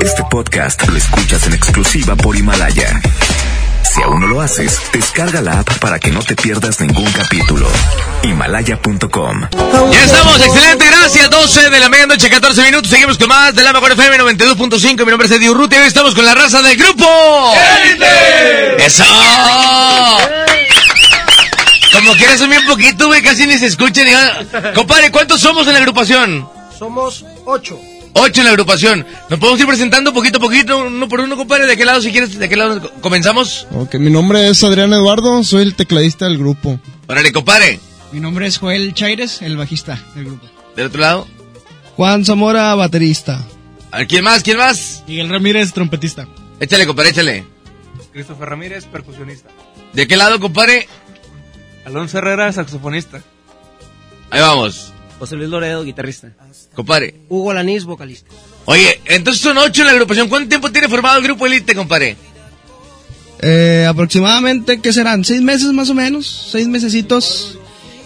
Este podcast lo escuchas en exclusiva por Himalaya. Si aún no lo haces, descarga la app para que no te pierdas ningún capítulo. Himalaya.com. Ya estamos, excelente, gracias. 12 de la medianoche, 14 minutos. Seguimos con más de la mejor FM 92.5. Mi nombre es Eddie Urruti y hoy estamos con la raza del grupo. ¡Élite! ¡Eso! Como que eres un bien poquito, güey, casi ni se escucha ni nada. Compadre, ¿cuántos somos en la agrupación? Somos ocho. Ocho en la agrupación. ¿Nos podemos ir presentando poquito a poquito, uno por uno, compadre? ¿De qué lado, si quieres, de qué lado comenzamos? Ok, mi nombre es Adrián Eduardo, soy el tecladista del grupo. Órale, compadre. Mi nombre es Joel Chaires, el bajista del grupo. ¿Del otro lado? Juan Zamora, baterista. A ver, ¿quién más? ¿Quién más? Miguel Ramírez, trompetista. Échale, compadre, échale. Christopher Ramírez, percusionista. ¿De qué lado, compadre? Alonso Herrera, saxofonista. Ahí vamos. José Luis Loredo, guitarrista. Compadre. Hugo Lanís, vocalista. Oye, entonces son ocho en la agrupación. ¿Cuánto tiempo tiene formado el grupo Elite, compadre? Eh, aproximadamente, ¿qué serán? ¿Seis meses más o menos? ¿Seis mesecitos?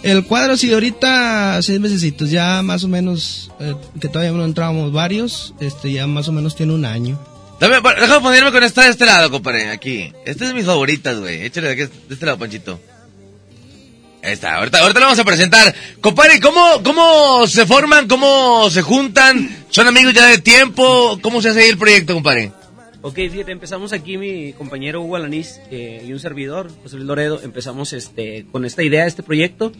El cuadro sí, ahorita seis mesecitos, ya más o menos, eh, que todavía no entrábamos varios, este ya más o menos tiene un año. Dame, déjame ponerme con esta de este lado, compadre, aquí. Esta es de mis favoritas, güey. Échale de, aquí, de este lado, Panchito. Ahí está, ahorita, ahorita lo vamos a presentar. Compadre, ¿cómo, ¿cómo se forman? ¿Cómo se juntan? ¿Son amigos ya de tiempo? ¿Cómo se hace ahí el proyecto, compadre? Ok, fíjate, empezamos aquí mi compañero Hugo Alanís eh, y un servidor, José Luis Loredo, empezamos este, con esta idea, este proyecto,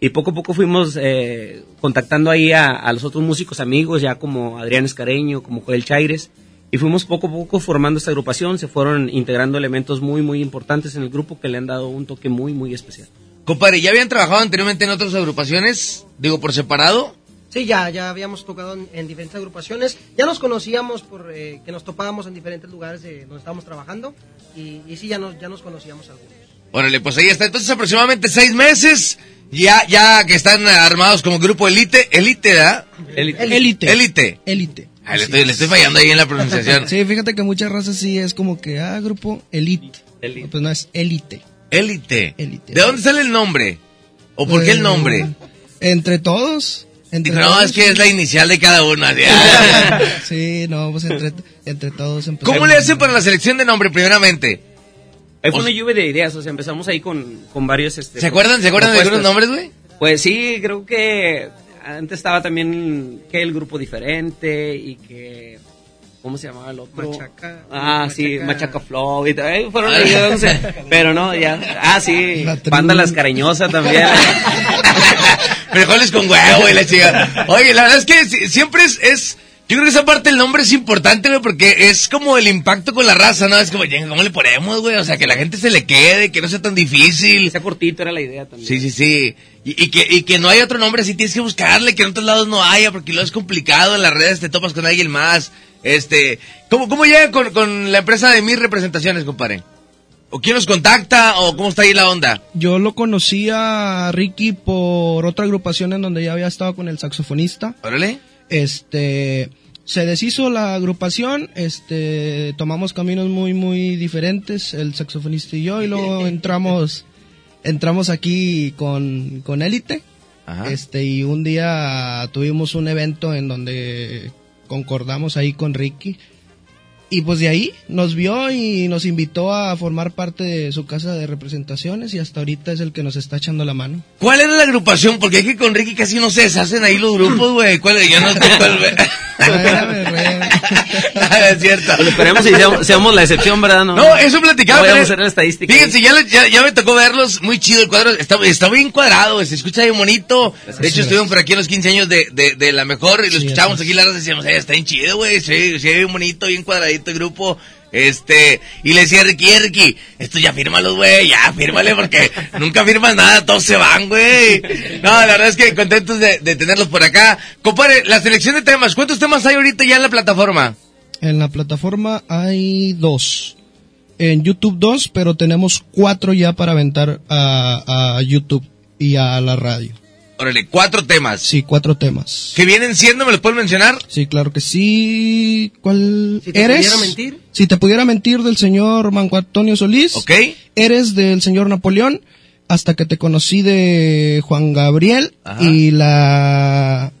y poco a poco fuimos eh, contactando ahí a, los otros músicos amigos, ya como Adrián Escareño, como Joel Chaires, y fuimos poco a poco formando esta agrupación, se fueron integrando elementos muy, muy importantes en el grupo que le han dado un toque muy, muy especial. Compadre, ¿ya habían trabajado anteriormente en otras agrupaciones? Digo, por separado. Sí, ya, ya habíamos tocado en, en diferentes agrupaciones. Ya nos conocíamos por eh, que nos topábamos en diferentes lugares de donde estábamos trabajando. Y, y sí, ya nos, ya nos conocíamos algunos. Órale, pues ahí está. Entonces, aproximadamente seis meses. Ya, ya que están armados como grupo Elite. Elite, ¿verdad? Elite. Elite. Elite. Elite. Ah, le, estoy, le estoy fallando ahí en la pronunciación. sí, fíjate que muchas razas sí es como que, ah, grupo Elite. Elite. Pues no, es Elite. Élite. Élite. ¿De dónde sale el nombre? ¿O por qué el nombre? Entre todos. Entre no, todos. es que es la inicial de cada uno. sí, no, pues entre, entre todos. ¿Cómo le hacen para la selección de nombre, primeramente? Ahí fue una lluvia de ideas, o sea, empezamos ahí con, con varios... Este, ¿Se acuerdan, ¿se acuerdan de algunos nombres, güey? Pues sí, creo que antes estaba también que el grupo diferente y que... ¿Cómo se llamaba el otro? Machaca. Ah, Machaca. sí, Machaca Flow y tal. Fueron ahí, no sé, pero no, ya. Ah, sí, La. Banda Las Cariñosas también. Frijoles con huevo y la chica. Oye, la verdad es que si- siempre es, es- Yo creo que esa parte del nombre es importante, güey, porque es como el impacto con la raza, ¿no? Es como, "Yenga, ¿cómo le ponemos, güey? O sea, que la gente se le quede, que no sea tan difícil. Sea cortito era la idea también. Sí, sí, sí. Y, y que, y que no hay otro nombre así, tienes que buscarle, que en otros lados no haya, porque luego es complicado, en las redes te topas con alguien más. Este, ¿cómo, cómo llega con, con la empresa de mis representaciones, compadre? ¿O quién nos contacta? ¿O cómo está ahí la onda? Yo lo conocí a Ricky por otra agrupación en donde ya había estado con el saxofonista. Órale. Este, se deshizo la agrupación, este, tomamos caminos muy, muy diferentes, el saxofonista y yo, y luego entramos, entramos aquí con, con Élite. Ajá. Este, y un día tuvimos un evento en donde concordamos ahí con Ricky. Y pues de ahí nos vio y nos invitó a formar parte de su casa de representaciones y hasta ahorita es el que nos está echando la mano. ¿Cuál era la agrupación? Porque es que con Ricky casi no se deshacen ahí los grupos, güey. ¿Cuál? Yo no sé cuál. güey. Ah, es cierto. Pues esperemos y seamos, seamos la excepción, ¿verdad? No, No, eso platicaba. No hacer la estadística. Fíjense, ya, ya, ya me tocó verlos. Muy chido el cuadro. Está, está bien cuadrado, güey, se escucha bien bonito. De hecho, estuvimos por aquí en los 15 años de, de, de la mejor y lo Sí, escuchábamos aquí la raza y decíamos, eh, está bien chido, güey. Se, se ve bien bonito, bien cuadradito el grupo. Este, y le decía Ricky, "Eh, Ricky, esto ya fírmalos, güey, ya fírmale porque nunca firmas nada, todos se van, güey. No, la verdad es que contentos de, de tenerlos por acá. Compadre, la selección de temas, ¿cuántos temas hay ahorita ya en la plataforma? En la plataforma hay dos. En YouTube dos, pero tenemos cuatro ya para aventar a, a YouTube y a la radio. Órale, cuatro temas. Sí, cuatro temas. ¿Que vienen siendo, me los pueden mencionar? Sí, claro que sí. ¿Cuál Si te eres? pudiera mentir. Si te pudiera mentir del señor Manco Antonio Solís. Ok. Eres del señor Napoleón. Hasta que te conocí de Juan Gabriel. Ajá. Y la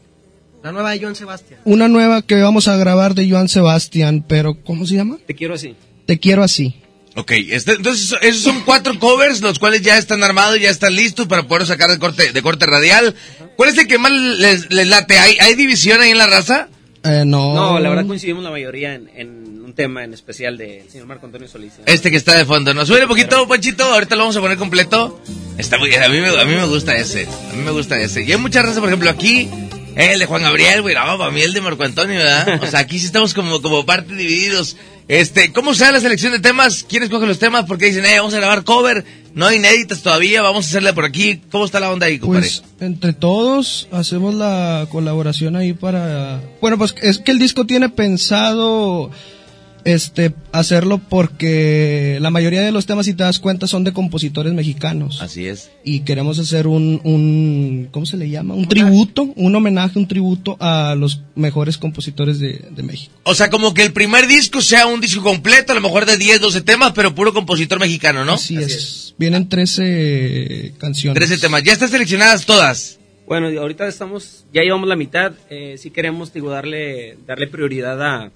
La nueva de Joan Sebastián. Una nueva que vamos a grabar de Joan Sebastián, pero ¿cómo se llama? Te quiero así. Te quiero así. Ok, este- entonces esos son cuatro covers, los cuales ya están armados, ya están listos para poder sacar de corte, de corte radial. ¿Cuál es el que más les, les late? ¿Hay, ¿Hay división ahí en la raza? Eh, no. No, la verdad coincidimos la mayoría en, en un tema en especial del señor Marco Antonio Solís. ¿eh? Este que está de fondo, ¿no? Sube un poquito, Panchito, ahorita lo vamos a poner completo. Está muy, a mí, me, a mí me gusta ese, a mí me gusta ese. Y hay mucha raza, por ejemplo, aquí, el de Juan Gabriel, güey, no, para mí el de Marco Antonio, ¿verdad? O sea, aquí sí estamos como, como parte divididos. Este, ¿cómo se da la selección de temas? ¿Quién escoge los temas? Porque dicen, eh, vamos a grabar cover, no hay inéditas todavía, vamos a hacerle por aquí. ¿Cómo está la onda ahí, compadre? Pues entre todos hacemos la colaboración ahí para... Bueno, pues es que el disco tiene pensado este hacerlo porque la mayoría de los temas, si te das cuenta, son de compositores mexicanos. Así es. Y queremos hacer un, un ¿cómo se le llama? Un tributo, un homenaje, un tributo a los mejores compositores de, de México. O sea, como que el primer disco sea un disco completo, a lo mejor de 10, 12 temas, pero puro compositor mexicano, ¿no? Así, es. Vienen 13 canciones. 13 temas. Ya están seleccionadas todas. Bueno, ahorita estamos, ya llevamos la mitad. Eh, sí queremos digo, darle, darle prioridad a,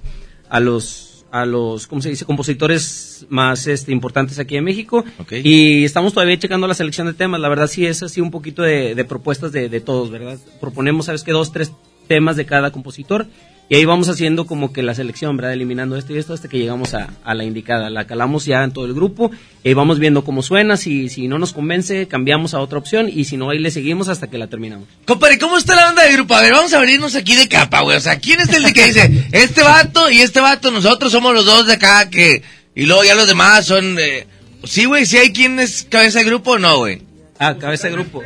a los a los, ¿cómo se dice?, compositores más este, importantes aquí en México. Y estamos todavía checando la selección de temas. La verdad sí es así un poquito de, de propuestas de, de todos, ¿verdad? Proponemos, ¿sabes qué? Dos, tres temas de cada compositor. Y ahí vamos haciendo como que la selección, ¿verdad? Eliminando esto y esto hasta que llegamos a, a la indicada. La calamos ya en todo el grupo y vamos viendo cómo suena. Si, si no nos convence, cambiamos a otra opción y si no, ahí le seguimos hasta que la terminamos. Compadre, ¿cómo está la onda de grupo? A ver, vamos a abrirnos aquí de capa, güey. O sea, ¿quién es el de que dice, este vato y este vato, nosotros somos los dos de acá que... Y luego ya los demás son... eh, Sí, güey, sí hay quien es cabeza de grupo o no, güey. Ah, cabeza de grupo.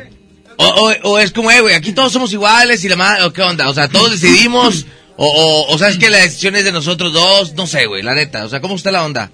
O, o, o es como, eh, güey, aquí todos somos iguales y la madre, o qué onda. O sea, todos decidimos... O, o, o sabes que la decisión es de nosotros dos, no sé, güey, la neta. O sea, ¿cómo está la onda?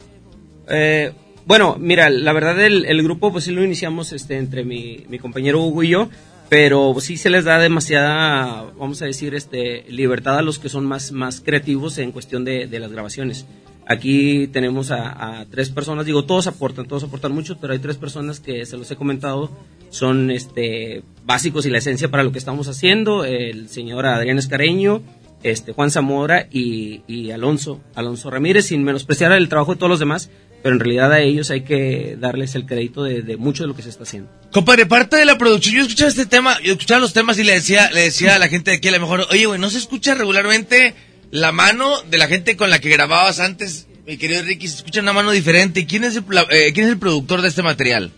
Eh, bueno, mira, la verdad el, grupo pues sí lo iniciamos este, entre mi, mi compañero Hugo y yo, pero sí se les da demasiada, vamos a decir, este, libertad a los que son más, más creativos en cuestión de, de las grabaciones. Aquí tenemos a, a tres personas, digo, todos aportan, todos aportan mucho, pero hay tres personas que se los he comentado, son este, básicos y la esencia para lo que estamos haciendo, el señor Adrián Escareño, este, Juan Zamora y, Alonso, Alonso Ramírez, sin menospreciar el trabajo de todos los demás, pero en realidad a ellos hay que darles el crédito de, mucho de lo que se está haciendo. Compadre, parte de la producción, yo escuchaba este tema, yo escuchaba los temas y le decía, le decía a la gente de aquí a lo mejor, oye, güey, ¿no se escucha regularmente la mano de la gente con la que grababas antes, mi querido Ricky? Se escucha una mano diferente. ¿Quién es el, eh, ¿quién es el productor de este material?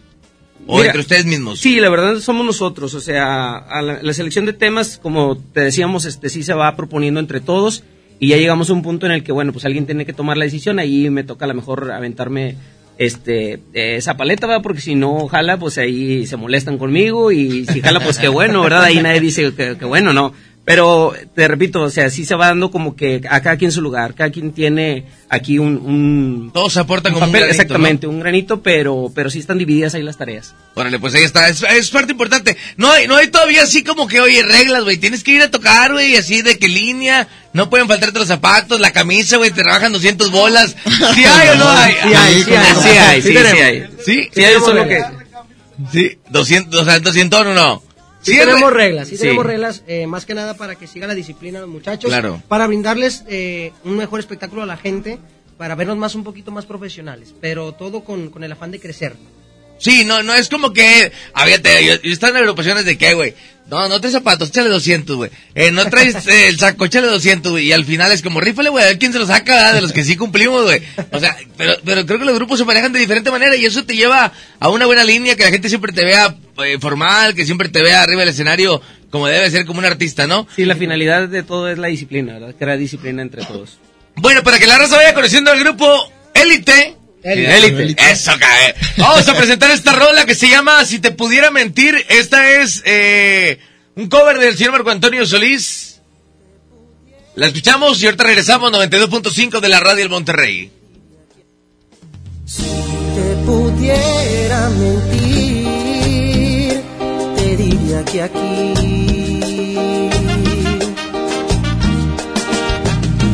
O Mira, entre ustedes mismos. Sí, la verdad somos nosotros, o sea, a la, la selección de temas, como te decíamos, este sí se va proponiendo entre todos y ya llegamos a un punto en el que, bueno, pues alguien tiene que tomar la decisión, ahí me toca a lo mejor aventarme este esa paleta, ¿verdad? Porque si no jala, pues ahí se molestan conmigo y si jala, pues qué bueno, ¿verdad? Ahí nadie dice que, que bueno, no. Pero te repito, o sea, sí se va dando como que a cada quien su lugar, cada quien tiene aquí un, un Todos aportan un como un papel, granito, exactamente, un granito, pero pero sí están divididas ahí las tareas. Órale, pues ahí está, es, es parte importante. No hay, no hay todavía así como que, oye, reglas, güey, tienes que ir a tocar, güey, así de qué línea, no pueden faltarte los zapatos, la camisa, güey, te rebajan 200 bolas. ¿Sí hay o no hay? Sí hay, sí hay, sí hay, sí, sí hay. ¿Sí? Sí, eso es lo que... Sí, 200, o sea, 200 o no. Sí, Sí, tenemos re- reglas, sí, Sí. tenemos reglas, eh, más que nada para que siga la disciplina los muchachos, Claro. para brindarles eh, un mejor espectáculo a la gente, para vernos más un poquito más profesionales, pero todo con, con el afán de crecer. Sí, no, no es como que, a ver, te- yo, yo están en agrupaciones de qué, güey. No, no traes zapatos, échale 200, güey. Eh, no traes eh, el saco, échale 200, güey. Y al final es como, rífale, güey, a ver quién se lo saca, ¿verdad? De los que sí cumplimos, güey. O sea, pero, pero creo que los grupos se manejan de diferente manera y eso te lleva a una buena línea, que la gente siempre te vea eh, formal, que siempre te vea arriba del escenario como debe ser, como un artista, ¿no? Sí, la finalidad de todo es la disciplina, ¿verdad? Crear disciplina entre todos. Bueno, para que la raza vaya conociendo al grupo Élite. Élite. Élite. Eso, cae. Vamos a presentar esta rola que se llama Si te pudiera mentir. Esta es eh, un cover del señor Marco Antonio Solís. La escuchamos y ahorita regresamos 92.5 de la radio del Monterrey. te pudiera mentir, te diría que aquí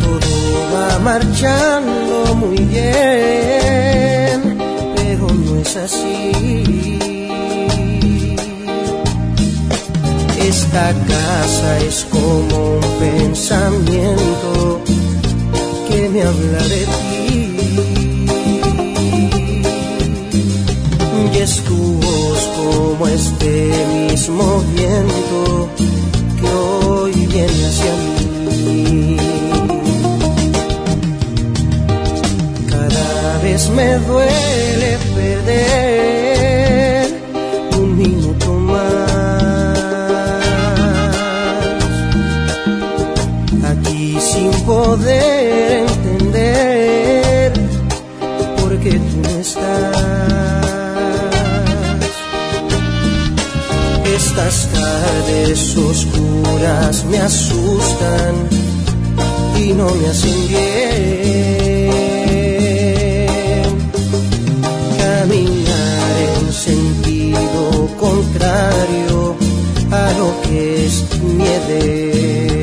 todo va marchando muy bien, así. Es Esta casa es como un pensamiento que me habla de ti. Y es tu como este mismo viento que hoy viene hacia mí. Cada vez me duele un minuto más. Aquí sin poder entender por qué tú no estás. Estas tardes oscuras me asustan y no me hacen bien. Contrario a lo que es mi edén.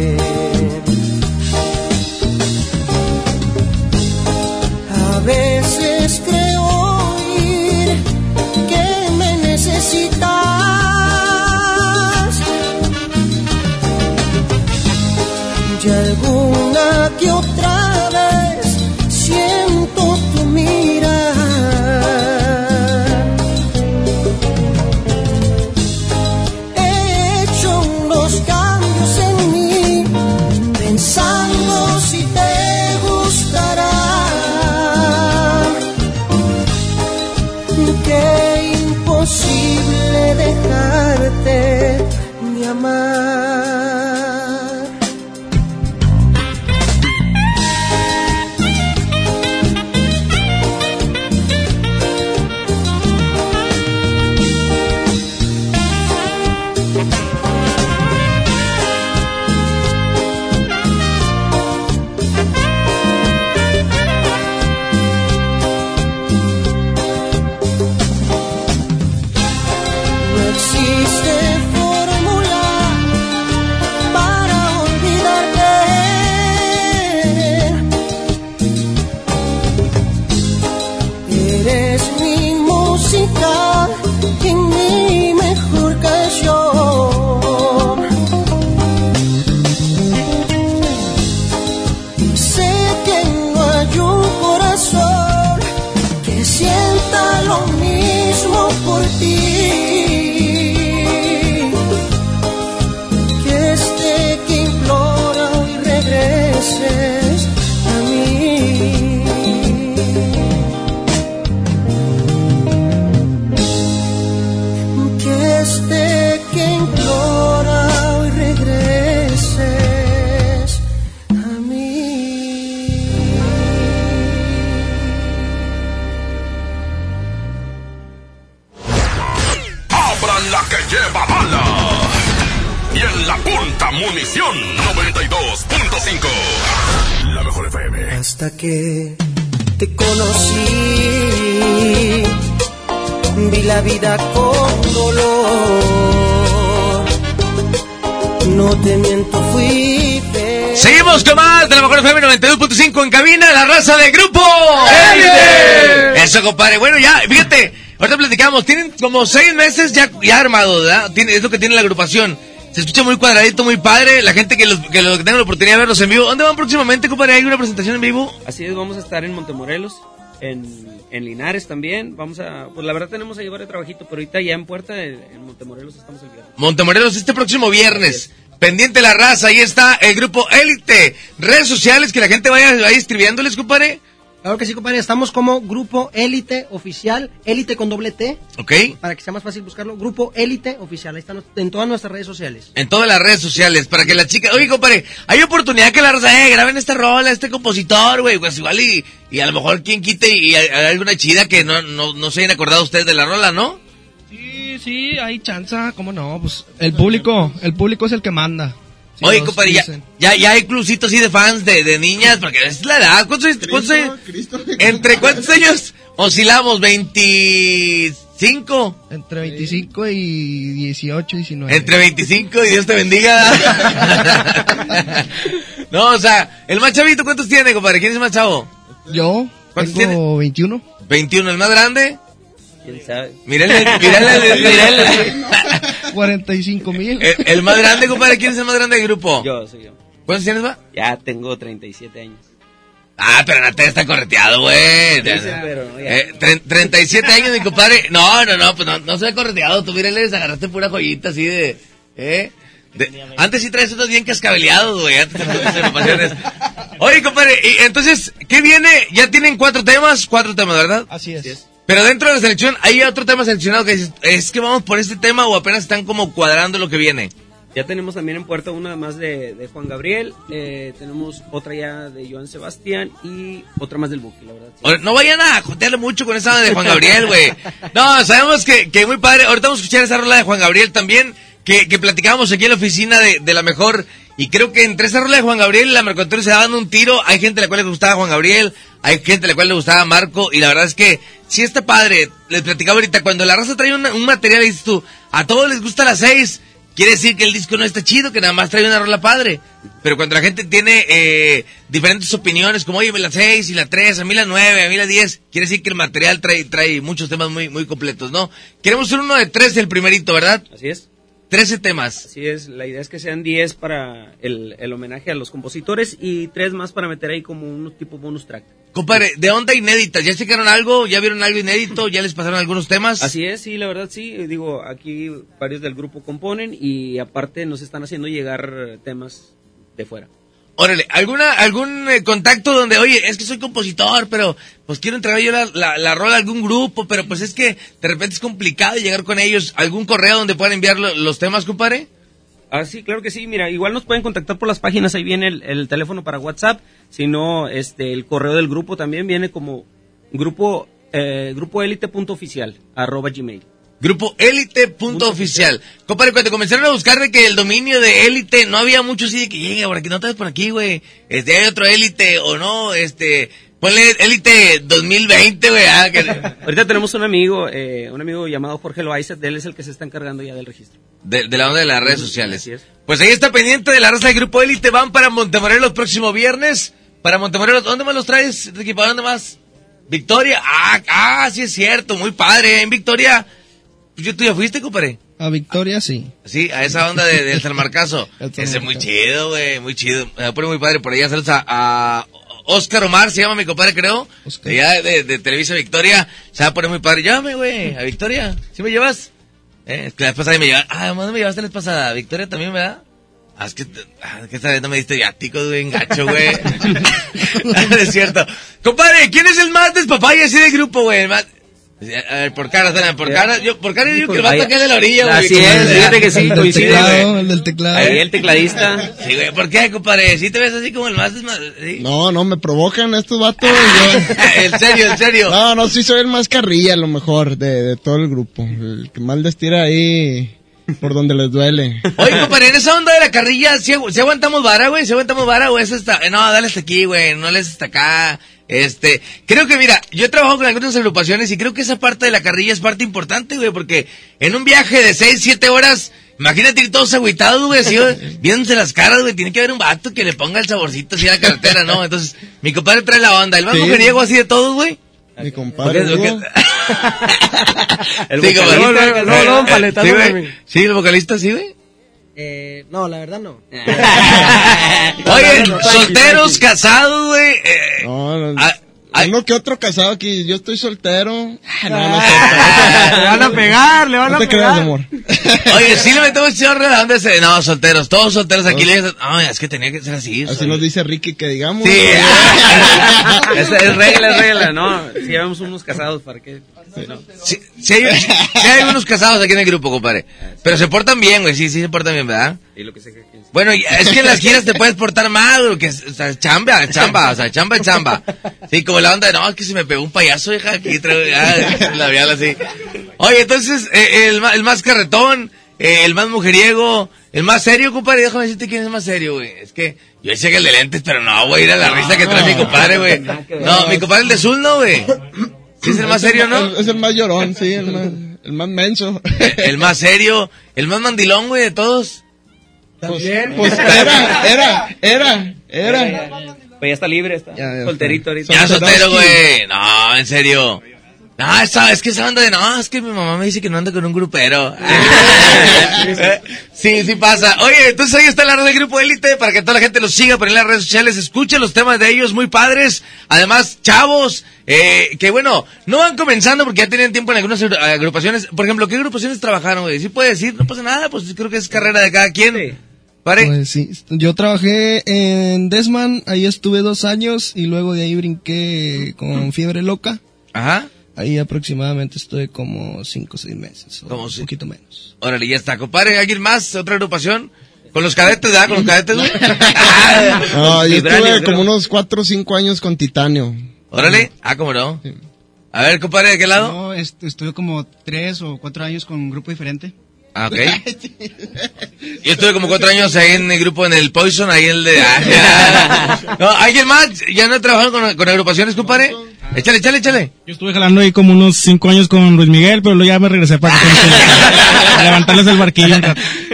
Hasta que te conocí. Vi la vida con dolor. No te miento, fui feliz. Seguimos con más de la mejor FM 92.5 en cabina, la raza de grupo ¡Élite! Eso, compadre. Bueno, ya, fíjate, ahorita platicamos, tienen como seis meses ya, ya armado, ¿verdad? Tiene, es lo que tiene la agrupación. Se escucha muy cuadradito, muy padre. La gente que los que, los que tenga la oportunidad de verlos en vivo. ¿Dónde van próximamente, compadre? ¿Hay una presentación en vivo? Así es, vamos a estar en Montemorelos, en, en Linares también. Vamos a, pues la verdad tenemos ahí varios trabajito, pero ahorita ya en Puerta, en, en Montemorelos estamos el viernes. Montemorelos este próximo viernes. Pendiente la raza, ahí está el grupo Élite. Redes sociales que la gente vaya, vaya escribiéndoles, compadre. Claro que sí, compadre. Estamos como Grupo Élite Oficial, Élite con doble T, ¿Ok? para que sea más fácil buscarlo. Grupo Élite Oficial. Ahí están en todas nuestras redes sociales. En todas las redes sociales, para que la chica... Oye, compadre, hay oportunidad que la raza, eh, graben esta rola, este compositor, güey, pues igual y, y a lo mejor quien quite y, y hay hay alguna chida que no, no, no se hayan acordado ustedes de la rola, ¿no? Sí, sí, hay chanza, ¿cómo no? Pues el público, el público es el que manda. Si Oye, compadre, ya, ya, ya hay clubcitos así de fans de, de niñas, porque es la edad. ¿Cuántos, años- cuántos años? ¿Entre cuántos años oscilamos? ¿25? Entre 25 y 18, 19. Entre 25 y Dios te bendiga. no, o sea, el más chavito, ¿cuántos tiene, compadre? ¿Quién es el más chavo? Yo ¿Cuántos tengo 21. 21, el más grande. ¿Quién sabe? Mírale, mírale, mírale. 45 mil. El, el más grande, compadre, ¿quién es el más grande del grupo? Yo, soy yo. ¿Cuántos tienes, va? Ya tengo 37 años. Ah, pero no te está correteado, güey. No, ya. Eh, tre- 37 años, mi compadre. No, no, no, pues no, no se ve correteado. Tú, mírale, les agarraste pura joyita así de. ¿Eh? De- antes sí traes unos bien cascabeleados, güey. Oye, compadre, y entonces, ¿qué viene? Ya tienen cuatro temas, cuatro temas, ¿verdad? Así es. Pero dentro de la selección, ¿hay otro tema seleccionado que dices, es que vamos por este tema o apenas están como cuadrando lo que viene? Ya tenemos también en puerta una más de, de Juan Gabriel, eh, tenemos otra ya de Joan Sebastián y otra más del Buki, la verdad. sí. No vayan a jotearle mucho con esa de Juan Gabriel, güey. No, sabemos que, que muy padre. Ahorita vamos a escuchar esa rola de Juan Gabriel también, que, que platicábamos aquí en la oficina de, de la mejor. Y creo que entre esa rola de Juan Gabriel y la Mercantil se daban un tiro. Hay gente a la cual le gustaba Juan Gabriel, hay gente a la cual le gustaba Marco. Y la verdad es que sí está padre. Les platicaba ahorita, cuando la raza trae una- un material, dices tú, a todos les gusta las seis. Quiere decir que el disco no está chido, que nada más trae una rola padre. Pero cuando la gente tiene eh, diferentes opiniones, como oye, la 6 y la 3, a mí la 9, a mí la 10, quiere decir que el material trae, trae muchos temas muy, muy completos, ¿no? Queremos hacer uno de 13 el primerito, ¿verdad? Así es. 13 temas. Así es, la idea es que sean 10 para el, el homenaje a los compositores y 3 más para meter ahí como un tipo bonus track. Compadre, de onda inédita, ¿ya checaron algo? ¿Ya vieron algo inédito? ¿Ya les pasaron algunos temas? Así es, sí, la verdad sí. Digo, aquí varios del grupo componen y aparte nos están haciendo llegar temas de fuera. Órale, ¿alguna, algún eh, contacto donde, oye, es que soy compositor, pero pues quiero entregar yo la, la, la rola a algún grupo, pero pues es que de repente es complicado llegar con ellos? ¿Algún correo donde puedan enviar lo- los temas, compadre? Ah, sí, claro que sí. Mira, igual nos pueden contactar por las páginas. Ahí viene el, el teléfono para WhatsApp. Si no, este, el correo del grupo también viene como grupo, eh, grupoelite.oficial, arroba gmail. Grupo Élite punto oficial. Compadre, cuando comenzaron a buscar de que el dominio de Élite no había mucho así de que llegue por aquí, no estás por aquí, güey. Este, hay otro Élite o no, este, ponle Élite 2020, güey. ah, que- Ahorita tenemos un amigo, eh, un amigo llamado Jorge Loaiza, él es el que se está encargando ya del registro. de, de la onda de las redes sociales. Así es. Pues ahí está pendiente de la raza del Grupo Élite. Van para Montemorelos el próximo viernes. Para Montemorelos, ¿dónde más los traes, Ricky? ¿Para dónde más? Victoria. Ah, ah, sí es cierto, muy padre. En Victoria, yo tú ya fuiste, compadre. A Victoria sí. Sí, a esa onda de, del Salmarcazo. Ese es muy chido, güey, muy chido. Me pone muy padre por allá. Saludos a, a Oscar Omar, se llama mi compadre, creo. Oscar. De allá de, de Televisa Victoria. Se va a poner muy padre. Llámame, güey, a Victoria. ¿Sí me llevas? Eh, es que la vez pasada me llevaste. Ah, ¿dónde me llevaste la vez pasada? ¿A Victoria también, ¿verdad? Ah, es que, ah, que esta vez no me diste viáticos, güey, engacho, güey. No es cierto. Compadre, ¿quién es el más despapaya así del grupo, güey? El más... A ver, por cara, por cara, yo, por cara yo digo que el vato que es de la orilla, güey. Así es, fíjate que sí, el coincide, teclado, güey. el del teclado. Ahí el tecladista. Sí, güey, ¿por qué, compadre? ¿Sí te ves así como el más sí? No, no, me provocan estos vatos. yo- en serio, en serio. No, no, sí soy el más carrilla, a lo mejor, de, de todo el grupo. El que más les tira ahí por donde les duele. Oye, compadre, en esa onda de la carrilla, ¿sí, agu- sí aguantamos vara, güey? ¿Sí aguantamos vara o es hasta... eh, No, dale hasta aquí, güey, no les hasta acá. Este, creo que mira, yo he trabajado con algunas agrupaciones y creo que esa parte de la carrilla es parte importante, güey, porque en un viaje de 6, 7 horas, imagínate ir todos agüitados, güey, así, viéndose las caras, güey, tiene que haber un vato que le ponga el saborcito así a la carretera, ¿no? Entonces, mi compadre trae la onda, el más Sí. mujeriego así de todos, güey. Mi compadre. Porque- El vocalista, no, no. Sí, el vocalista, sí, güey. Eh, no, la verdad no. No, solteros, casados, güey. eh, No, no, ah, ah, uno que otro casado aquí. Yo estoy soltero. Ah, no, no, Le van a pegar, le van no a te creas, pegar. amor. Oye, sí le metemos chorro de dónde se. No, solteros, todos solteros aquí. le dicen, Ay, es que tenía que ser así. Así soy- nos dice Ricky que digamos. Sí. Es, es regla, es regla, ¿no? Si llevamos unos casados, ¿para qué? No. Sí, sí hay, sí hay unos casados aquí en el grupo, compadre. Pero se portan bien, güey. Sí, sí se portan bien, ¿verdad? Y lo que sé sabe. Bueno, es que en las giras te puedes portar mal, güey, que o sea, chamba, chamba, o sea, chamba chamba. Sí, como la onda de, no, es que se me pegó un payaso, hija, aquí traigo, ya, labial así. Oye, entonces, eh, el, el más carretón, eh, el más mujeriego, el más serio, compadre, déjame decirte quién es el más serio, güey. Es que yo decía que el de lentes, pero no, güey, ir a la risa que trae mi compadre, güey. No, mi compadre el de Zul, no, güey. ¿Sí es el más serio, no? Es el más llorón, sí, el más, el más menso. El más serio, el más mandilón, güey, de todos. Pues, pues era, era, era, era. Pues ya está libre, está Ya, ya solterito está. ahorita. Ya soltero, güey. No, en serio. No, esa, es que esa onda de, no, es que mi mamá me dice que no anda con un grupero. sí, sí pasa. Oye, entonces ahí está la red del grupo élite para que toda la gente los siga por en las redes sociales, escuche los temas de ellos muy padres. Además, chavos, eh, que bueno, no van comenzando porque ya tienen tiempo en algunas agrupaciones. Por ejemplo, ¿qué agrupaciones trabajaron, güey? Sí puede decir, no pasa nada, pues creo que es carrera de cada quien. ¿Pare? Pues sí, yo trabajé en Desman, ahí estuve dos años y luego de ahí brinqué con fiebre loca. Ajá. Ahí aproximadamente estuve como cinco o seis meses, o Como un si- poquito menos. Órale, ya está. Compadre, ¿alguien más? ¿Otra agrupación? Con los cadetes, ¿verdad? Con los cadetes, güey. No, yo estuve creo. como unos cuatro o cinco años con Titanio. Órale. Ah, ¿cómo no? A ver, compadre, ¿de qué lado? No, est- estuve como tres o cuatro años con un grupo diferente. Ah, ok. Yo estuve como cuatro años ahí en el grupo, en el Poison, ahí en el de... Ah, no, ¿Alguien más? ¿Ya no he trabajado con, con agrupaciones, compadre? Échale, échale, échale. Yo estuve jalando ahí como unos cinco años con Luis Miguel, pero luego ya me regresé para que- a levantarles el barquillo.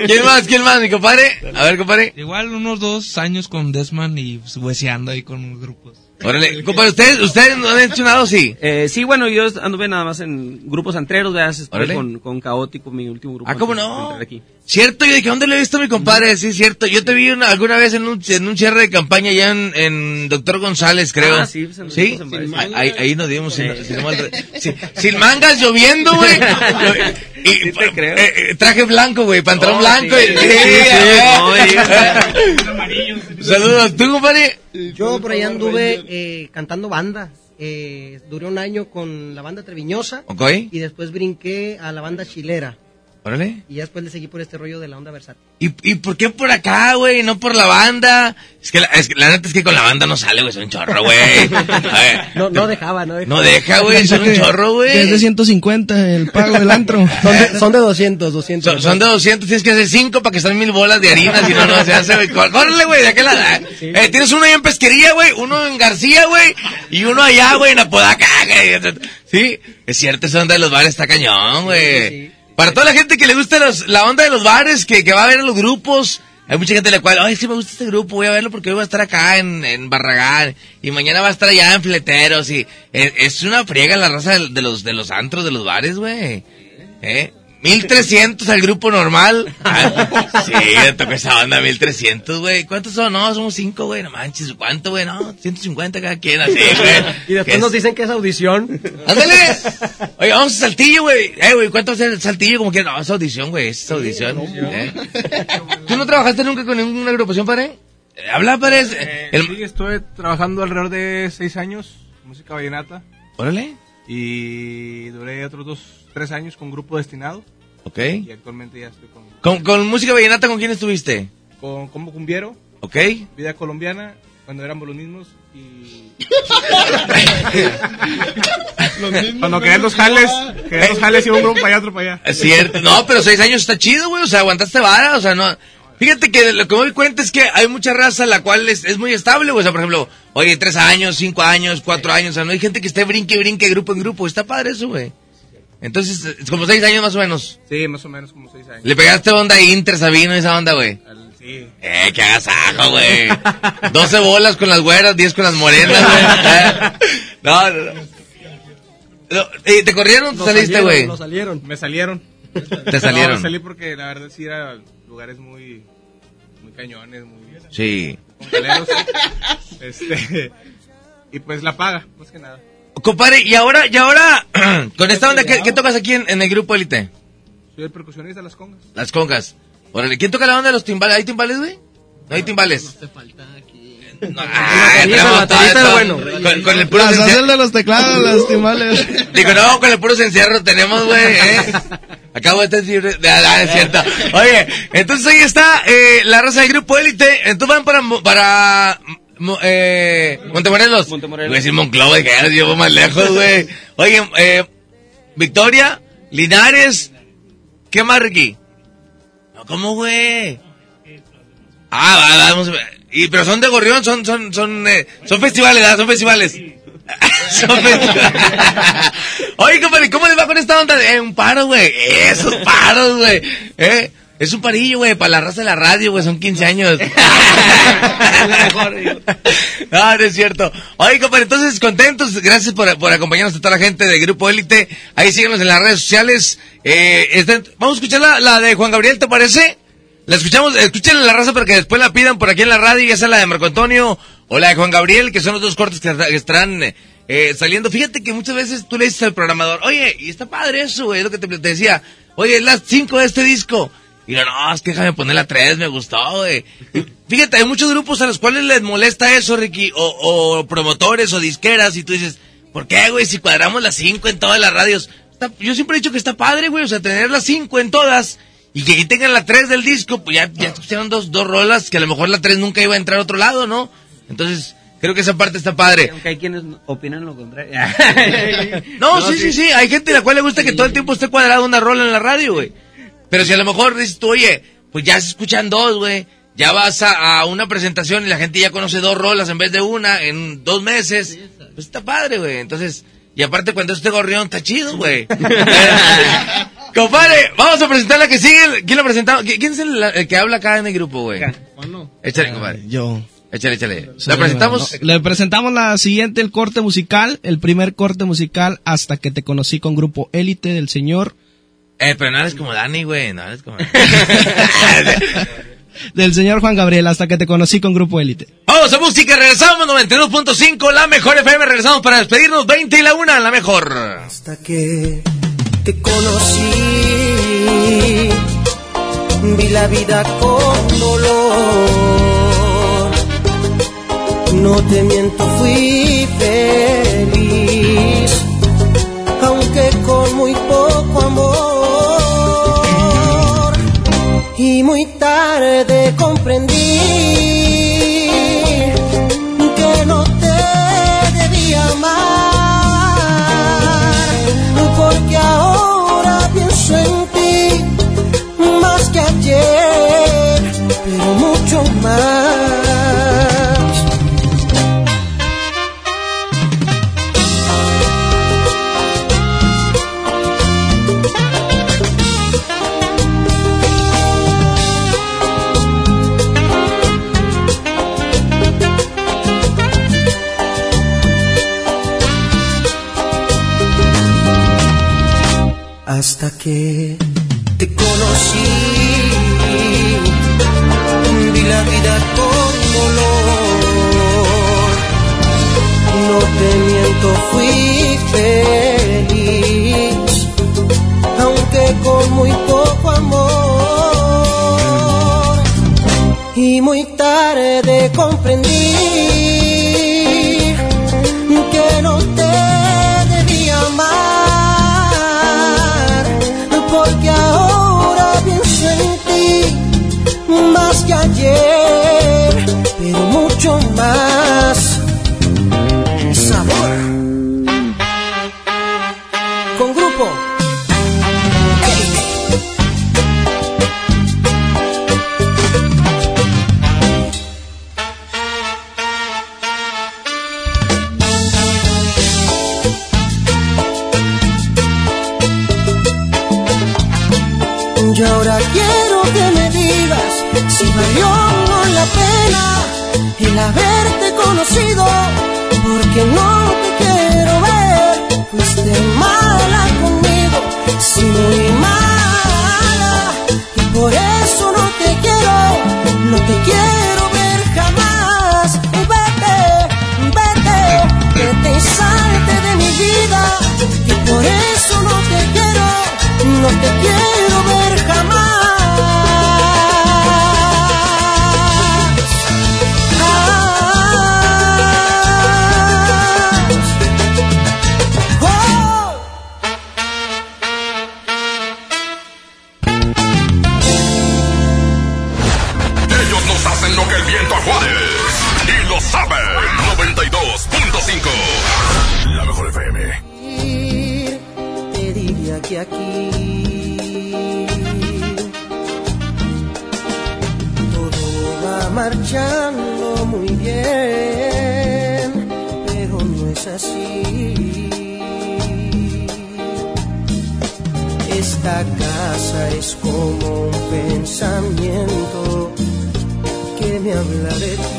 ¿Quién más? ¿Quién más, mi compadre? A ver, compadre. Igual unos dos años con Desman y hueseando ahí con grupos. Órale, compadre, ¿ustedes, ustedes no han hecho nada, sí? Eh, sí, bueno, yo anduve nada más en grupos antreros, ¿verdad? Estuve con, con Caótico, mi último grupo. Ah, ¿cómo no? aquí. Cierto, yo dije, ¿dónde lo he visto a mi compadre? Sí, cierto. Yo te vi una- alguna vez en un, en un cierre de campaña allá en, en Doctor González, creo. Ah, sí, pues, ¿Sí? Ahí, ahí- nos dimos. sin- sin sin mangas, lloviendo, güey. Y, Sí te creo. eh, eh, traje blanco, güey, pantalón Oh, blanco. sí, y- eh. Eh. Saludos. ¿Tú, compadre? Yo por allá anduve eh, cantando banda. Eh, duré un año con la banda Treviñosa Ok. y después brinqué a la banda chilera. Órale. Y ya después le seguí por este rollo de la onda versátil. ¿Y, ¿Y por qué por acá, güey? No por la banda. Es que, la, es que la neta es que con la banda no sale, güey. Son un chorro, güey. A ver, No, no dejaba, no dejaba. No deja, güey. Son un chorro, güey. Es de 150 el pago del antro. Son de, son de 200, 200. Son, son de 200, tienes que hacer 5 para que estén mil bolas de harina, si no, no se hace, güey. Có- Córrele, güey, de aquel lado. Eh, tienes uno ahí en Pesquería, güey, uno en García, güey, y uno allá, güey, en Apodaca, güey. Sí, es cierto, esa onda de los bares está cañón, güey. Para toda la gente que le gusta los- la onda de los bares, que, que va a ver a los grupos, hay mucha gente a la cual, ay, sí me gusta este grupo, voy a verlo porque hoy va a estar acá en, en Barragán, y mañana va a estar allá en Fleteros, y es, es una friega la raza de, de los, de los antros, de los bares, güey. ¿Eh? 1300 al grupo normal. Ah, sí, le tocó esa onda, 1300, güey. ¿Cuántos son? No, somos 5, güey. No manches, ¿cuánto, güey? No, 150 cada quien, así, güey. Y después ¿Qué nos es? dicen que es audición. ¡Ándale! Oye, vamos a Saltillo, güey. Eh, güey, ¿cuánto va a ser el Saltillo? Como que no, es audición, güey, es audición. ¿eh? ¿Tú no trabajaste nunca con ninguna agrupación, padre? Eh, Habla, padre. Eh, El... Sí, estuve trabajando alrededor de seis años, música vallenata, Órale. y duré otros dos, tres años con Grupo Destinado, Ok. y actualmente ya estoy con, ¿Con, con música vallenata con quién estuviste? con Combo Cumbiero, Ok. Vida Colombiana, cuando éramos los mismos, y... cuando querían los jales, querían los jales, iba un grupo para allá, otro para allá. Es cierto. No, pero seis años está chido, güey. O sea, aguantaste vara. O sea, no. Fíjate que lo que me doy cuenta es que hay mucha raza la cual es, es muy estable, güey. O sea, por ejemplo, oye, tres años, cinco años, cuatro años. O sea, no hay gente que esté brinque, brinque, grupo en grupo. Está padre eso, güey. Entonces, es como seis años más o menos. Sí, más o menos como seis años. Le pegaste onda a Inter, Sabino, esa onda, güey. Sí. Eh, que agasajo, güey. 12 bolas con las güeras, 10 con las morenas, güey. No, no, no. No, eh, ¿Te corrieron o te saliste, güey? Nos salieron. Me salieron. Te salieron. No, me salí porque la verdad sí era lugares muy, muy cañones, muy Sí. congaleros. este, y pues la paga, más que nada. Compadre, y ahora, y ahora, con esta onda, ¿qué, qué tocas aquí en, en el grupo élite? Soy el percusionista de las congas. Las congas. Órale, ¿quién toca la onda de los timbales? ¿Hay timbales, güey? No hay timbales. Te falta aquí. No, ah, La todo bueno. Con, con el puro Las haces de los teclados, las timbales. Digo, no, con el puro encierro tenemos, güey, ¿eh? Acabo de estar libre. de- Ah, es cierto. Oye, entonces ahí está eh, la raza del grupo élite. Entonces van para, para Mo- eh, Montemorelos. Montemorelos. Voy a decir Monclova, que ya nos llevo más lejos, güey. Oye, eh, Victoria, Linares, ¿qué más, Ricky? No, ¿cómo, güey? Ah, va, vamos. Y, pero son de Gorrión, son, son, son, eh, son festivales, ¿verdad? Son festivales. son festivales. Oye, compadre, ¿cómo les va con esta onda eh, un paro, güey? Esos paros, güey. ¿Eh? Es un parillo, güey, para la raza de la radio, güey, son 15 años. no, no es cierto. Oye, compadre, entonces contentos, gracias por, por acompañarnos a toda la gente de Grupo Élite. Ahí síguenos en las redes sociales. Eh, vamos a escuchar la, la de Juan Gabriel, ¿te parece? La escuchamos, escuchen la raza para que después la pidan por aquí en la radio, ya sea la de Marco Antonio o la de Juan Gabriel, que son los dos cortes que, que estarán eh, saliendo. Fíjate que muchas veces tú le dices al programador, oye, y está padre eso, güey, lo que te, te decía, oye, las 5 de este disco. Y yo, no, es que déjame poner la 3, me gustó, güey. Fíjate, hay muchos grupos a los cuales les molesta eso, Ricky, o, o promotores o disqueras, y tú dices, ¿por qué, güey, si cuadramos las 5 en todas las radios? Está- yo siempre he dicho que está padre, güey, o sea, tener las 5 en todas, y que aquí tengan la 3 del disco, pues ya, ya escucharon dos, dos rolas, que a lo mejor la 3 nunca iba a entrar a otro lado, ¿no? Entonces, creo que esa parte está padre. Aunque hay quienes opinan lo contrario. No, sí, sí, sí. Hay gente a la cual le gusta que todo el tiempo esté cuadrada una rola en la radio, güey. Pero si a lo mejor dices tú, oye, pues ya se escuchan dos, güey. Ya vas a, a una presentación y la gente ya conoce dos rolas en vez de una en dos meses. Pues está padre, güey. Entonces, y aparte cuando este gorrión está chido, güey. Compadre, vamos a presentar la que sigue. ¿Quién lo presentamos? ¿Qui- ¿Quién es el, el que habla acá en el grupo, güey? Échale, compadre. Yo. Échale, échale. ¿La presentamos? Le presentamos la siguiente, el corte musical, el primer corte musical hasta que te conocí con Grupo Élite del señor, Eh, pero no eres como Dani, güey. No eres como del señor Juan Gabriel, hasta que te conocí con Grupo Élite. Vamos a música, regresamos 92.5, la mejor FM, regresamos para despedirnos 20 y la una, la mejor. Hasta que te conocí, vi la vida con dolor. No te miento, fui feliz, aunque con muy poco amor. Y muy tarde comprendí que no te debía amar, porque ahora pienso en ti más que ayer, pero mucho más. Hasta que te conocí. Vi la vida con dolor. No te miento, fui feliz, aunque con muy poco amor. Y muy tarde comprendí más sabor. Con grupo. Élite. Y ahora quiero que me digas si valió o la pena haberte conocido, porque no te quiero ver. Fuiste mala conmigo, sí muy mala, y por eso no te quiero, no te quiero ver jamás. Vete, vete, vete y salte de mi vida, y por eso no te quiero, no te quiero hacen lo que el viento a Juárez. Y lo saben. 92.5. La mejor FM. te diría que aquí todo va marchando muy bien, pero no es así. Esta casa es como un pensamiento que me habla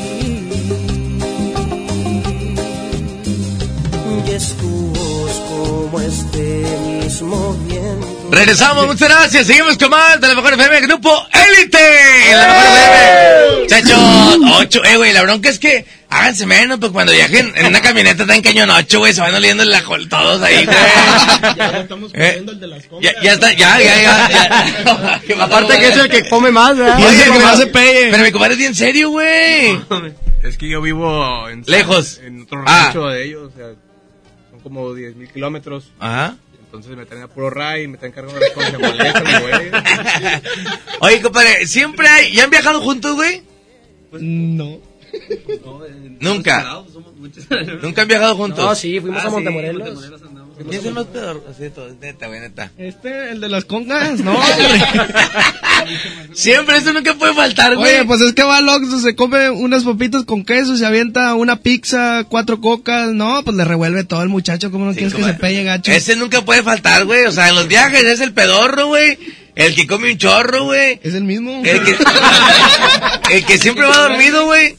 Y es tu voz como este mismo viento. Regresamos, muchas gracias. Seguimos con más de la mejor FM, Grupo Élite. La mejor FM. Chachos, ocho, eh, güey, la bronca es que háganse menos, pues cuando viajen en una camioneta tan cañón ocho, güey, se van oliendo el ajol todos ahí, güey. Ya estamos Eh, comiendo el de las Ya, ya está, ya, ya, ya. ya. ¿Qué pasó, Aparte que es el que come más, ¿verdad? Oye, el que más se pegue. Pero mi compadre es bien serio, güey. Es que yo vivo en Lejos. En otro Ah. rancho de ellos, o sea, son como 10 mil kilómetros. Ajá. Entonces me traen a puro ray, me traen cargando las cosas, se molestan, güey. Oye, compadre, siempre hay. ¿Ya han viajado juntos, güey? No. Nunca. Nunca han viajado juntos. No, sí, fuimos Ah, a sí, Montemorelos. ¿Quién es el más peor? Así de todo, neta, güey, neta. Este, el de las congas, no, hombre. Siempre, eso nunca puede faltar, güey. Oye, pues es que va al Oxxo, se come unas papitas con queso, se avienta una pizza, cuatro cocas, no, pues le revuelve todo el muchacho, ¿cómo no quieres que se pegue, gacho? Ese nunca puede faltar, güey. O sea, en los viajes es el pedorro, güey. El que come un chorro, güey. Es el mismo. El que, el que siempre va dormido, güey.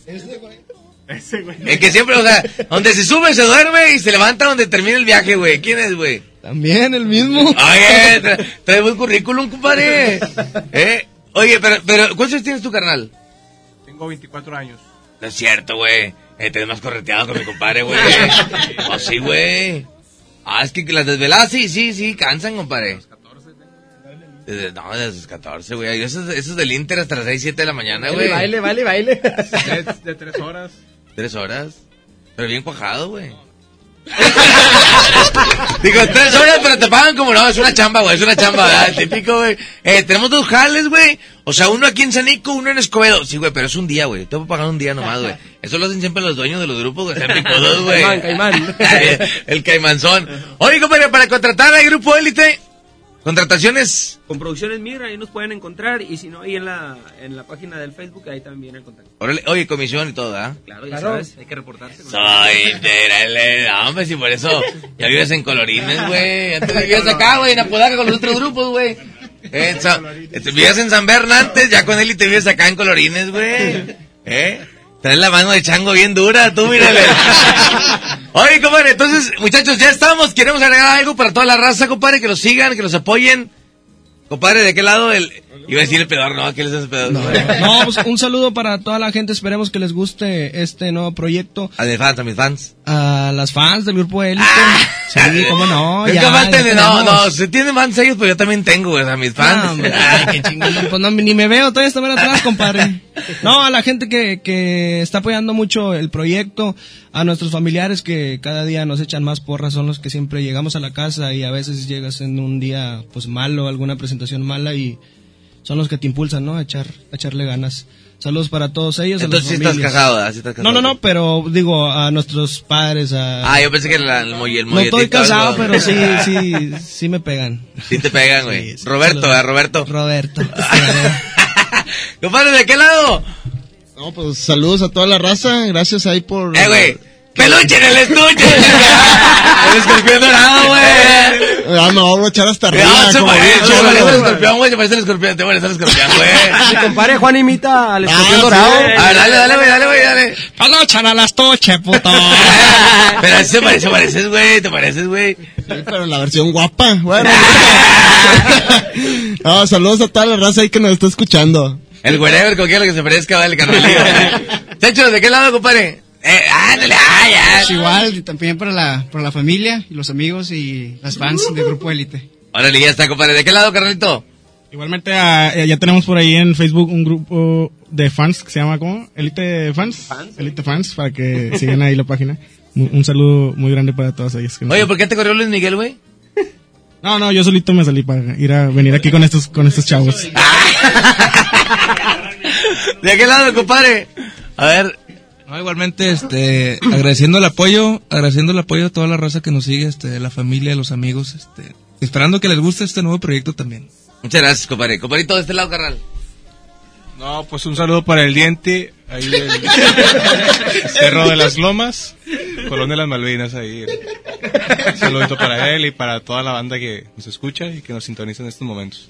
Ese, güey. El que siempre, o sea, donde se sube se duerme y se levanta donde termina el viaje, güey. ¿Quién es, güey? También el mismo. Oye, tra- trae buen currículum, compadre. ¿Eh? Oye, pero, pero, ¿cuántos años tienes tu carnal? Tengo 24 años. No es cierto, güey. Eh, te más correteado con mi compadre, güey. Oh, sí, güey. Ah, es que las desveladas sí, sí, sí, cansan, compadre. Desde, no, desde los 14, güey. Eso, es- eso es del Inter hasta las 6, 7 de la mañana, güey. Baile, baile, baile. De, de tres horas. Tres horas. Pero bien cuajado, güey. Digo, tres horas, pero te pagan como no, es una chamba, güey, es una chamba, ¿verdad? típico, güey. Eh, tenemos dos jales, güey. O sea, uno aquí en Sanico, uno en Escobedo. Sí, güey, pero es un día, güey. Te voy a pagar un día nomás, güey. Eso lo hacen siempre los dueños de los grupos, güey. Sean picudos, güey. Caimán, caimán. El caimanzón. Oye, compadre, para contratar al grupo élite, contrataciones. Con Producciones Migra, ahí nos pueden encontrar. Y si no, ahí en la, en la página del Facebook, ahí también el contacto. Órale, Oye, comisión y todo, ¿ah? Claro, ya Claro. sabes, hay que reportarse. ¿no? Soy de no, hombre, si por eso ya vives en Colorines, güey. Antes vivías acá, güey, en Apodaca con los otros grupos, güey. Eh, este, vivías en San Bernal antes, ya con él y te vives acá en Colorines, güey. ¿Eh? Traes la mano de chango bien dura, tú mírale. Oye, compadre, entonces, muchachos, ya estamos. Queremos agregar algo para toda la raza, compadre, que los sigan, que los apoyen. Compadre, ¿de qué lado el...? Iba a decir el pedor, no, ¿qué les hace pedor? No, no, pues un saludo para toda la gente, esperemos que les guste este nuevo proyecto. A mis fans, a mis fans. A las fans del grupo Élite. Sí, cómo no, Nunca ya, falten ya de- no, no, se tienen fans ellos, pero yo también tengo, güey, a mis fans. No, ay, qué chingón. Pues no, ni me veo, todavía está atrás, compadre. No, a la gente que, que está apoyando mucho el proyecto, a nuestros familiares que cada día nos echan más porras, son los que siempre llegamos a la casa y a veces llegas en un día pues malo, alguna presentación mala y son los que te impulsan, ¿no? A, echar, a echarle ganas. Saludos para todos ellos. a las Entonces sí estás casado. Sí estás No, casado. no, no, pero digo a nuestros padres, a... Ah, yo pensé que era el, molle- el no estoy casado, algo. pero sí, sí, sí me pegan. Sí te pegan, güey. Sí, sí, Roberto, saludos. ¿verdad, Roberto? Roberto. Compadre, ¿de qué lado? No, pues saludos a toda la raza. Gracias ahí por. Eh, güey. ¡Peluche en el estuche! el escorpión dorado, güey. Ah, me voy a echar hasta arriba. No, se parece, güey. escorpión, güey. Se parece al escorpión, te parece al escorpión, güey. compadre Juan imita al escorpión sí. dorado. A ver, dale, dale, güey, dale, güey, dale. ¡Palochan a las toches, puto! Pero así se parece, pareces, güey, te pareces, güey. Sí, pero en la versión guapa. Bueno. no, saludos a toda la raza ahí que nos está escuchando. El wherever, cualquiera que se parezca, vale, carnalillo. Checho, ¿de qué lado, compadre? Eh, ándale, ya. Pues igual, también para la, para la familia y los amigos y las fans del grupo Élite. Órale, ya está, compadre. ¿De qué lado, carnalito? Igualmente ah, eh, ya tenemos por ahí en Facebook un grupo de fans que se llama ¿cómo? Elite Fans. Elite Fans para que sigan ahí la página. Un, un saludo muy grande para todos ellos. que nos- Oye, ¿por qué te corrió Luis Miguel, güey? No, no, yo solito me salí para ir a venir aquí con estos con estos chavos. ¿De qué lado, compadre? A ver, No, igualmente, este, agradeciendo el apoyo, agradeciendo el apoyo a toda la raza que nos sigue, este, la familia, los amigos, este, esperando que les guste este nuevo proyecto también. muchas gracias, compadre. Compadrito, de este lado, carnal. No, pues un saludo para el diente, ahí del Cerro de las Lomas, Colón de las Malvinas, ahí. Un saludito para él y para toda la banda que nos escucha y que nos sintoniza en estos momentos.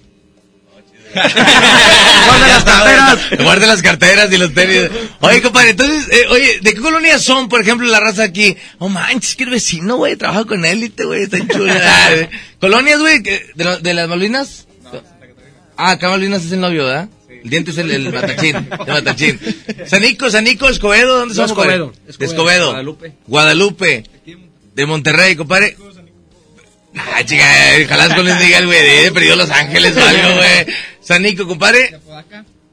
Guarda las carteras. Guarda las carteras y los tenis. Oye, compadre, entonces, eh, oye, ¿de qué colonias son, por ejemplo, la raza aquí? Oh, manches, que el vecino, güey, trabaja con élite, güey, está chula. ¿Colonias, güey, de, de las Malvinas? Ah, acá Malvinas es el novio, ¿verdad? El diente es el, el matachín, el matachín. Sanico, Sanico, Escobedo, ¿dónde No, somos, compadre? Escobedo, De Escobedo. Escobedo. Guadalupe. Guadalupe. De Monterrey, compadre. Ah, chica, jalas con Luis Miguel, güey, de perdió Los Ángeles o algo, güey. Sanico, compadre.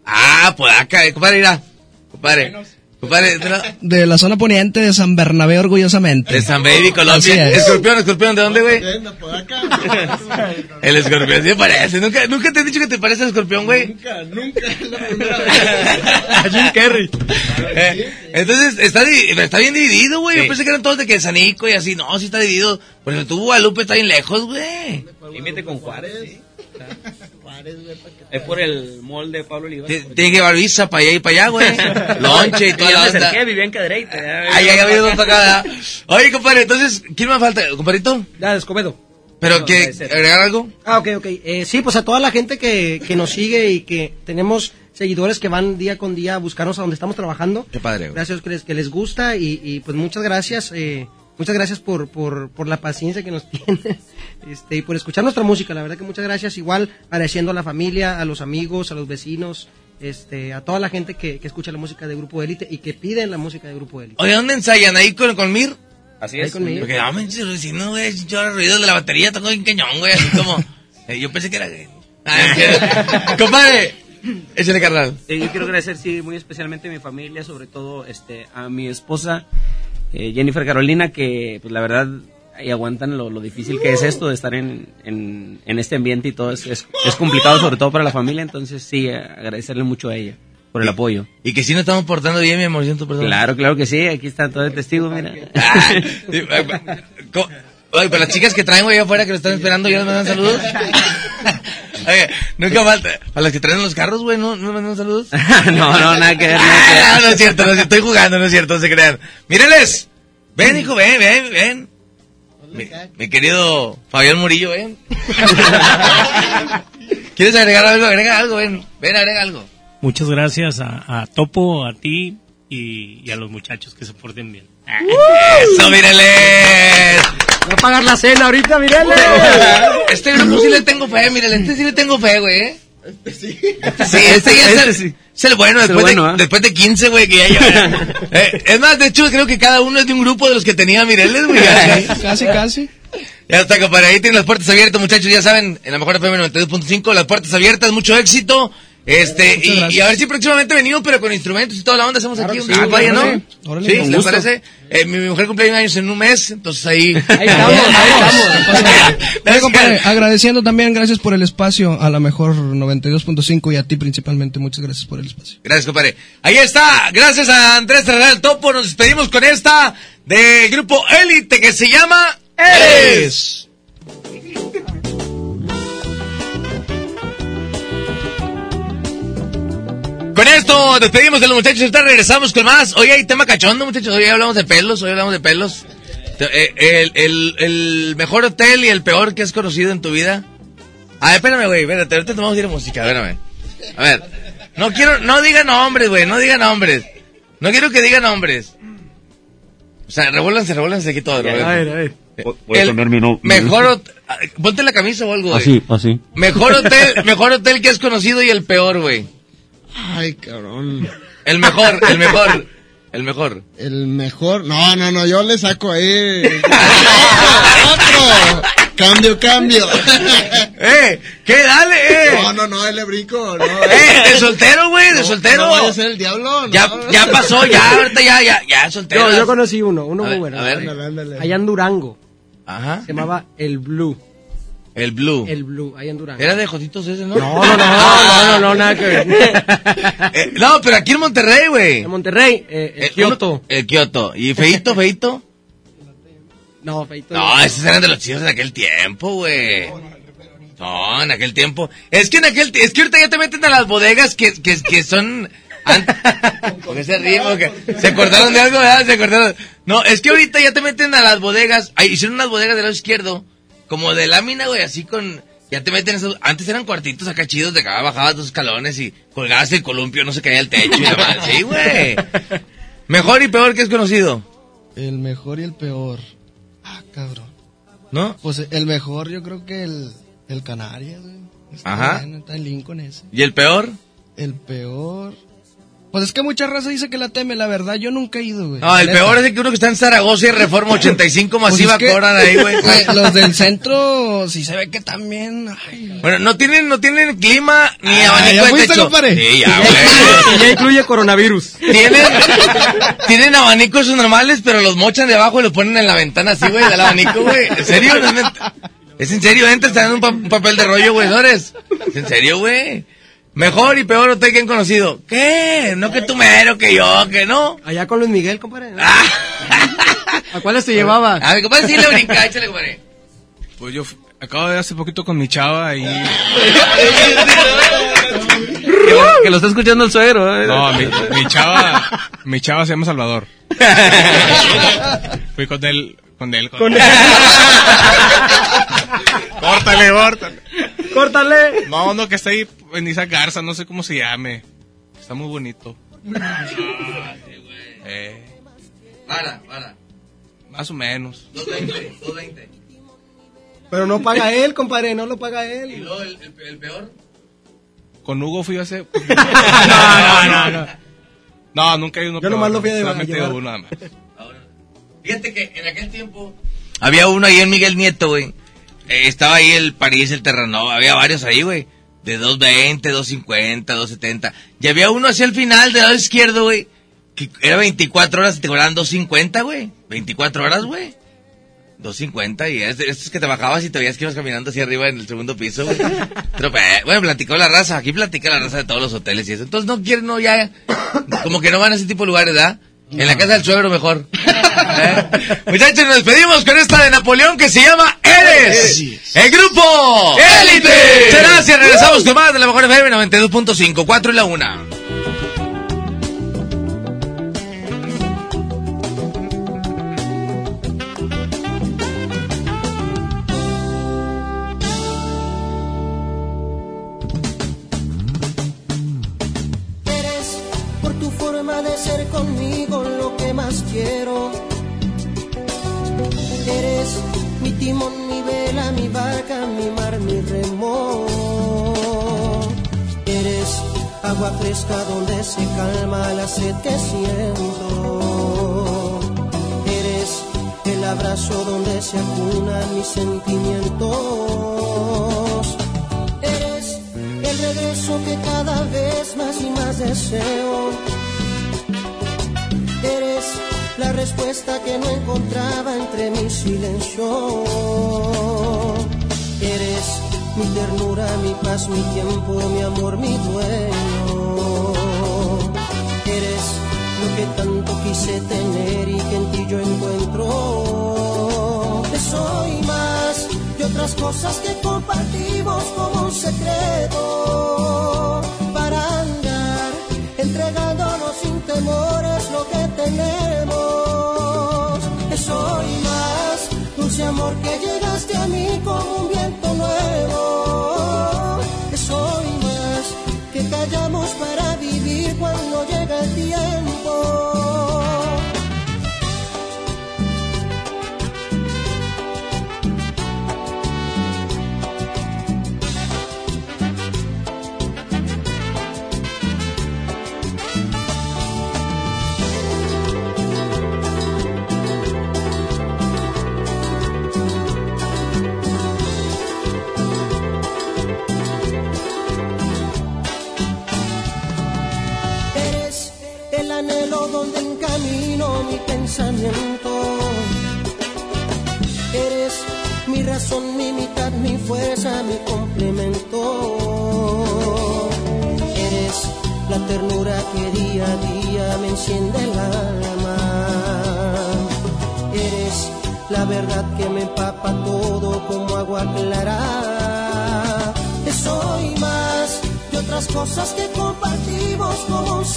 Ah, Podaca, eh, compadre, mira. Compadre. Compadre, de la- De la zona poniente de San Bernabé, orgullosamente. de San Baby, Colombia. es. Escorpión, escorpión, ¿de dónde, güey? El escorpión, sí me parece. ¿Nunca, ¿Nunca te han dicho que te parece el escorpión, güey? Nunca, nunca. Es la primera Jim Carrey. Eh, entonces, está, está bien dividido, güey. Yo Sí. pensé que eran todos de que Sanico y así. No, sí está dividido. Porque tú, Guadalupe, está bien lejos, güey. Límite con Juárez, sí. Es por el mall de Pablo Oliva. Tiene que llevar visa para allá y para allá, güey. Lonche y toda la me onda. acerqué, vivía en Cadereyta. Ay, ay, habido para acá. ¿verdad? Oye, compadre, entonces, ¿quién más falta? ¿Compadrito? Ya, de Escobedo. ¿Pero No, qué? ser. ¿Agregar algo? Ah, ok, ok. Eh, sí, pues a toda la gente que, que nos sigue y que tenemos seguidores que van día con día a buscarnos a donde estamos trabajando. Qué padre, güey. Gracias que les, que les gusta y, y, pues muchas gracias. Eh, muchas gracias por, por, por la paciencia que nos tienen este, y por escuchar nuestra música. La verdad que muchas gracias. Igual agradeciendo a la familia, a los amigos, a los vecinos, este, a toda la gente que, que escucha la música de Grupo Élite y que piden la música de Grupo Élite. Oye, ¿dónde ensayan? ¿Ahí con, con Mir? Así Ahí es. conmigo. Porque, no, me si no, güey, yo ruido de la batería, toco en cañón, güey, así como... eh, yo pensé que era... Ah, es Compadre, échale carnal. Eh, yo quiero agradecer, sí, muy especialmente a mi familia, sobre todo este, a mi esposa, eh, Jennifer Carolina, que pues la verdad ahí aguantan lo, lo difícil que es esto de estar en, en, en este ambiente y todo. Es, es, es complicado, sobre todo para la familia, entonces sí, eh, agradecerle mucho a ella por el apoyo. Y que sí nos estamos portando bien, mi amorcito, perdón. Claro, claro que sí, aquí está todo el testigo, mira. Ah, Oye, pero las chicas que traen, güey, afuera que lo están esperando, ¿ya nos mandan saludos? Oye, nunca falta. A las que traen los carros, güey, ¿no, ¿no mandan saludos? no, no, nada que ver, nada que ver. Ah, no es cierto, no es cierto, estoy jugando, no es cierto, no se crean. Mírenles. Ven, hijo, ven, ven, ven. Mi, mi querido Fabián Murillo, ven. ¿Quieres agregar algo? Agrega algo, ven. Ven, agrega algo. Muchas gracias a, a Topo, a ti y, y a los muchachos que se porten bien. Eso, mírenles. Va a pagar la cena ahorita, mirenle. Este grupo sí le tengo fe, mírenle, este sí le tengo fe, güey. ¿eh? Sí, este ya es el, sí. es el bueno, Es el después, bueno, de, ¿ah? después de 15, güey, que ya lleva. Eh, es más, de hecho, creo que cada uno es de un grupo de los que tenía Mireles, güey. Casi, casi. ya está, compadre. Ahí tienen las puertas abiertas, muchachos. Ya saben, en la mejor FM 92.5, las puertas abiertas, mucho éxito. Este, y, y a ver si próximamente venimos, pero con instrumentos y toda la onda hacemos aquí un sí, ah, vaya, ¿no? órale. Sí, ¿les gusto. parece? Eh, mi, mi mujer cumple años en un mes, entonces ahí. Ahí estamos, ahí estamos. Oye, compadre, agradeciendo también, gracias por el espacio a la mejor 92.5 y a ti principalmente, muchas gracias por el espacio. Gracias, compadre. Ahí está. Gracias a Andrés Terral Topo. Nos despedimos con esta del grupo Élite que se llama Eres. Con esto despedimos de los muchachos. Ahorita regresamos con más. Hoy hay tema cachondo, muchachos. Hoy hablamos de pelos. Hoy hablamos de pelos. Eh, El, el, el mejor hotel y el peor que has conocido en tu vida. Ah, espérame, güey. Espérate, ahorita te vamos a ir a música. Espérame. A ver. No quiero, no diga nombres, güey. No diga nombres. No quiero que diga nombres. O sea, revuélvanse, revuélvanse aquí todo. A ver, a ver. Voy a El cambiar mi no- Mejor hot- ah, Ponte la camisa o algo, güey. Así, así. Mejor hotel, mejor hotel que has conocido y el peor, güey. Ay, cabrón. El mejor, el mejor. El mejor. El mejor. No, no, no, yo le saco ahí. Otro. Cambio, cambio. ¡Eh! ¿Qué? Dale, eh. No, no, no, él le brinco. No, ¡Eh! ¿De soltero, güey? ¿De No, soltero? No vaya a ser el diablo. no. Ya, ya pasó, ya, ahorita ya, ya, ya, soltero. Yo, yo conocí uno, uno A muy ver, bueno. a ver. Ándale, ándale. Allá en Durango. Ajá. Se llamaba El Blue. El Blue. El Blue, allá en Durango. Era de Jotitos ese, ¿no? No, no, no, no, no, no, nada que ver. Eh, no, pero aquí en Monterrey, güey. En Monterrey, eh, el Kioto. El Kioto. ¿Y Feito, Feito? No, feito. No, esos eran de los chicos de aquel tiempo, güey. No, en aquel tiempo. Es que en aquel es que ahorita ya te meten a las bodegas que, que, que son ¿Por qué se ríen? Porque ¿Se acordaron de algo? ¿verdad? ¿Se acordaron? No, es que ahorita ya te meten a las bodegas. Ahí hicieron unas bodegas del lado izquierdo. Como de lámina, güey, así con... Ya te meten esos... Antes eran cuartitos acá chidos de acá bajabas dos escalones y colgabas el columpio, no se caía el techo y la madre. Sí, güey. Mejor y peor que es conocido. El mejor y el peor. Ah, cabrón. ¿No? Pues el mejor yo creo que el, el Canarias, güey. Está Ajá. bien, está en Lincoln ese. ¿Y el peor? El peor. Pues es que mucha raza dice que la teme, la verdad, yo nunca he ido, güey. No, el Neta. peor es el que uno que está en Zaragoza y Reforma 85 Pues masiva es que- cobran ahí, güey. Los del centro, sí se ve que también. Ay, Bueno, no tienen, no tienen clima ni Ah, abanico ¿ya de techo. compadre? Sí, ya, güey. Y ya incluye coronavirus. Tienen, tienen abanicos normales, pero los mochan de abajo y los ponen en la ventana así, güey, del abanico, güey. ¿En serio? ¿No es, ment- ¿Es en serio? Entras, te dan un, pa- un papel de rollo, güey, ¿no eres? ¿Es en serio, güey? Mejor y peor hotel que han conocido. ¿Qué? No que tú mero, que yo, que no. Allá con Luis Miguel, compadre. ¿A cuáles te llevaba? A ver, compadre, sí le brinca, échale, compadre. Pues yo acabo de ir hace poquito con mi chava y... Que lo, que lo está escuchando el suegro. ¿eh? No, mi, mi chava, mi chava se llama Salvador. Fui con él, con él. Con, él. córtale, córtale. Córtale. No, no, que está ahí en Isa Garza, no sé cómo se llame. Está muy bonito. Eh, Para, para. más o menos. 220, 220. Pero no paga él, compadre, no lo paga ¿Y él. luego el, el, el peor? Con Hugo fui hace... No, no, no. No, nunca he ido uno Yo nomás lo fui a solamente uno nada más. Fíjate que en aquel tiempo había uno ahí en Miguel Nieto, güey. Eh, estaba ahí el París, el Terranova, había varios ahí, güey. De 220, 250, 270. Y había uno hacia el final, del lado izquierdo, güey. Que era 24 horas y te cobraban 250, güey. 24 horas, güey. 250 y es estos que te bajabas y te veías que ibas caminando hacia arriba en el segundo piso, güey. Eh, bueno, platicó la raza, aquí platica la raza de todos los hoteles y eso. Entonces no quieren, no, ya, como que no van a ese tipo de lugares, ¿verdad? En la casa del suegro mejor. ¿Eh? Muchachos, nos despedimos con esta de Napoleón que se llama Eres. El grupo Élite. Muchas gracias, regresamos con más de la mejor FM 92.5, 4 y la 1. Agua fresca donde se calma la sed que siento. Eres el abrazo donde se acunan mis sentimientos. Eres el regreso que cada vez más y más deseo. Eres la respuesta que no encontraba entre mi silencio. Eres mi ternura, mi paz, mi tiempo, mi amor, mi dueño. Que tanto quise tener y que en ti yo encuentro. Te soy más de otras cosas que compartimos como un secreto para andar entregándonos sin temores lo que tenemos. Te soy más dulce amor que llegaste a mí como un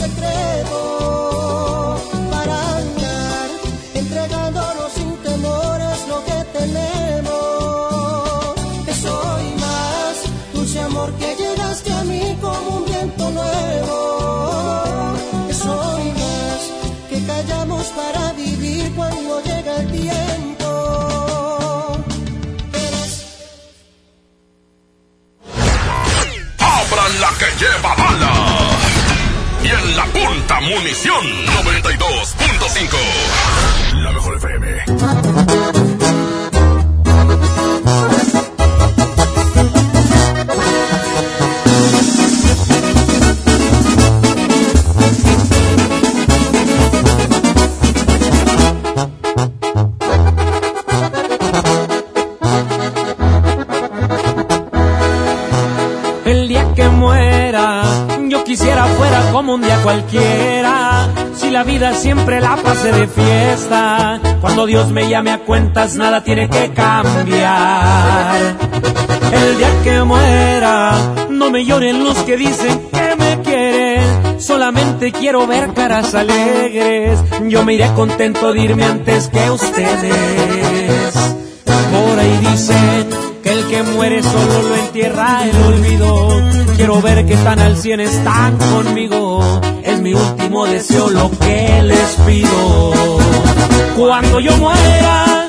como Dios me llame a cuentas nada tiene que cambiar. El día que muera, no me lloren los que dicen que me quieren. Solamente quiero ver caras alegres. Yo me iré contento de irme antes que ustedes. Por ahí dicen que el que muere solo lo entierra el olvido. Quiero ver que tan al cien están conmigo. Es mi último deseo lo que les pido. Cuando yo muera,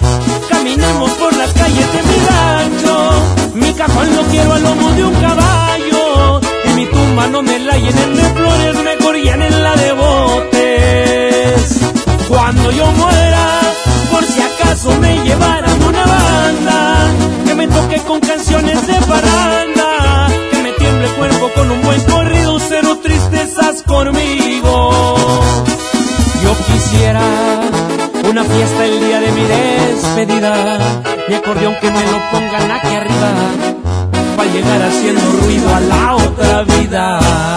caminemos por las calles de mi rancho. Mi cajón lo quiero al lomo de un caballo. En mi tumba no me la llenen de flores, mejor llenenla de botes. Cuando yo muera, por si acaso me llevaran una banda que me toque con canciones de parranda, que me tiemble el cuerpo con un buen corrido, cero tristezas conmigo. Yo quisiera una fiesta el día de mi despedida, mi acordeón que me lo pongan aquí arriba, para llegar haciendo ruido a la otra vida.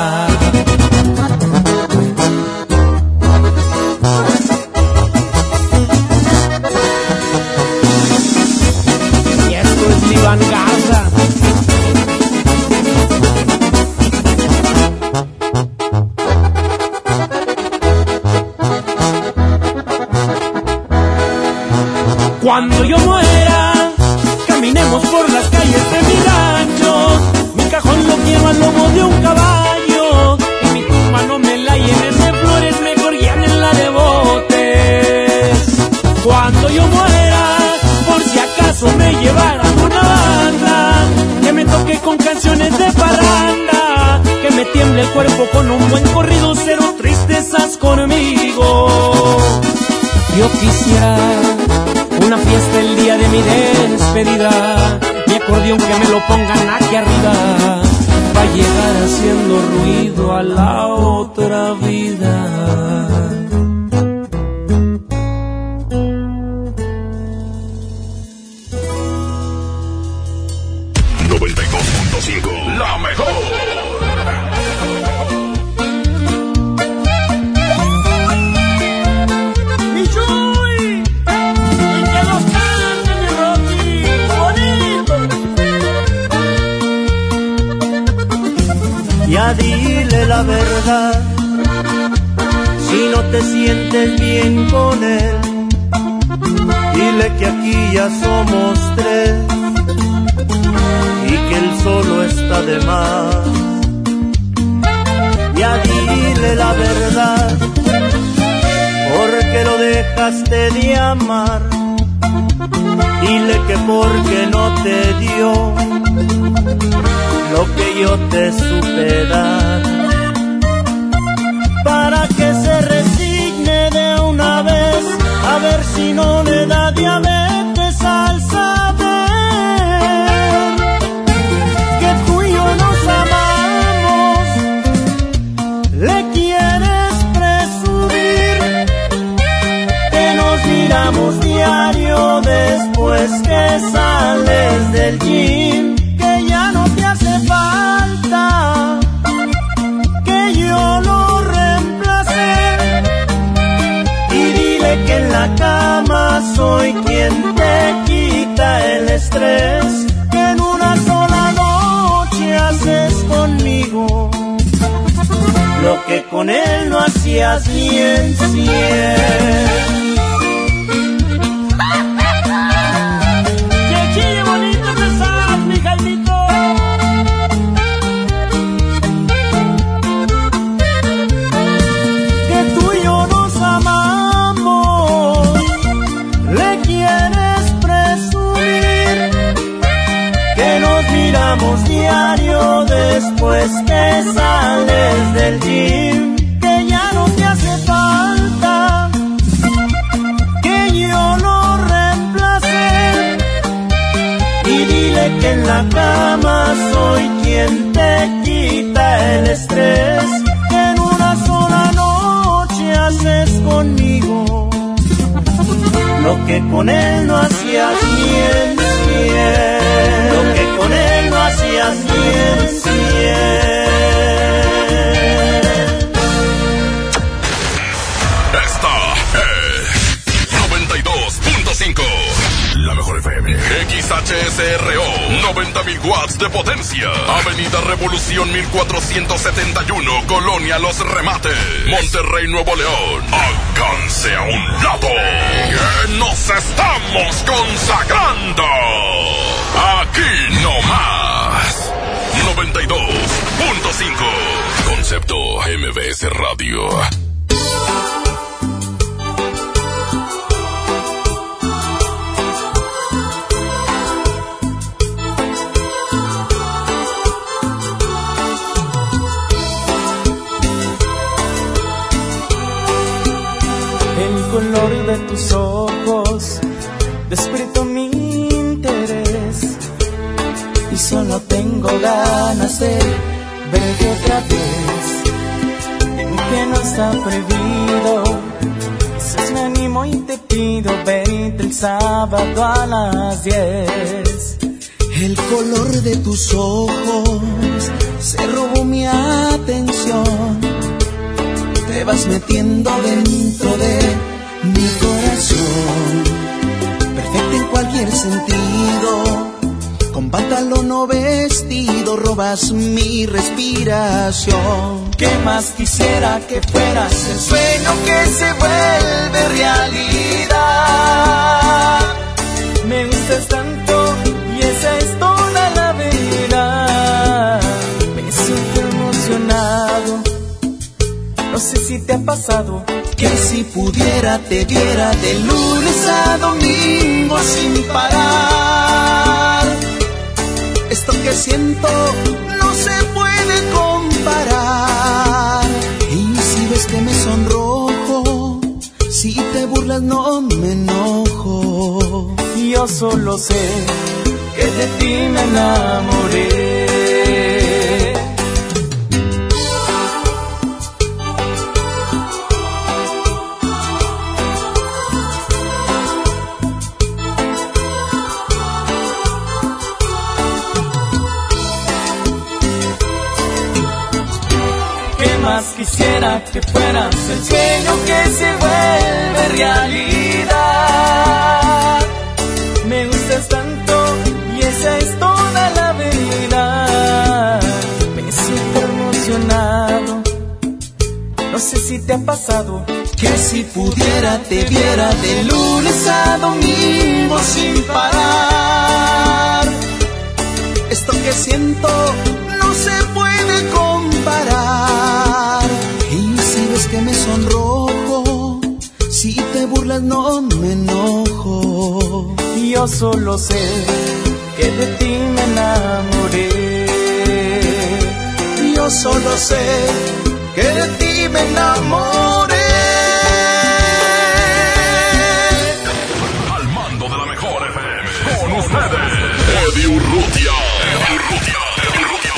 Prohibido, quizás me animo y te pido verte el sábado a las 10. El color de tus ojos se robó mi atención. Te vas metiendo dentro de mi corazón. Perfecta en cualquier sentido. Con pantalón o vestido robas mi respiración. ¿Qué más quisiera que fueras el sueño que se vuelve realidad? Me gustas tanto y esa es toda la verdad. Me siento emocionado. No sé si te ha pasado Que si pudiera te viera de lunes a domingo sin parar. Esto que siento no se puede comparar. Ves que me sonrojo, si te burlas no me enojo. Yo solo sé que de ti me enamoré. Quisiera que fueras el sueño que se vuelve realidad? Me gustas tanto y esa es toda la verdad. Me siento emocionado. No sé si te ha pasado Que si pudiera te viera de lunes a domingo sin parar. Esto que siento que me sonrojo, si te burlas no me enojo. Yo solo sé que de ti me enamoré. Yo solo sé que de ti me enamoré. Al mando de la mejor FM. Con ustedes. Eddie Urrutia. Eddie Urrutia. Eddie Urrutia.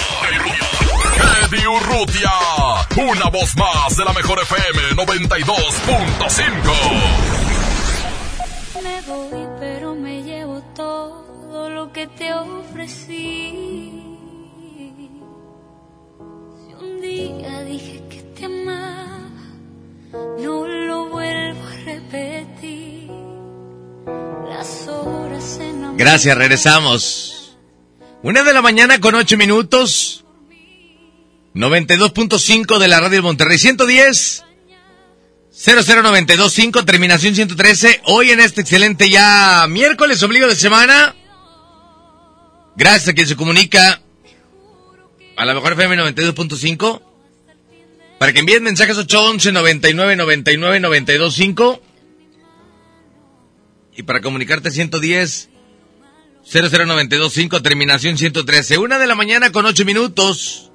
Eddie Urrutia. Una voz más de la mejor FM 92.5. Me voy, pero me llevo todo lo que te ofrecí. Si un día dije que te amaba, no lo vuelvo a repetir. Las horas se enamoran. Gracias, regresamos. Una de la mañana con ocho minutos. 92.5 de la radio Monterrey. 110 00925, terminación 113. Hoy en este excelente ya miércoles, obligo de semana. Gracias a quien se comunica a la mejor FM 92.5. Para que envíen mensajes 811 99 99 925. Y para comunicarte 110 00925, terminación 113. Una de la mañana con 8 minutos.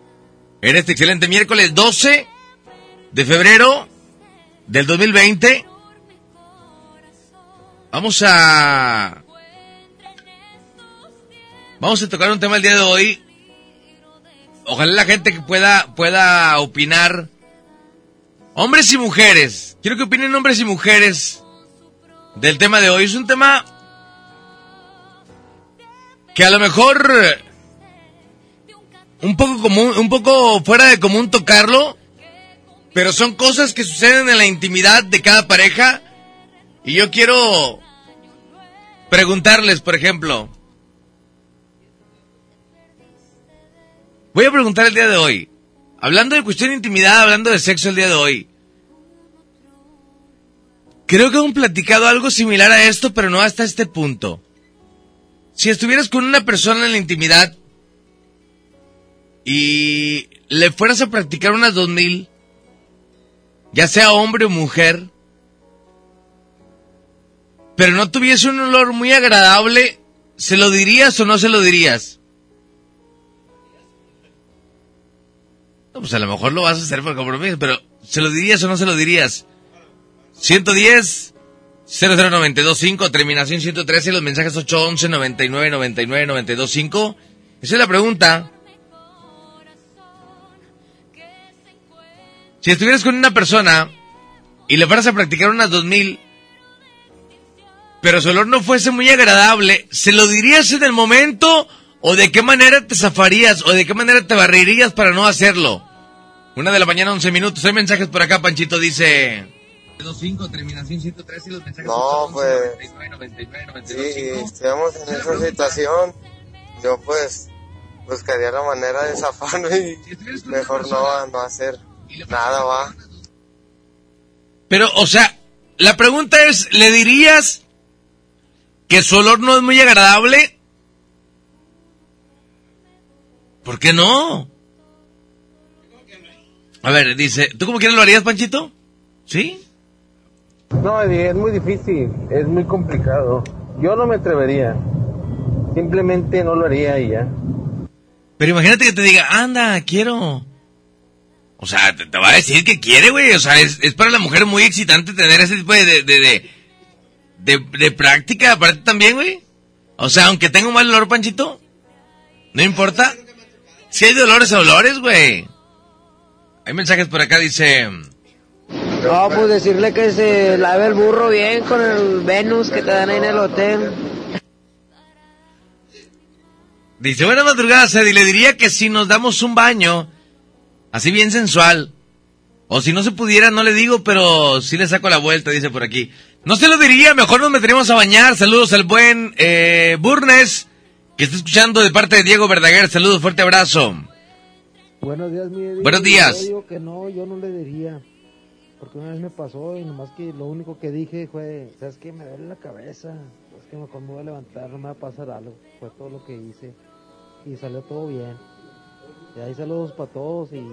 En este excelente miércoles 12 de febrero del 2020. Vamos a... Vamos a tocar un tema el día de hoy. Ojalá la gente que pueda, pueda opinar. Hombres y mujeres. Quiero que opinen hombres y mujeres del tema de hoy. Es un tema que a lo mejor un poco común, un poco fuera de común tocarlo, pero son cosas que suceden en la intimidad de cada pareja y yo quiero preguntarles, por ejemplo, voy a preguntar el día de hoy, hablando de cuestión de intimidad, hablando de sexo el día de hoy, creo que han platicado algo similar a esto, pero no hasta este punto. Si estuvieras con una persona en la intimidad y le fueras a practicar unas dos mil, ya sea hombre o mujer, pero no tuviese un olor muy agradable, ¿se lo dirías o no se lo dirías? No, pues a lo mejor lo vas a hacer por compromiso, pero ¿se lo dirías o no se lo dirías? 110 00925, terminación 113, los mensajes 811 99 99 925. Esa es la pregunta. Si estuvieras con una persona y le fueras a practicar unas 2000, pero su olor no fuese muy agradable, ¿se lo dirías en el momento o de qué manera te zafarías o de qué manera te barrerías para no hacerlo? Una de la mañana, 11 minutos. Hay mensajes por acá, Panchito dice... 25, terminación 113 y los mensajes No, pues. Sí, estamos en esa situación. Yo, pues, buscaría la manera de zafarme y mejor no, no hacer nada, va. Pero, o sea, la pregunta es, ¿le dirías que su olor no es muy agradable? ¿Por qué no? A ver, dice, ¿tú como quieres lo harías, Panchito? ¿Sí? No, es muy difícil, es muy complicado. Yo no me atrevería. Simplemente no lo haría y ya. Pero imagínate que te diga, anda, quiero. O sea, te, te va a decir que quiere, güey. O sea, es, es para la mujer muy excitante tener ese tipo de, de, de, de, de- práctica, aparte también, güey. O sea, aunque tenga un mal olor, Panchito, no importa. Si hay dolores a dolores, güey. Hay mensajes por acá, dice... No, pues decirle que se lave el burro bien con el Venus que te dan ahí en el hotel. Dice, buenas madrugadas, Eddie. Le diría que si nos damos un baño, así bien sensual, o si no se pudiera, no le digo, pero sí le saco la vuelta, dice por aquí. No se lo diría, mejor nos meteríamos a bañar. Saludos al buen eh, Burnes, que está escuchando de parte de Diego Verdaguer. Saludos, fuerte abrazo. Buenos días, mi. Buenos días. Yo digo que no, yo no le diría. Porque una vez me pasó y nomás que lo único que dije fue, ¿sabes qué? Me duele la cabeza. Es que me voy a levantar, no me va a pasar algo. Fue todo lo que hice. Y salió todo bien. Y ahí saludos para todos y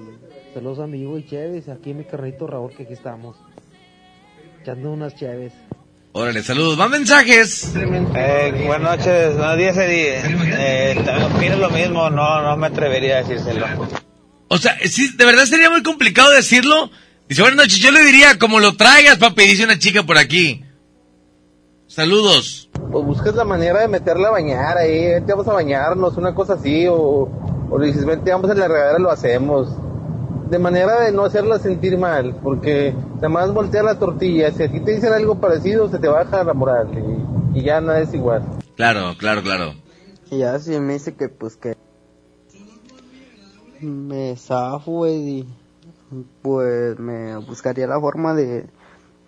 saludos a mi Hugo y Chévez. Aquí mi carrito Raúl, que aquí estamos. Echando unas Chévez. Órale, saludos. Más mensajes. Eh, buenas noches, buenos días, Eddie. Eh, también opino lo mismo, no, no me atrevería a decírselo. O sea, sí, de verdad sería muy complicado decirlo. Dice, buenas noches, yo le diría, como lo traigas, papi, dice una chica por aquí. Saludos. Pues buscas la manera de meterla a bañar ahí, vente, vamos a bañarnos, una cosa así, o, o le dices, vente, vamos a la regadera, lo hacemos. De manera de no hacerla sentir mal, porque además voltear la tortilla, si a ti te dicen algo parecido, se te baja la moral y, y ya nada es igual. Claro, claro, claro. Y ya si me dice que pues que me zafo, Eddie, pues me buscaría la forma de,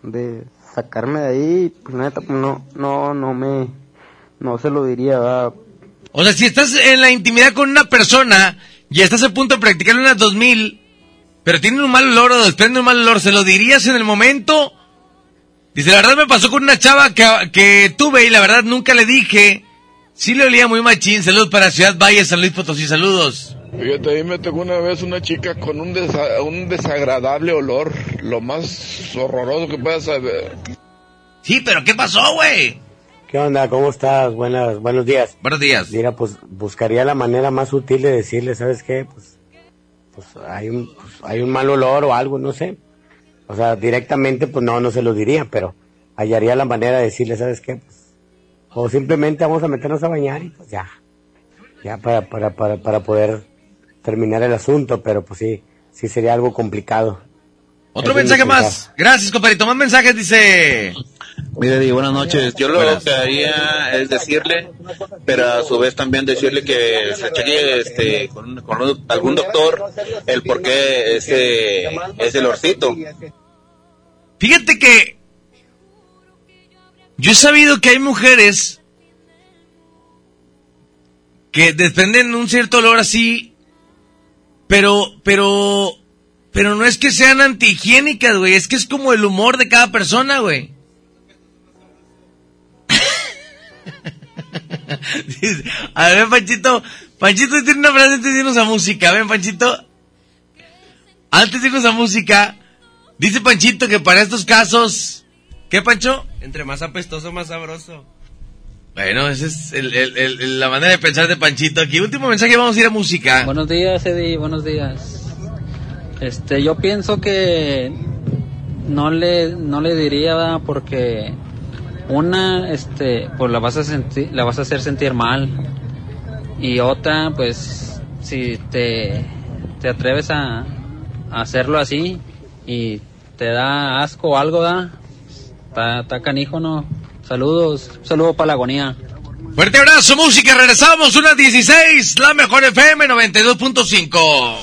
de sacarme de ahí, pues neta, pues no, no, no me, no se lo diría, ¿verdad? O sea, si estás en la intimidad con una persona y estás a punto de practicar unas 2000, pero tienen un mal olor o desprenden un mal olor, ¿se lo dirías en el momento? Dice, la verdad me pasó con una chava que, que tuve y la verdad nunca le dije. Sí le olía muy machín. Saludos para Ciudad Valle, San Luis Potosí, saludos. Fíjate, ahí me tocó una vez una chica con un, desa- un desagradable olor, lo más horroroso que puedas saber. Sí, pero ¿qué pasó, güey? ¿Qué onda? ¿Cómo estás? Buenas, buenos días. Buenos días. Mira, pues buscaría la manera más útil de decirle, ¿sabes qué? Pues, pues hay un, pues, hay un mal olor o algo, no sé. O sea, directamente, pues no, no se lo diría, pero hallaría la manera de decirle, ¿sabes qué? Pues, o simplemente vamos a meternos a bañar y pues ya. Ya para, para, para, para poder terminar el asunto, pero pues sí, sí sería algo complicado. Otro mensaje más. Gracias, compadrito. Más mensajes, dice... Mire, Di, buenas noches. Yo lo que haría es decirle, pero a su vez también decirle que se cheque este, con, con un- algún doctor el por qué ese, ese olorcito. Fíjate que yo he sabido que hay mujeres que desprenden un cierto olor así, pero, pero, pero no es que sean antihigiénicas, güey, es que es como el humor de cada persona, güey. A ver, Panchito, Panchito tiene una frase antes de irnos a música, ven, Panchito. Antes de irnos a música, dice Panchito que para estos casos, ¿qué, Pancho? Entre más apestoso, más sabroso. Bueno, esa es el- el- el- la manera de pensar de Panchito. Aquí, último mensaje, vamos a ir a música. Buenos días, Eddie, buenos días. Este, yo pienso que no le, no le diría ¿verdad? porque una, este, pues la vas a sentir, la vas a hacer sentir mal y otra, pues, si te, te atreves a, a hacerlo así y te da asco o algo, da, está, está canijo, no. Saludos, saludo para la agonía. Fuerte abrazo, música, regresamos, unas 16, la mejor FM 92.5.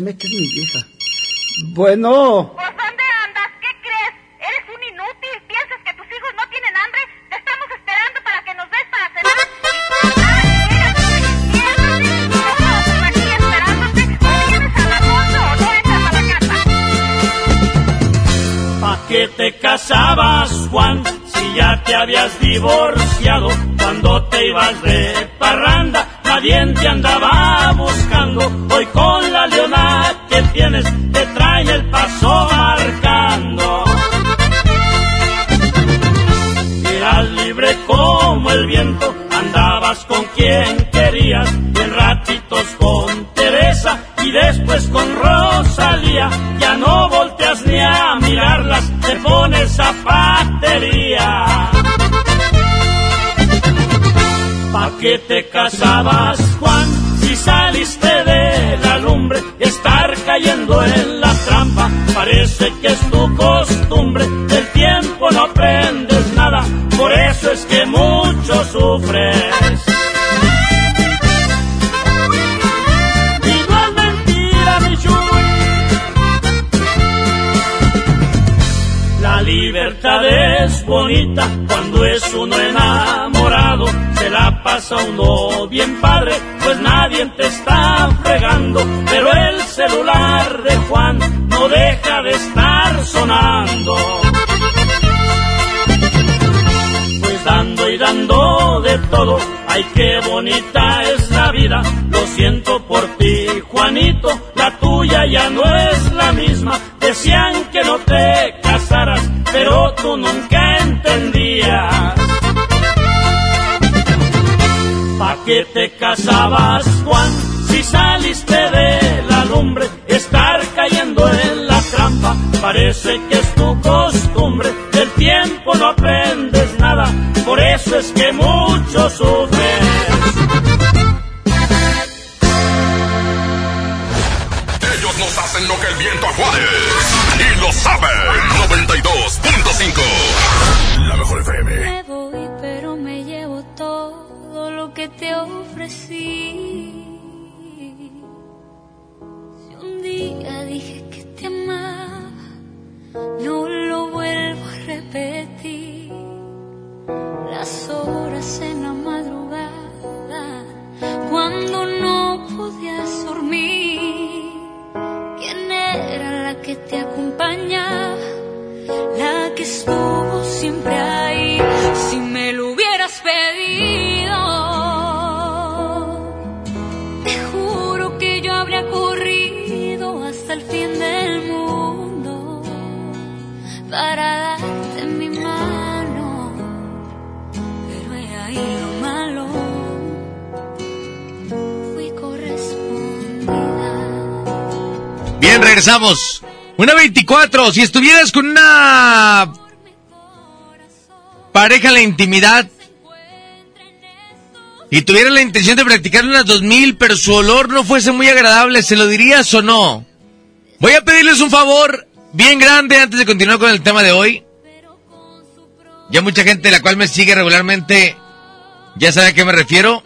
me que es mi vieja. Bueno, ¿Por dónde andas? ¿Qué crees? ¿Eres un inútil? ¿Piensas que tus hijos no tienen hambre? Te estamos esperando para que nos des para cenar. Y tú, ay, llegas, siéntate, nosotros aquí esperándote. O vienes a las ocho o no entras a la casa. ¿Pa' qué te casabas, Juan? Si ya te habías divorciado cuando te ibas de parranda, nadie te andaba buscando. Hoy con la leona que tienes te traen el paso marcando. Eras libre como el viento, andabas con quien querías, y en ratitos con Teresa y después con Rosalía. Ya no volteas ni a mirarlas, te pones zapatería. ¿Pa' qué te casabas, Juan? Si saliste de la lumbre, estar cayendo en la trampa, parece que es tu costumbre. Del tiempo no aprendes nada, por eso es que mucho sufres. Y mentira, mi. La libertad es bonita cuando es uno enamorado. Pasa uno bien padre, pues nadie te está fregando. Pero el celular de Juan no deja de estar sonando. Pues dando y dando de todo, ay qué bonita es la vida. Lo siento por ti, Juanito, la tuya ya no es la misma. Decían que no te casaras, pero tú nunca entendías. Qué te casabas, Juan? Si saliste de la lumbre, estar cayendo en la trampa, parece que es tu costumbre. Del tiempo no aprendes nada, por eso es que mucho sufres. Ellos nos hacen lo que el viento a Juárez. Y lo saben. 92.5. La mejor FM. No lo vuelvo a repetir. Las horas en la madrugada, cuando no podías dormir. ¿Quién era la que te acompañaba? La que estuvo siempre ahí. Regresamos. Una 24. Si estuvieras con una pareja en la intimidad y tuvieras la intención de practicar unas 2000, pero su olor no fuese muy agradable, ¿se lo dirías o no? Voy a pedirles un favor bien grande antes de continuar con el tema de hoy. Ya mucha gente la cual me sigue regularmente ya sabe a qué me refiero.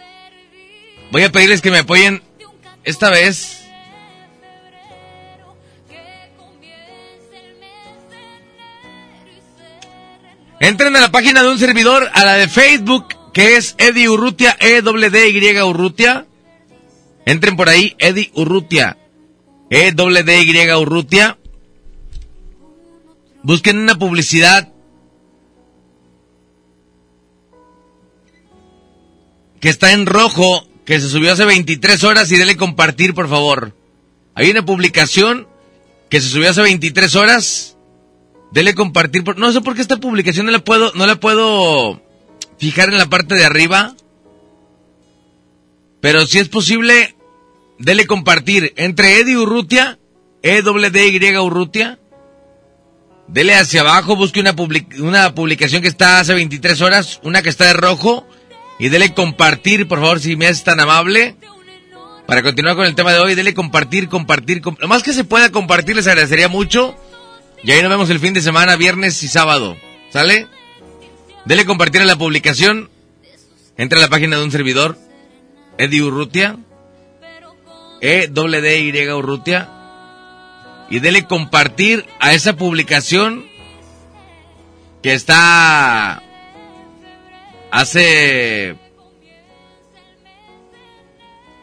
Voy a pedirles que me apoyen esta vez. Entren a la página de un servidor, a la de Facebook, que es Eddie Urrutia, e w d y Urrutia. Entren por ahí, Eddie Urrutia, e w d y Urrutia. Busquen una publicidad que está en rojo, que se subió hace 23 horas y denle compartir, por favor. Hay una publicación que se subió hace 23 horas. Dele compartir. No sé por qué esta publicación no la puedo, no la puedo fijar en la parte de arriba. Pero si es posible, dele compartir. Entre Eddie Urrutia, e d y Urrutia. Dele hacia abajo, busque una, public- una publicación que está hace 23 horas, una que está de rojo. Y dele compartir, por favor, si me es tan amable. Para continuar con el tema de hoy, dele compartir, compartir. com- Lo más que se pueda compartir, les agradecería mucho. Y ahí nos vemos el fin de semana, viernes y sábado. ¿Sale? Dele compartir a la publicación. Entra a la página de un servidor, Eddie Urrutia, E D D Y Urrutia, y dele compartir a esa publicación que está hace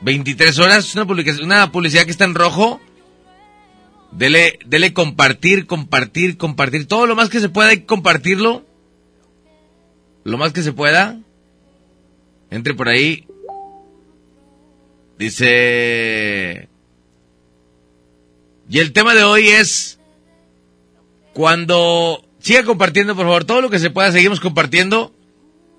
23 horas, una publicación, una publicidad que está en rojo. Dele, dele compartir, compartir, compartir. Todo lo más que se pueda que compartirlo. Lo más que se pueda. Entre por ahí. Dice... Y el tema de hoy es... Cuando... Siga compartiendo, por favor. Todo lo que se pueda, seguimos compartiendo.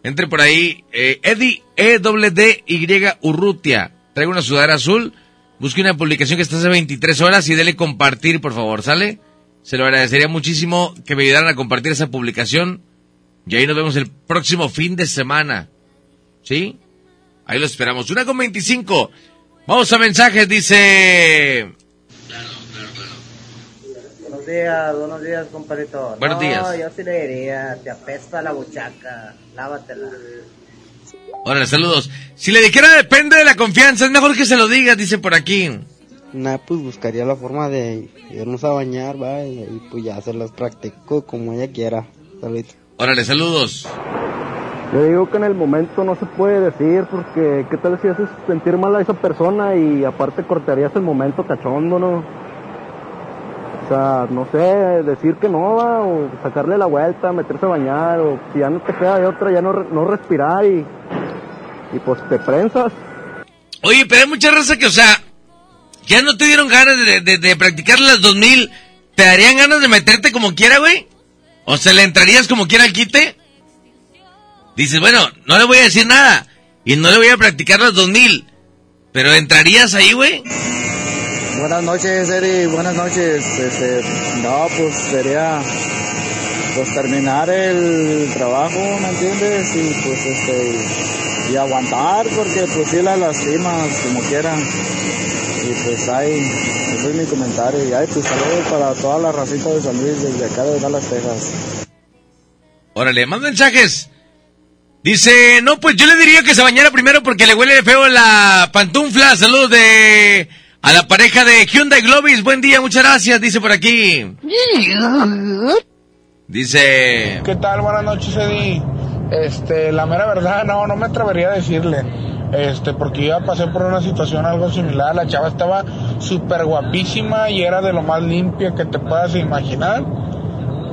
Entre por ahí. Eh, Eddie, E-D-D-Y Urrutia. Traigo una sudadera azul. Busque una publicación que está hace 23 horas y dele compartir, por favor, ¿sale? Se lo agradecería muchísimo que me ayudaran a compartir esa publicación. Y ahí nos vemos el próximo fin de semana. ¿Sí? Ahí lo esperamos. Una con 25. Vamos a mensajes, dice... Buenos días, buenos días, compadrito. Buenos no, días. yo sí le diría, te apesta la buchaca, lávatela. Órale, saludos. Si le dijera depende de la confianza, es mejor que se lo digas, dice por aquí. Nah, pues buscaría la forma de irnos a bañar, va, y, y pues ya se las practico como ella quiera. Saludito. Órale, saludos. Yo digo que en el momento no se puede decir porque qué tal si haces sentir mal a esa persona y aparte cortarías el momento cachondo, ¿no? Sea, no sé, decir que no va o sacarle la vuelta, meterse a bañar o si ya no te queda de otra ya no, no respirar y, y pues te prensas. Oye, pero hay mucha raza que, o sea, ya no te dieron ganas de, de- de practicar las 2000. ¿Te darían ganas de meterte como quiera, güey? ¿O se le entrarías como quiera al quite? Dices, bueno, no le voy a decir nada. Y no le voy a practicar las 2000. Pero ¿entrarías ahí, güey? Buenas noches, Eri, buenas noches. Este, no, pues sería pues terminar el trabajo, ¿me entiendes? Y pues este y aguantar porque pues sí la lastimas como quiera. Y pues ahí, ese es mi comentario. Y ahí pues saludos para toda la racita de San Luis desde acá de Dallas, Texas. Órale, más mensajes. Dice, no, pues yo le diría que se bañara primero porque le huele feo la pantufla. Saludos de a la pareja de Hyundai Globis. Buen día, muchas gracias, dice por aquí. Dice, ¿Qué tal? Buenas noches, Eddie. Este, la mera verdad, no, no me atrevería a decirle. Este, porque yo pasé por una situación algo similar. La chava estaba súper guapísima y era de lo más limpia que te puedas imaginar.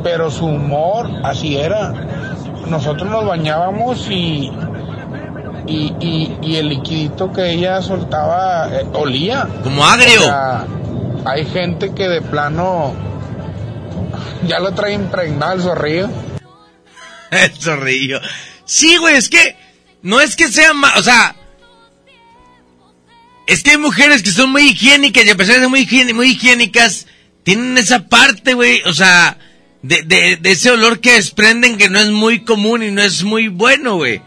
Pero su humor, así era. Nosotros nos bañábamos y, y, y, y el liquidito que ella soltaba eh, olía. Como agrio. O sea, hay gente que de plano ya lo trae impregnado el zorrillo. el zorrillo. Sí, güey, es que no es que sea ma- o sea, es que hay mujeres que son muy higiénicas y a pesar de ser muy, higieni- muy higiénicas, tienen esa parte, güey, o sea, de, de, de ese olor que desprenden que no es muy común y no es muy bueno, güey.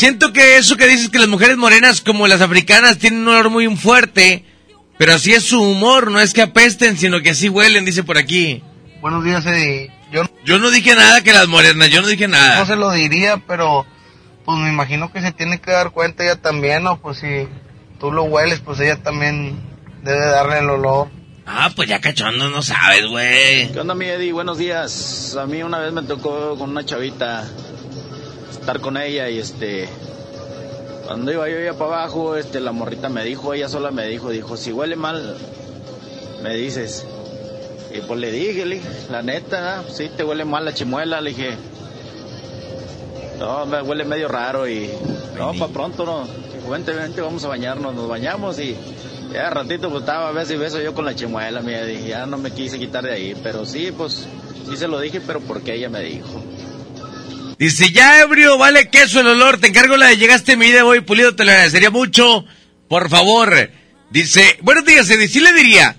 Siento que eso que dices que las mujeres morenas como las africanas tienen un olor muy fuerte, pero así es su humor, no es que apesten, sino que así huelen, dice por aquí. Buenos días, Eddie. Yo Yo no dije nada que las morenas, yo no dije nada. no se lo diría, pero pues me imagino que se tiene que dar cuenta ella también, ¿no? Pues si tú lo hueles, pues ella también debe darle el olor. Ah, pues ya cachondo no sabes, güey. ¿Qué onda, mi Eddie? Buenos días. A mí una vez me tocó con una chavita estar con ella y este... Cuando iba yo ya para abajo, este, la morrita me dijo, ella sola me dijo, dijo, si huele mal, me dices. Y pues le dije, le la neta, sí, te huele mal la chimuela, le dije. No, me huele medio raro y... No, para pronto, no. Vente, vente, vamos a bañarnos. Nos bañamos y ya ratito pues estaba a beso y beso yo con la chimuela, mía. Dije, ya no me quise quitar de ahí. Pero sí, pues, sí se lo dije, pero porque ella me dijo. Dice, ya ebrio, vale queso el olor, te encargo la de llegaste mi de hoy pulido, te lo agradecería mucho, por favor. Dice, buenos días, Eddie, sí le diría,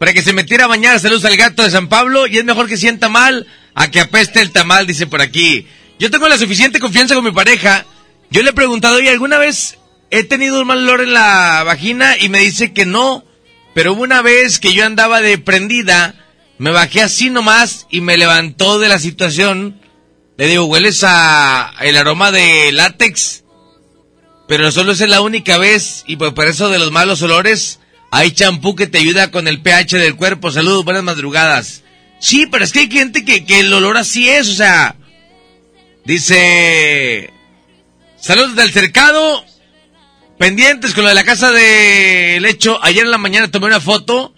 para que se metiera a bañar, saludos al gato de San Pablo, y es mejor que sienta mal a que apeste el tamal, dice por aquí. Yo tengo la suficiente confianza con mi pareja, yo le he preguntado, oye, ¿alguna vez he tenido un mal olor en la vagina? Y me dice que no, pero hubo una vez que yo andaba de prendida, me bajé así nomás y me levantó de la situación. Le digo, ¿hueles a el aroma de látex? pero solo es la única vez y pues por eso de los malos olores hay champú que te ayuda con el pH del cuerpo. Saludos, buenas madrugadas. Sí, pero es que hay gente que, que el olor así es, o sea, dice, saludos del cercado, pendientes con lo de la casa de lecho. Ayer en la mañana tomé una foto,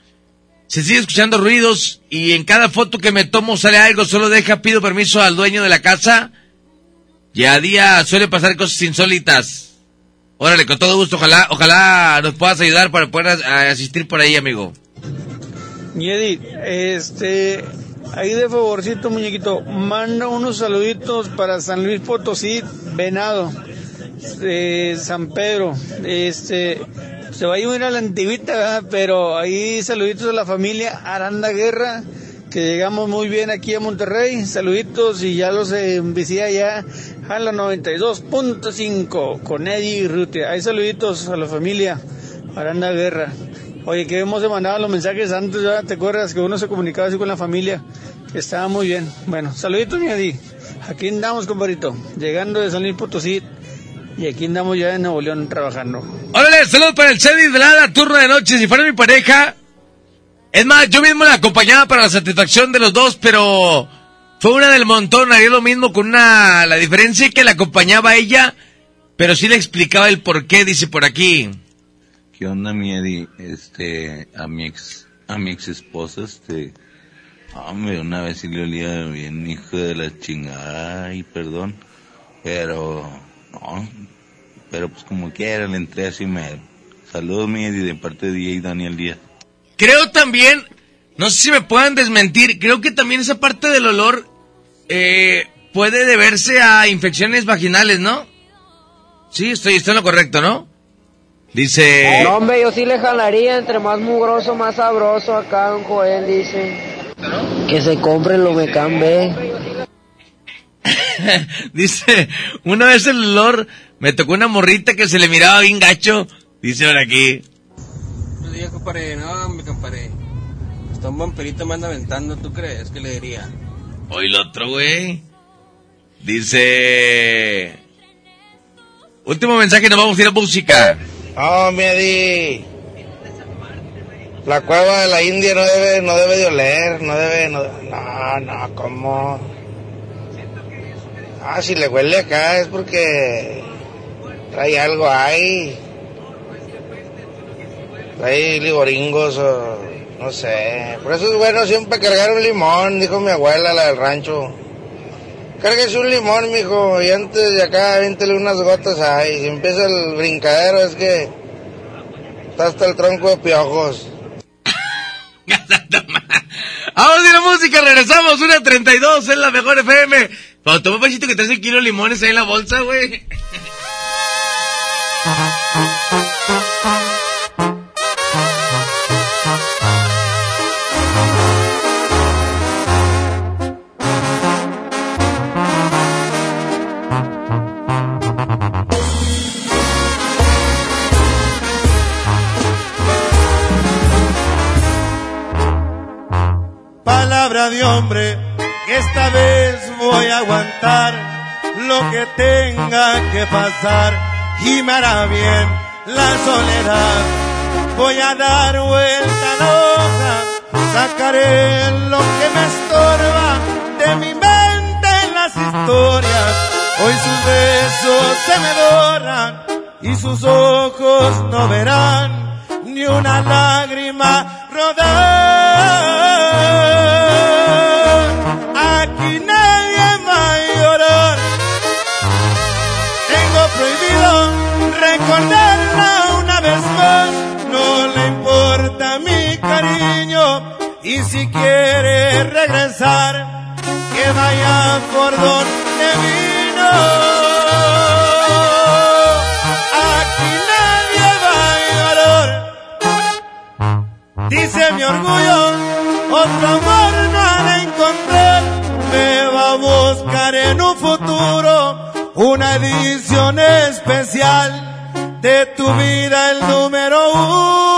se sigue escuchando ruidos y en cada foto que me tomo sale algo, solo deja, pido permiso al dueño de la casa. Y a día suele pasar cosas insólitas. Órale, con todo gusto, ojalá, ojalá nos puedas ayudar para poder asistir por ahí, amigo. Yedi, este, ahí de favorcito, muñequito, manda unos saluditos para San Luis Potosí, Venado, de San Pedro, este, se va a ir a la antigüita, ¿verdad? pero ahí saluditos a la familia Aranda Guerra, que llegamos muy bien aquí a Monterrey, saluditos y ya los envicié allá a la 92.5 con Eddie y Rutia, ahí saluditos a la familia Aranda Guerra. Oye, que hemos mandado los mensajes antes, ¿ya? ¿te acuerdas que uno se comunicaba así con la familia? Que estaba muy bien. Bueno, saluditos, mi Adi. Aquí andamos, compadrito, llegando de San Luis Potosí y aquí andamos ya en Nuevo León trabajando. Órale, saludos para el Cedis Velada, turno de noche. Si fuera mi pareja, es más, yo mismo la acompañaba para la satisfacción de los dos, pero fue una del montón. Haría lo mismo con una. La diferencia es que la acompañaba a ella, pero sí le explicaba el por qué, dice por aquí. ¿Qué onda, mi Eddie? Este, a mi ex, a mi ex esposa, este, hombre, una vez sí le olía bien, hijo de la chingada, ay, perdón, pero, no, pero pues como quiera, le entré así me, saludos, mi Eddie, de parte de DJ Daniel Díaz. Creo también, no sé si me puedan desmentir, creo que también esa parte del olor eh, puede deberse a infecciones vaginales, ¿no? Sí, estoy, estoy en lo correcto, ¿no? Dice... No, hombre, yo sí le jalaría entre más mugroso, más sabroso acá, don Joel dice. Que se compre lo Mecan B. Dice, una vez el olor, me tocó una morrita que se le miraba bien gacho. Dice ahora aquí. Buenos días, compadre. No, mi compadre. Hasta un vampirito me anda aventando, ¿tú crees? ¿Qué le diría? Hoy el otro, güey. Dice... Último mensaje, nos vamos a ir a música. No, mi Eddie. La cueva de la India no debe, no debe de oler, no debe, no, no, no, ¿cómo? Ah, si le huele acá es porque trae algo ahí. Trae ligoringos o no sé. Por eso es bueno siempre cargar un limón, dijo mi abuela, la del rancho. Cárguese un limón, mijo, y antes de acá avíntele unas gotas ahí. Si empieza el brincadero es que está hasta el tronco de piojos. Vamos a ir a música, regresamos, una 32, es la mejor FM. Cuando toma pachito que traes el kilo de limones ahí en la bolsa, güey. Palabra de hombre, aguantar lo que tenga que pasar y me hará bien la soledad. Voy a dar vuelta a la hoja, sacaré lo que me estorba de mi mente en las historias. Hoy sus besos se me doran y sus ojos no verán ni una lágrima rodar. Y si quiere regresar, que vaya por donde vino. Aquí nadie va a llorar. Dice mi orgullo, otro amor no ha de encontrar. Me va a buscar en un futuro una edición especial de tu vida, el número uno.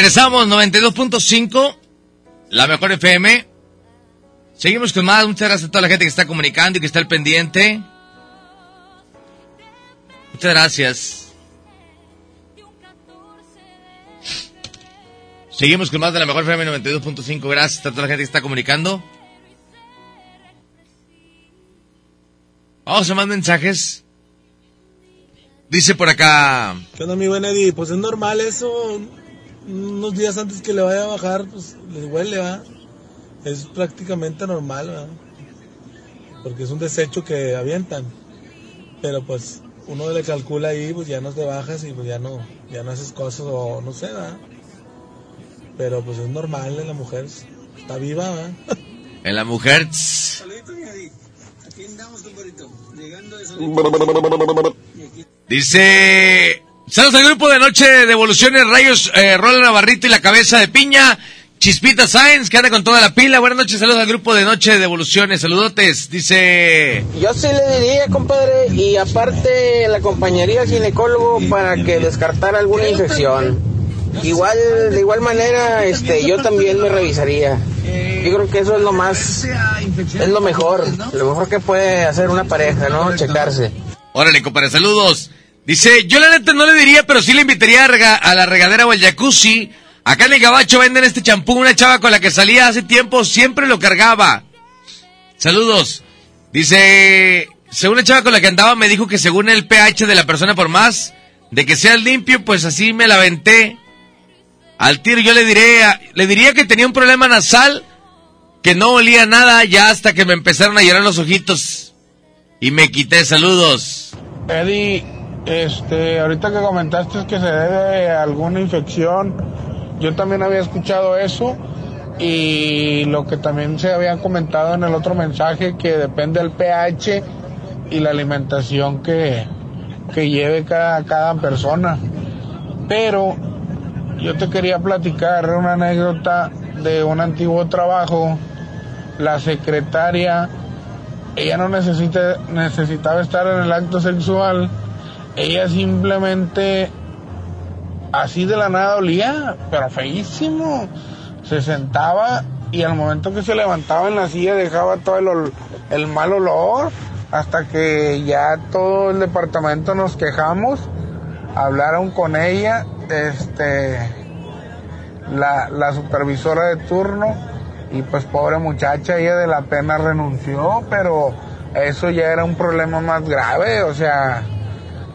Regresamos, 92.5, la mejor FM. Seguimos con más. Muchas gracias a toda la gente que está comunicando y que está al pendiente. Muchas gracias. Seguimos con más de la mejor FM 92.5. Gracias a toda la gente que está comunicando. Vamos a más mensajes. Dice por acá. ¿Qué onda, mi buen Eddie? Pues es normal eso. Unos días antes que le vaya a bajar, pues les huele, ¿va? Es prácticamente normal, ¿va? Porque es un desecho que avientan. Pero pues uno le calcula ahí, pues ya no te bajas y pues ya no, ya no haces cosas o no sé, ¿va? Pero pues es normal en la mujer. Está viva, ¿va? En la mujer. Dice. Saludos al grupo de Noche de Evoluciones, Rayos, eh, Rola Navarrito y la cabeza de piña. Chispita Sáenz, que anda con toda la pila. Buenas noches, saludos al grupo de Noche de Evoluciones. Saludotes, dice. Yo sí le diría, compadre, y aparte la acompañaría al ginecólogo para que descartara alguna infección. Igual, de igual manera, este, yo también me revisaría. Yo creo que eso es lo más, es lo mejor, lo mejor que puede hacer una pareja, ¿no? Checarse. Órale, compadre, saludos. Dice, yo la neta no le diría, pero sí le invitaría a, a la regadera o al jacuzzi. Acá en el gabacho venden este champú, una chava con la que salía hace tiempo siempre lo cargaba. Saludos. Dice, según la chava con la que andaba me dijo que según el pH de la persona por más, de que sea limpio, pues así me la aventé. Al tiro yo le diré, le diría que tenía un problema nasal, que no olía nada ya hasta que me empezaron a llorar los ojitos. Y me quité saludos. Eddie, este, ahorita que comentaste que se debe a alguna infección, yo también había escuchado eso y lo que también se había comentado en el otro mensaje que depende del pH y la alimentación que, que lleve cada, cada persona. Pero yo te quería platicar una anécdota de un antiguo trabajo. La secretaria, ella no necesita, necesitaba estar en el acto sexual, ella simplemente así de la nada olía, pero feísimo. Se sentaba y al momento que se levantaba en la silla dejaba todo el, el mal olor hasta que ya todo el departamento nos quejamos, hablaron con ella, este, la, la supervisora de turno y pues pobre muchacha, ella de la pena renunció, pero eso ya era un problema más grave, o sea,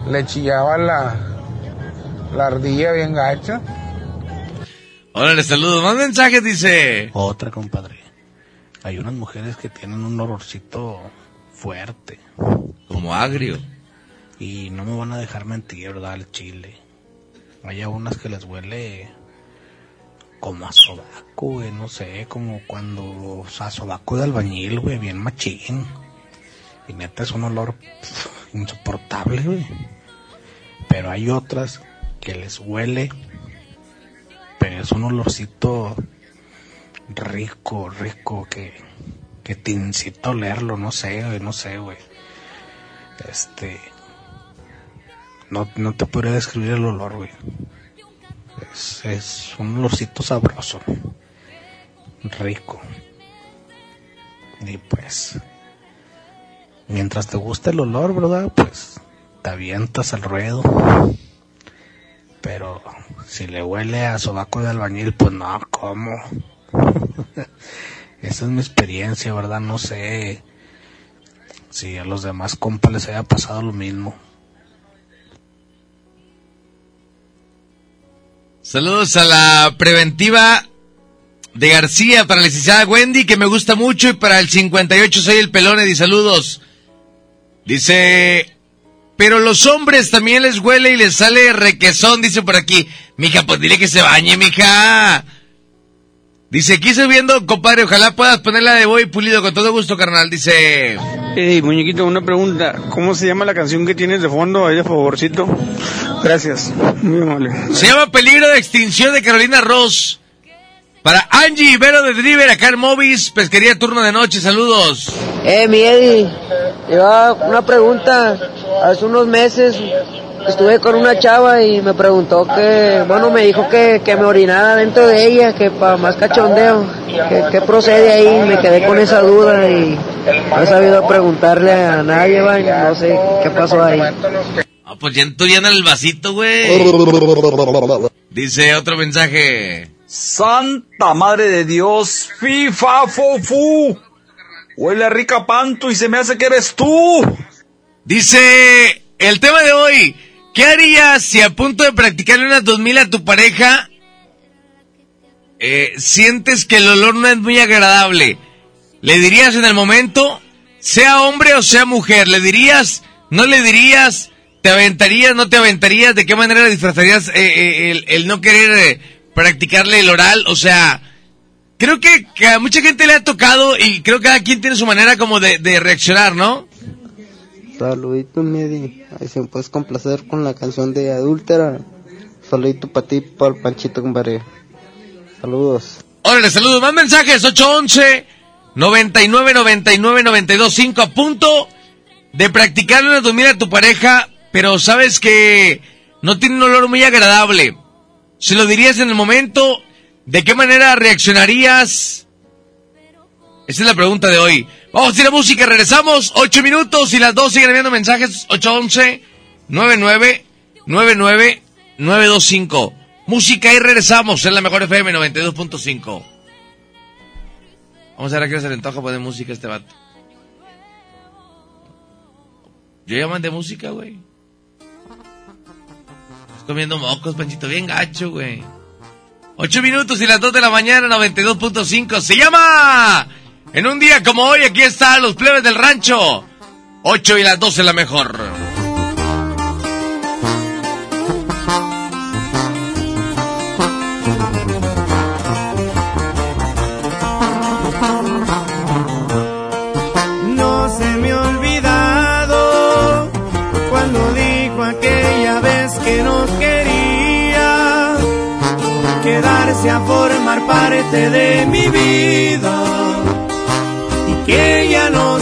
le chillaba la, la ardilla bien gacha. Órale, saludos. Más mensajes, dice. Otra, compadre. Hay unas mujeres que tienen un olorcito fuerte. Como agrio. Y no me van a dejar mentir, ¿verdad? El chile. Hay a unas que les huele como a sobaco, güey, no sé, como cuando, o sea, sobaco de albañil, güey, bien machín. Y neta es un olor insoportable, güey. Pero hay otras que les huele, pero es un olorcito rico, rico, que, que te incita a olerlo, no sé, güey, no sé, güey. Este, no, no te podría describir el olor, güey. Es, es un olorcito sabroso, rico. Y pues, mientras te gusta el olor, ¿verdad? Pues te avientas al ruedo. Pero si le huele a sobaco de albañil, pues no, ¿cómo? Esa es mi experiencia, ¿verdad? No sé si a los demás compas les haya pasado lo mismo. Saludos a la preventiva de García para la licenciada Wendy, que me gusta mucho, y para el 58 soy el pelón, y saludos. Dice, pero los hombres también les huele y les sale requesón, dice por aquí. Mija, pues dile que se bañe, mija. Dice, aquí estoy viendo, compadre, ojalá puedas ponerla de boy pulido con todo gusto, carnal. Dice, Ey, muñequito, una pregunta. ¿Cómo se llama la canción que tienes de fondo ahí de favorcito? Gracias. Muy amable. se llama Peligro de Extinción de Carolina Ross. Para Angie Ibero de Driver, acá en Movis, Pesquería Turno de Noche, saludos. Eh, mi Eddie, lleva una pregunta. Hace unos meses estuve con una chava y me preguntó que, bueno, me dijo que, que me orinara dentro de ella, que para más cachondeo, que, que procede ahí, me quedé con esa duda y no he sabido preguntarle a nadie, va, y no sé qué pasó ahí. Ah, pues ya tú llena el vasito, güey. Dice otro mensaje. Santa madre de Dios, FIFA, fofu. Huele a rica panto y se me hace que eres tú. Dice el tema de hoy. ¿Qué harías si a punto de practicarle unas 2000 a tu pareja eh, sientes que el olor no es muy agradable? ¿Le dirías en el momento, sea hombre o sea mujer? ¿Le dirías, no le dirías, te aventarías, no te aventarías? ¿De qué manera disfrazarías eh, eh, el, no querer eh, practicarle el oral? O sea, creo que, a mucha gente le ha tocado y creo que cada quien tiene su manera como de reaccionar, ¿no? Saludito, Medi. Ahí se me puedes complacer con la canción de Adúltera. Saludito para ti, para el Panchito, compadre. Saludos. Órale, saludos. Más mensajes. 811 99 99 92 5 a punto de practicarle una dormida a tu pareja, pero sabes que no tiene un olor muy agradable. ¿Se lo dirías en el momento? ¿De qué manera reaccionarías? Esa es la pregunta de hoy. Vamos a ir a música, regresamos. 8 minutos y las dos siguen enviando mensajes. 811 99 99 925. Música y regresamos en la mejor FM 92.5. Vamos a ver a qué se le antoja poner música a este vato. Yo ya mandé música, güey. Estás comiendo mocos, Panchito, bien gacho, güey. 8 minutos y las 2 de la mañana, 92.5. Se llama... En un día como hoy, aquí están los plebes del rancho. 8 y las 12 la mejor. No se me ha olvidado cuando dijo aquella vez que nos quería quedarse a formar parte de mi vida que ella no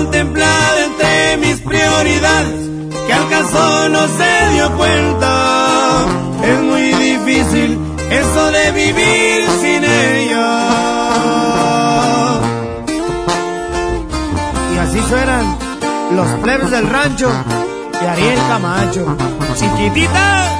contemplada entre mis prioridades, que al caso no se dio cuenta. Es muy difícil eso de vivir sin ella. Y así suenan los plebes del rancho y Ariel Camacho. Chiquitita.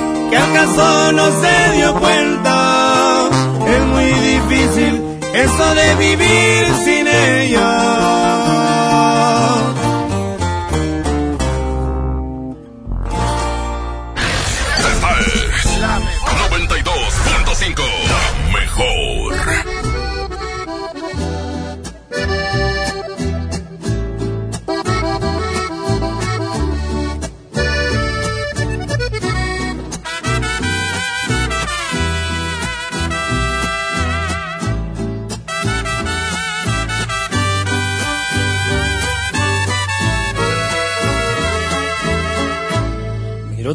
acaso no se dio cuenta. Es muy difícil eso de vivir sin ella.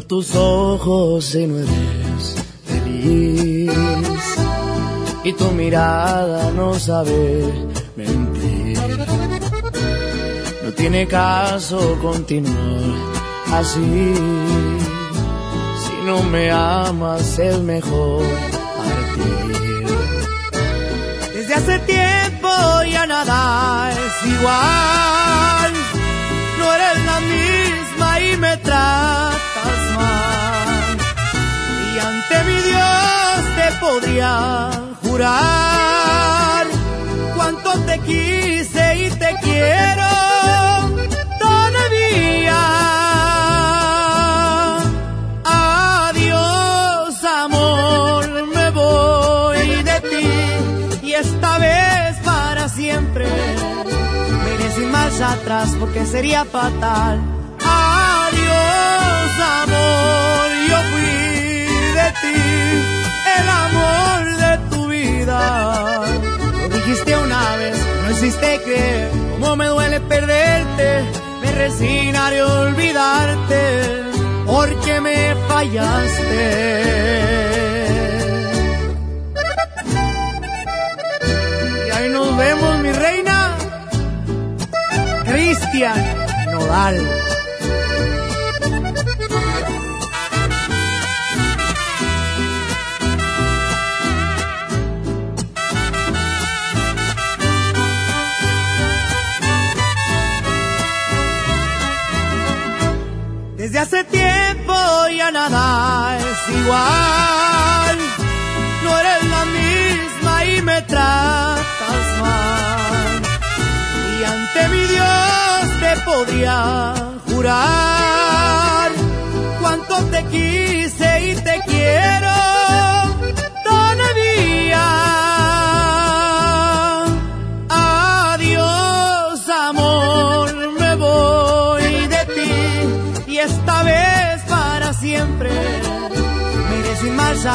Tus ojos y no feliz. Y tu mirada no sabe mentir. No tiene caso continuar así. Si no me amas es mejor partir. Desde hace tiempo ya nada es igual. Podría jurar cuánto te quise y te quiero todavía. Adiós, amor, me voy de ti y esta vez para siempre. Me iré sin marcha atrás porque sería fatal. Adiós, amor, el amor de tu vida. Lo dijiste una vez, no hiciste creer cómo me duele perderte. Me resignaré a olvidarte porque me fallaste. Y ahí nos vemos, mi reina. Cristian Nodal. Igual. No eres la misma y me tratas mal. Y ante mi Dios te podría jurar cuánto te quise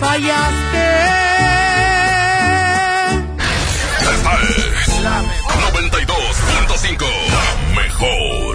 Fallaste. Esta es la 92.5. La mejor.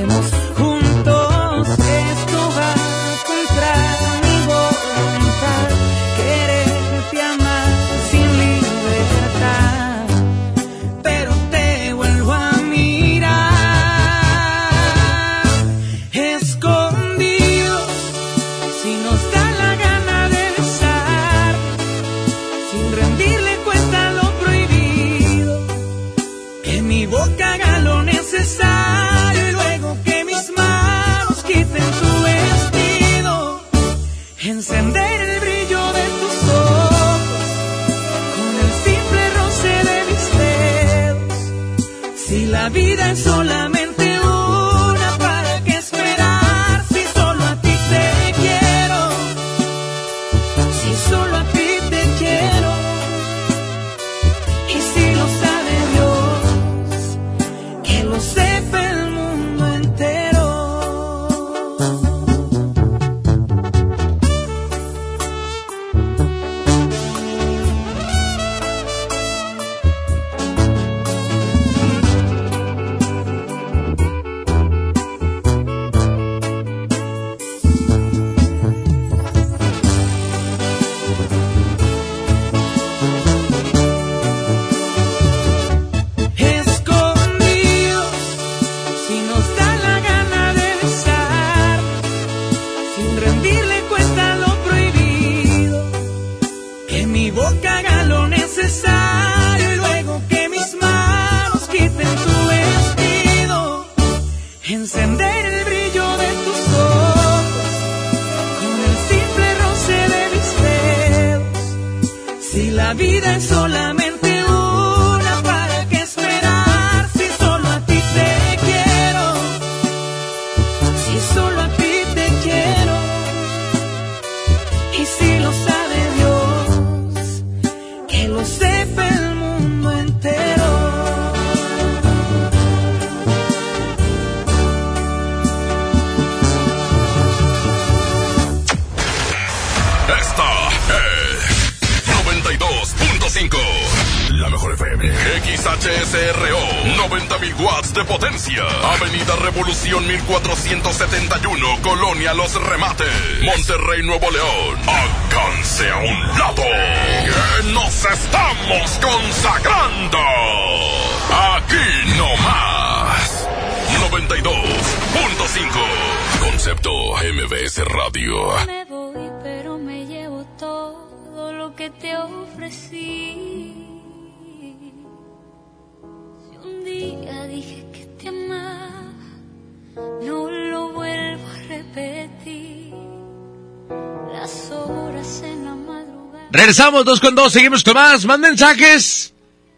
Regresamos dos con dos, seguimos con más, más mensajes.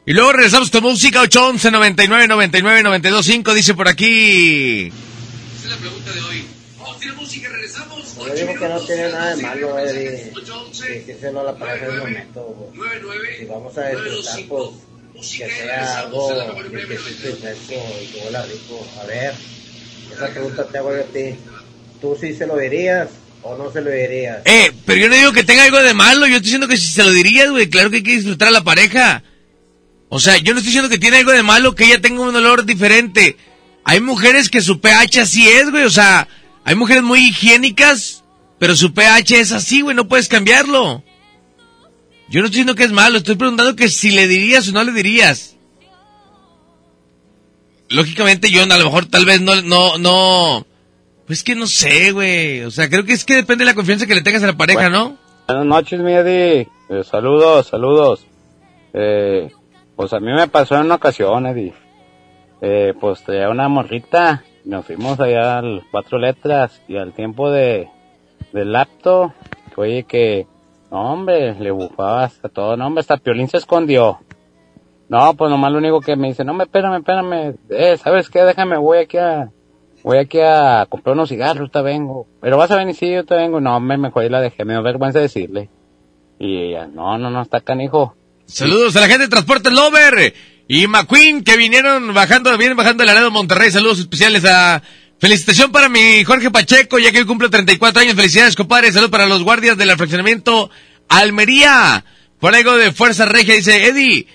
Y luego regresamos con música 811 99 99 92 5, dice por aquí. Yo digo que no tiene nada de malo, Eddie. Que, que se no la pareja del momento. pues. Si vamos a disfrutar, pues que sea algo limpiecito y fresco y que huela rico. A ver, esa pregunta te hago yo a ti. ¿Tú sí se lo dirías o no se lo dirías? Eh, pero yo no digo que tenga algo de malo, yo estoy diciendo que si se lo dirías, güey, claro que hay que disfrutar a la pareja. O sea, yo no estoy diciendo que tiene algo de malo que ella tenga un olor diferente. Hay mujeres que su pH así es, güey, o sea, hay mujeres muy higiénicas, pero su pH es así, güey, no puedes cambiarlo. Yo no estoy diciendo que es malo, estoy preguntando que si le dirías o no le dirías. Lógicamente yo a lo mejor tal vez no, no, no, pues que no sé, güey, o sea, creo que es que depende de la confianza que le tengas a la pareja, ¿no? Buenas noches, mi Eddie. Eh, saludos, saludos. Eh, pues a mí me pasó en una ocasión, Eddie. Eh, pues traía una morrita. Nos fuimos allá al cuatro letras y al tiempo de del laptop, que oye que, no hombre, le bufaba hasta todo, no hombre, hasta Piolín se escondió. No, pues nomás lo único que me dice, no me espérame, espérame, eh, ¿sabes qué? Déjame, voy aquí a, voy aquí a comprar unos cigarros, te vengo. Pero vas a venir, sí, yo te vengo. No, me mejor la dejé, me dio vergüenza decirle. Y ella, no, no, no, está canijo. Saludos a la gente de Transporte Lover y McQueen que vinieron bajando, vienen bajando el Laredo Monterrey. Saludos especiales a felicitación para mi Jorge Pacheco, ya que hoy cumple 34 años. Felicidades, compadre. Saludos para los guardias del fraccionamiento Almería. Por algo de Fuerza Regia dice, Eddie,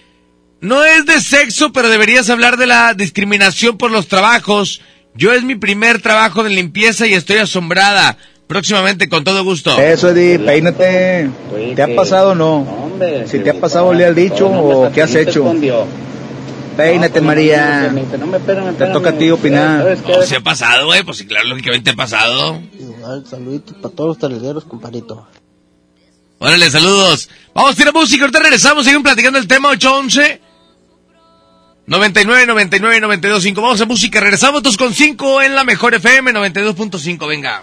no es de sexo, pero deberías hablar de la discriminación por los trabajos. Yo es mi primer trabajo de limpieza y estoy asombrada. Próximamente, con todo gusto. Eso, Eddie, peínate. ¿Te ha pasado o no? Si te ha pasado, le has dicho o qué has hecho. Peínate, María. Te toca a ti opinar. No, se ha pasado, güey. Pues sí, claro, lógicamente ha pasado. Igual, saluditos para todos los talederos, compadrito. Órale, saludos. Vamos a tirar música, ahorita regresamos, siguen platicando el tema 811. 99, 99, 92, 5. Vamos a música, regresamos 2 con 5 en la mejor FM 92.5, venga.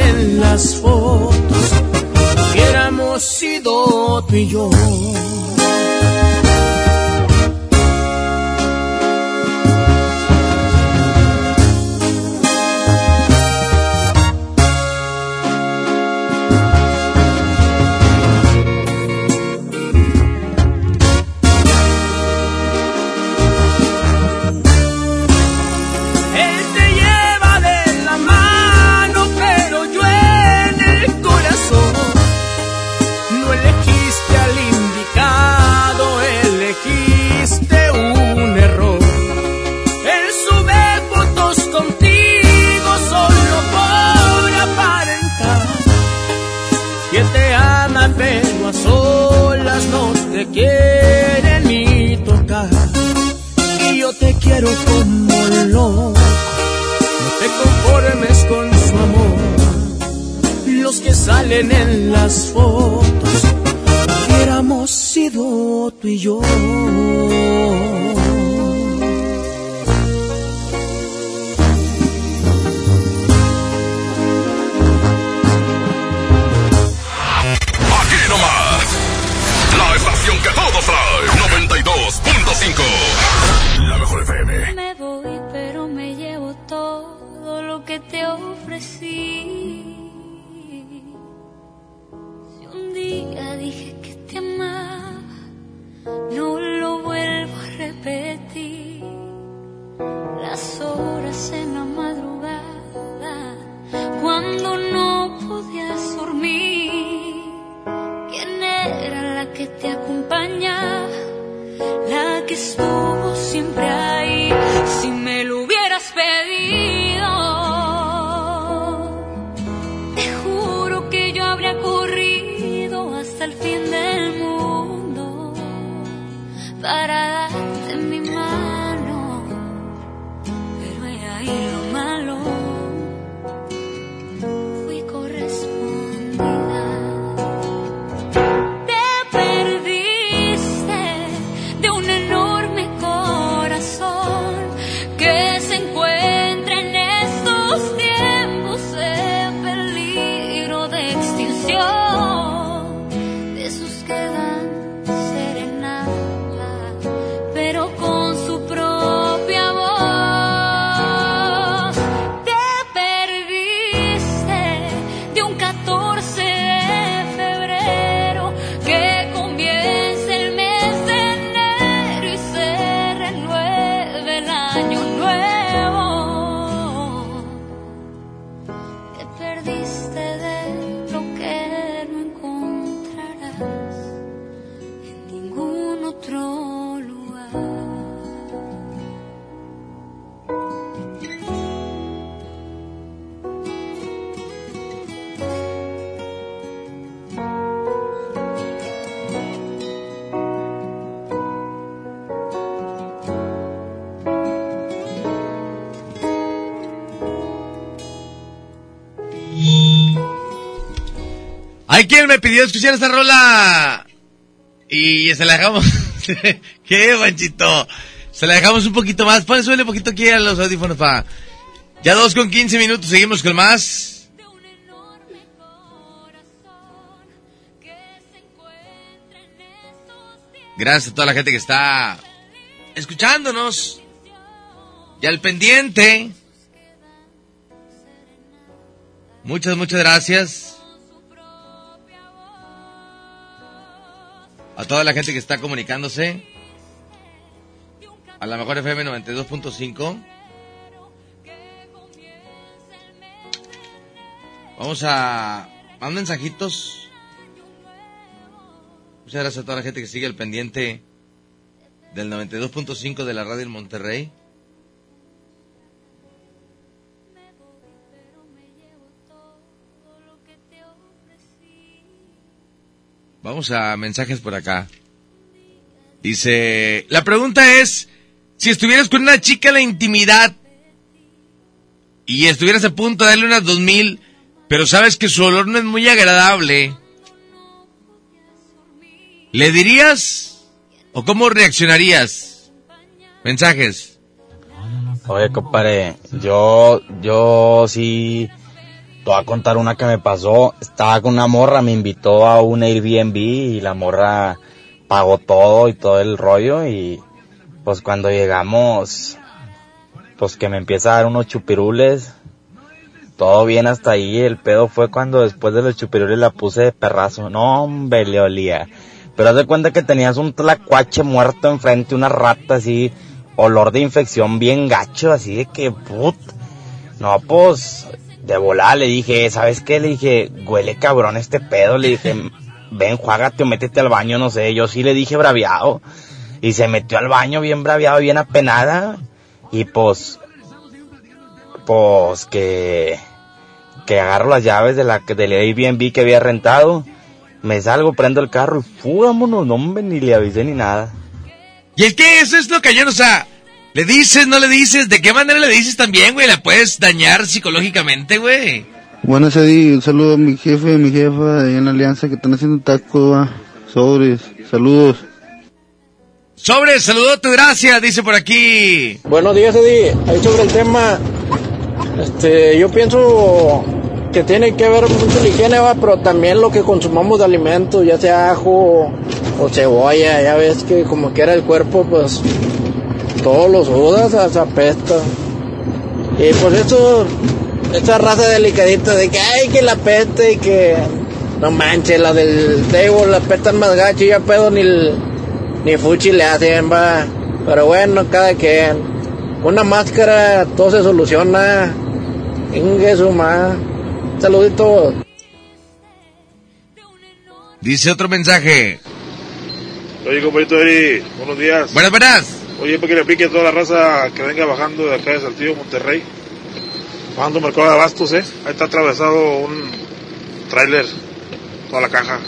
en las fotos. Hubiéramos sido tú y yo. Hay quien me pidió escuchar esta rola y se la dejamos. ¿Qué, Panchito? Se la dejamos un poquito más. Pon, suele un poquito aquí a los audífonos para. Ya dos con 15 minutos, seguimos con más. Gracias a toda la gente que está escuchándonos. Y al pendiente. Muchas, muchas gracias. A toda la gente que está comunicándose. A la mejor FM 92.5. Vamos a... Más mensajitos. Muchas gracias a toda la gente que sigue el pendiente del 92.5 de la radio en Monterrey. Vamos a mensajes por acá. Dice, la pregunta es, si estuvieras con una chica en la intimidad y estuvieras a punto de darle unas dos mil, pero sabes que su olor no es muy agradable, ¿le dirías o cómo reaccionarías? Mensajes. Oye, compadre, yo, yo sí, te voy a contar una que me pasó. Estaba con una morra, me invitó a un Airbnb y la morra pagó todo y todo el rollo y pues cuando llegamos, pues que me empieza a dar unos chupirules. Todo bien hasta ahí, el pedo fue cuando después de los chupirules la puse de perrazo. No, hombre, le olía. Pero haz de cuenta que tenías un tlacuache muerto enfrente, una rata así, olor de infección bien gacho, así de que, put. No, pues, de volada le dije, ¿sabes qué? Le dije, huele cabrón este pedo. Le dije, ven, juágate o métete al baño, no sé. Yo sí le dije braviado. Y se metió al baño bien braviado, bien apenada. Y pues, pues que, que agarro las llaves de la, del Airbnb que había rentado. Me salgo, prendo el carro y fugámonos, no hombre, ni le avisé ni nada. Y es que eso es lo cañón, o sea, le dices, no le dices, ¿de qué manera le dices también, güey? La puedes dañar psicológicamente, güey. Buenas, Eddie. Un saludo a mi jefe y a mi jefa de ahí en la Alianza que están haciendo tacos, va. Sobres, saludos. Sobre, saludote, gracias, dice por aquí. Buenos días, Eddie. Ahí sobre el tema, este, yo pienso que tiene que ver mucho la higiene, ¿va? pero también lo que consumamos de alimentos, ya sea ajo o cebolla, ya ves que como quiera el cuerpo, pues todos los sudas, hasta apesta. Y pues eso, esa raza delicadita de que ay que la peste y que no manches, la del table la petan más gacho, ya pedo ni el- ni fuchi le hacen, va. Pero bueno, cada quien. Una máscara, todo se soluciona. Ingue su. Saluditos. Dice otro mensaje. Oye, compañito Eri, buenos días. Buenas, buenas. Oye, para que le aplique a toda la raza que venga bajando de acá de Saltillo, Monterrey. Bajando Mercado de Abastos, ¿eh? Ahí está atravesado un tráiler, toda la caja.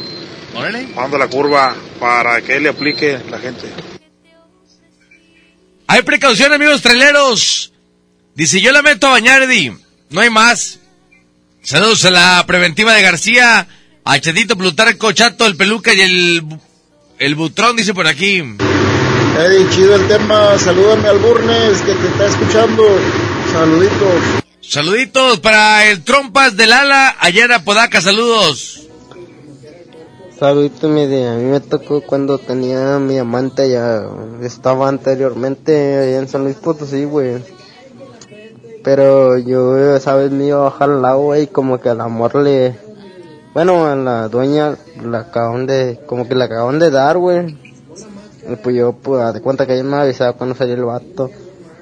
Órale. Bajando la curva para que le aplique la gente. Hay precaución, amigos traileros. Dice, yo la meto a bañar, Eddie. No hay más. Saludos a la preventiva de García, a Chetito Plutarco, Chato, el Peluca y el, el Butrón, dice por aquí. Eddie, chido el tema. Salúdame al Burnes que te está escuchando. Saluditos. Saluditos para el Trompas del Ala, allá en Apodaca, saludos. Saludito, mi de- a mí me tocó cuando tenía mi amante ya estaba anteriormente allá en San Luis Potosí, güey. Pero yo esa vez me iba a bajar al agua y como que al amor le, bueno, a la dueña la acaban de, como que la acaban de dar, güey. Pues yo, pues, de cuenta que ella me avisaba cuando salió el vato.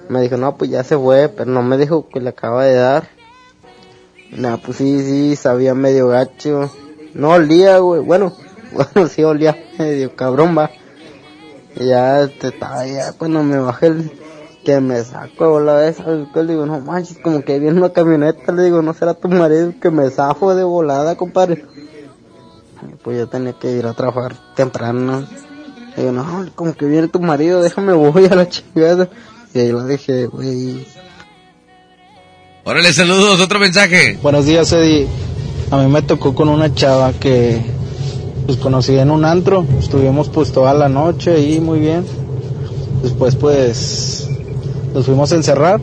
Me dijo, no, pues ya se fue, pero no me dijo que le acaba de dar. Nah, pues sí, sí, sabía medio gacho. No olía, güey. Bueno, bueno, sí olía medio cabrón, va. Ya, este, estaba ya cuando me bajé el, que me saco la vez alcohol, digo, no manches, como que viene una camioneta, le digo, no será tu marido que me zafo de volada, compadre. Pues yo tenía que ir a trabajar temprano. Digo, no, como que viene tu marido, déjame voy a la chingada. Y ahí lo dejé, güey. Órale, saludos, otro mensaje. Buenos días, Eddie. A mí me tocó con una chava que pues conocí en un antro. Estuvimos pues toda la noche ahí muy bien. Después pues nos fuimos a encerrar.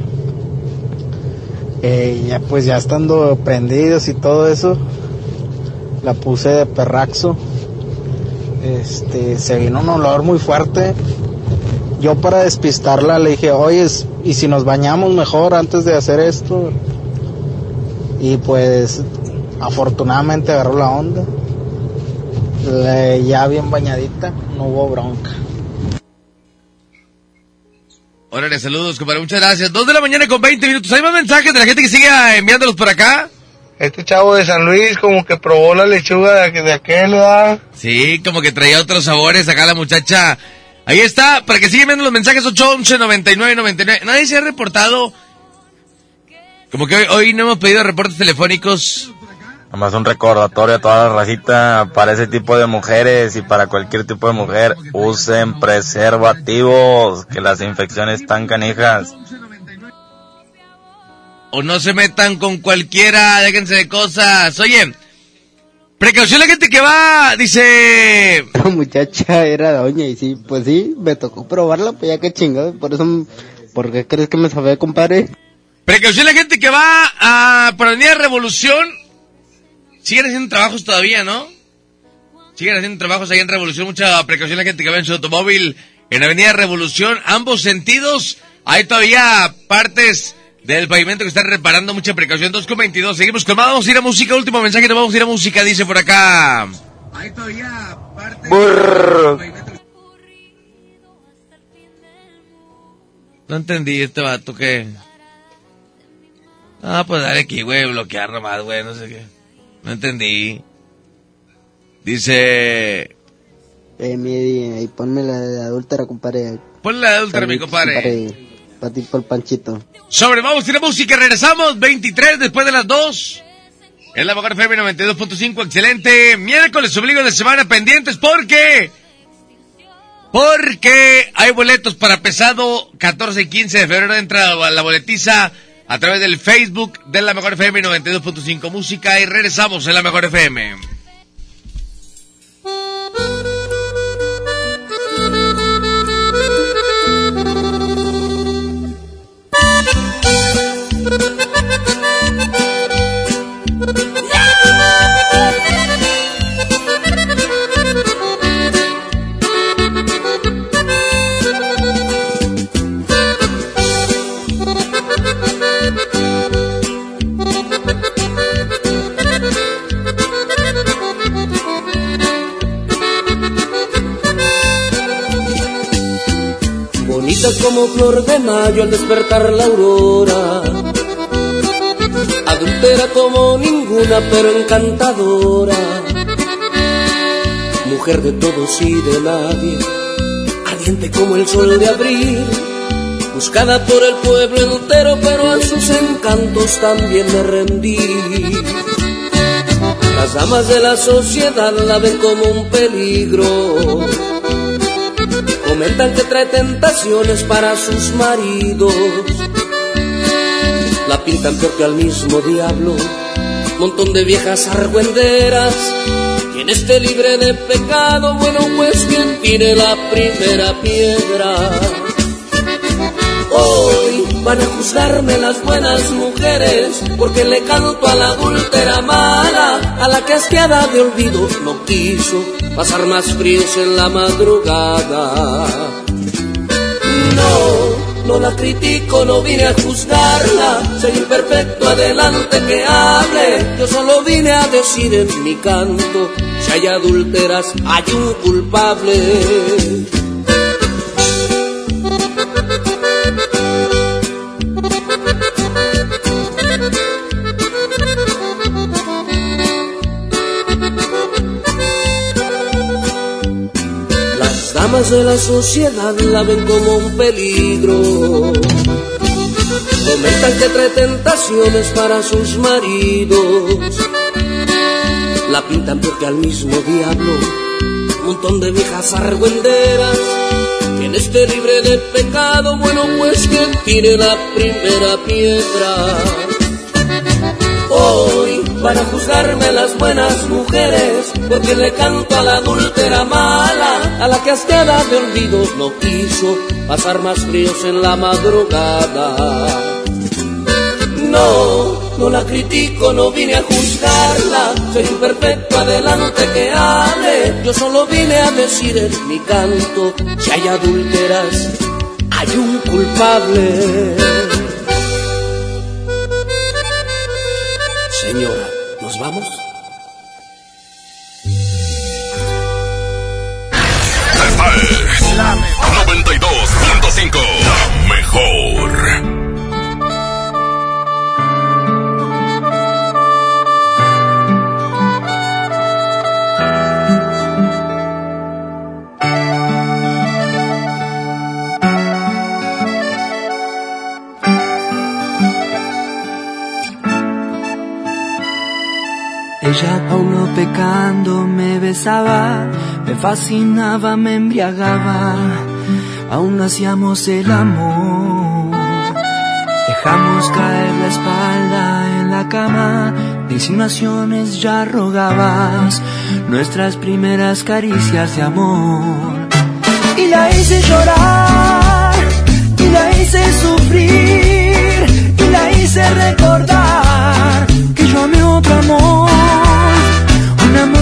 Eh, ya pues ya estando prendidos y todo eso, la puse de perraxo. Este, se vino un olor muy fuerte. Yo para despistarla le dije, oye, ¿y si nos bañamos mejor antes de hacer esto? Y pues afortunadamente agarró la onda. Ya bien bañadita, no hubo bronca. Órale, saludos, compadre, muchas gracias. Dos de la mañana con 20 minutos. ¿Hay más mensajes de la gente que sigue enviándolos por acá? Este chavo de San Luis como que probó la lechuga de, de aquel, ¿verdad? Sí, como que traía otros sabores acá la muchacha. Ahí está, para que sigan viendo los mensajes 811 99 99. Nadie se ha reportado. Como que hoy, hoy no hemos pedido reportes telefónicos. Nomás un recordatorio a toda la racita para ese tipo de mujeres y para cualquier tipo de mujer. Usen preservativos, que las infecciones están canijas. O no se metan con cualquiera, déjense de cosas. Oye, precaución la gente que va, dice... La muchacha era doña y sí, pues sí, me tocó probarla, pues ya que chingado, por eso, ¿por qué crees que me sabía, compadre? Precaución la gente que va a por Avenida Revolución. Siguen haciendo trabajos todavía, ¿no? Siguen haciendo trabajos ahí en Revolución. Mucha precaución la gente que va en su automóvil en Avenida Revolución. Ambos sentidos. Hay todavía partes del pavimento que están reparando. Mucha precaución. 2.22. Seguimos con más. Vamos a ir a música. Último mensaje. Nos vamos a ir a música. Dice por acá. No entendí este vato que... Ah, pues dale aquí, güey, bloquear nomás, güey, no sé qué. No entendí. Dice... Eh, mi ahí ponme la de adúltera, compadre. Ponle la de adúltera, mi compadre. Para por panchito. Sobre, vamos a música, regresamos, 23 después de las 2. Es la mejor FM 92.5, excelente. Miércoles, obligo de semana pendientes, porque... Porque hay boletos para pesado 14 y 15 de febrero. Entra la boletiza a través del Facebook de la mejor FM 92.5 música y regresamos en la mejor FM. Como flor de mayo al despertar la aurora, adultera como ninguna pero encantadora, mujer de todos y de nadie, ardiente como el sol de abril, buscada por el pueblo entero pero a sus encantos también me rendí. Las damas de la sociedad la ven como un peligro. Comentan que trae tentaciones para sus maridos. La pintan peor que al mismo diablo. Montón de viejas argüenderas. Quien esté libre de pecado, bueno, pues quien tire la primera piedra. Hoy van a juzgarme las buenas mujeres porque le canto a la adúltera mala, a la que asqueada de olvido no quiso pasar más fríos en la madrugada. No, no la critico, no vine a juzgarla, soy imperfecto, adelante que hable, yo solo vine a decir en mi canto, si hay adúlteras hay un culpable. De la sociedad la ven como un peligro. Comentan que trae tentaciones para sus maridos. La pintan porque al mismo diablo, un montón de viejas argüenderas. Quien esté libre de pecado, bueno, pues que tire la primera piedra. Hoy van a juzgarme las buenas mujeres porque le canto a la adúltera mala, a la que hasta de olvidos no quiso pasar más fríos en la madrugada. No, no la critico, no vine a juzgarla, soy imperfecto, adelante que hable. Yo solo vine a decir en mi canto, si hay adúlteras, hay un culpable. Señora, ¿nos vamos? Esta es la 92.5. Ella aún no pecando me besaba, me fascinaba, me embriagaba, aún hacíamos el amor. Dejamos caer la espalda en la cama, de insinuaciones ya rogabas nuestras primeras caricias de amor. Y la hice llorar, y la hice sufrir, y la hice recordar que yo amé otro amor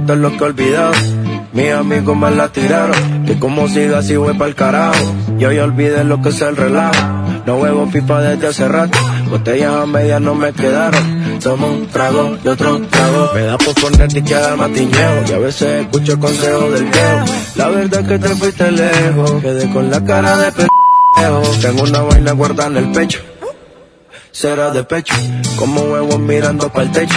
Matar lo que he olvidado. Mis amigos me la tiraron, que como siga así voy pa'l carajo. Yo ya olvidé lo que es el relajo, no huevo pipa desde hace rato. Botellas a medias no me quedaron, tomo un trago y otro trago. Me da por ponerte y quedar matiñeo, y a veces escucho consejos del viejo. La verdad es que te fuiste lejos, quedé con la cara de pendejo. Tengo una vaina guardada en el pecho, será de pecho, como huevos mirando para el techo.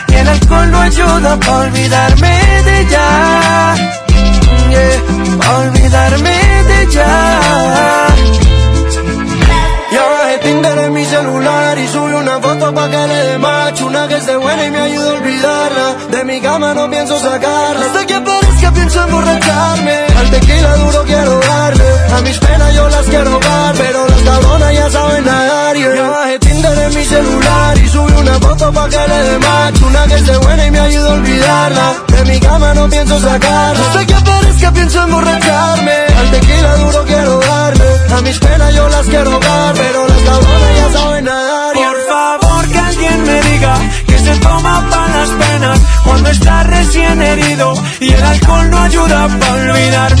el alcohol no ayuda para olvidarme de ella. Yeah, pa' olvidarme de. Ya bajé Tinder en mi celular y subí una foto pa' que le dé macho Una que esté buena y me ayude a olvidarla De mi cama no pienso sacarla Hasta que aparezca pienso emborracharme Al tequila duro quiero darle A mis penas yo las quiero dar Pero las cabronas ya saben nadar yeah. Ya bajé Tinder en mi celular y subí una foto pa' que le dé macho Una que esté buena y me ayude a olvidarla. De mi cama no pienso sacarla. Hasta que aparezca pienso emborracharme Al tequila duro quiero darle. A mis penas yo las quiero dar Pero las cabronas ya saben nadar. Por favor que alguien me diga que se toma para las penas cuando está recién herido y el alcohol no ayuda para olvidarme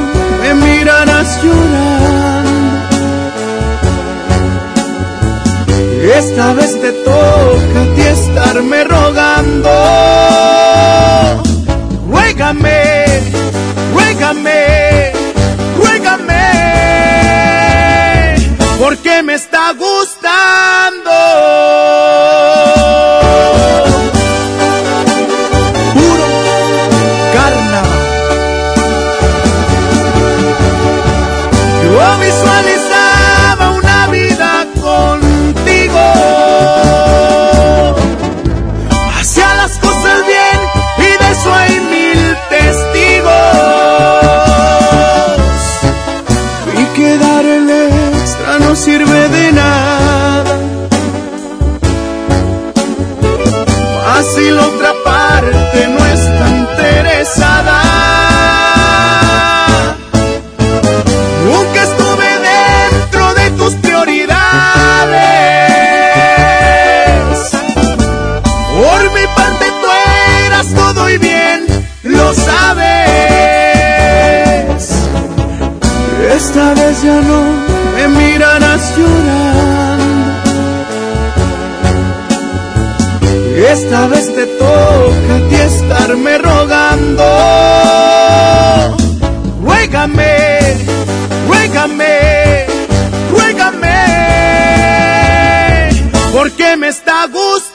Esta vez te toca a ti estarme rogando. Ruégame, ruégame, ruégame, porque me está gustando. Esta vez ya no me mirarás llorando. Esta vez te toca a ti estarme rogando. Ruégame, ruégame, ruégame, porque me está gustando.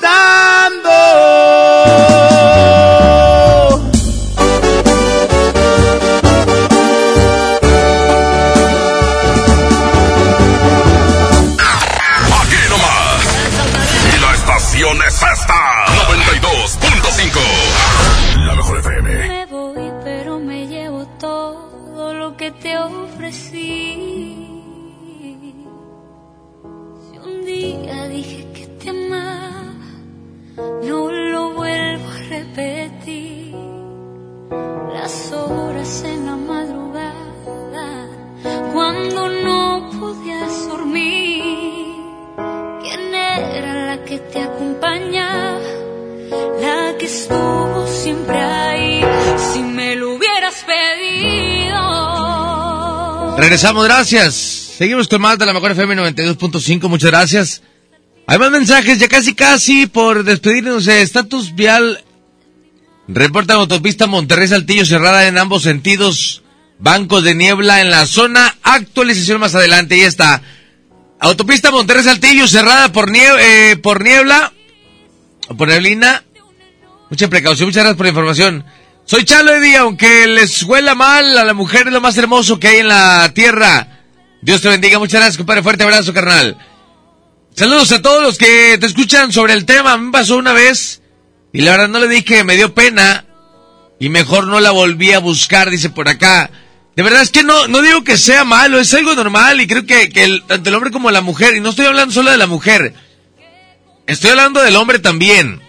Regresamos, gracias. Seguimos con más de la mejor FM 92.5, muchas gracias. Hay más mensajes, ya casi casi por despedirnos de estatus vial. Reportan autopista Monterrey Saltillo cerrada en ambos sentidos. Bancos de niebla en la zona. Actualización más adelante, ya está. Autopista Monterrey Saltillo cerrada por, nie- eh, por niebla. o Por neblina. Mucha precaución, muchas gracias por la información. Soy Chalo Eddy, aunque les huela mal, a la mujer es lo más hermoso que hay en la tierra. Dios te bendiga, muchas gracias, compadre. Fuerte abrazo, carnal. Saludos a todos los que te escuchan sobre el tema. Me pasó una vez y la verdad no le dije, me dio pena y mejor no la volví a buscar, dice por acá. De verdad es que no, no digo que sea malo, es algo normal y creo que, que el- tanto el hombre como la mujer, y no estoy hablando solo de la mujer, estoy hablando del hombre también.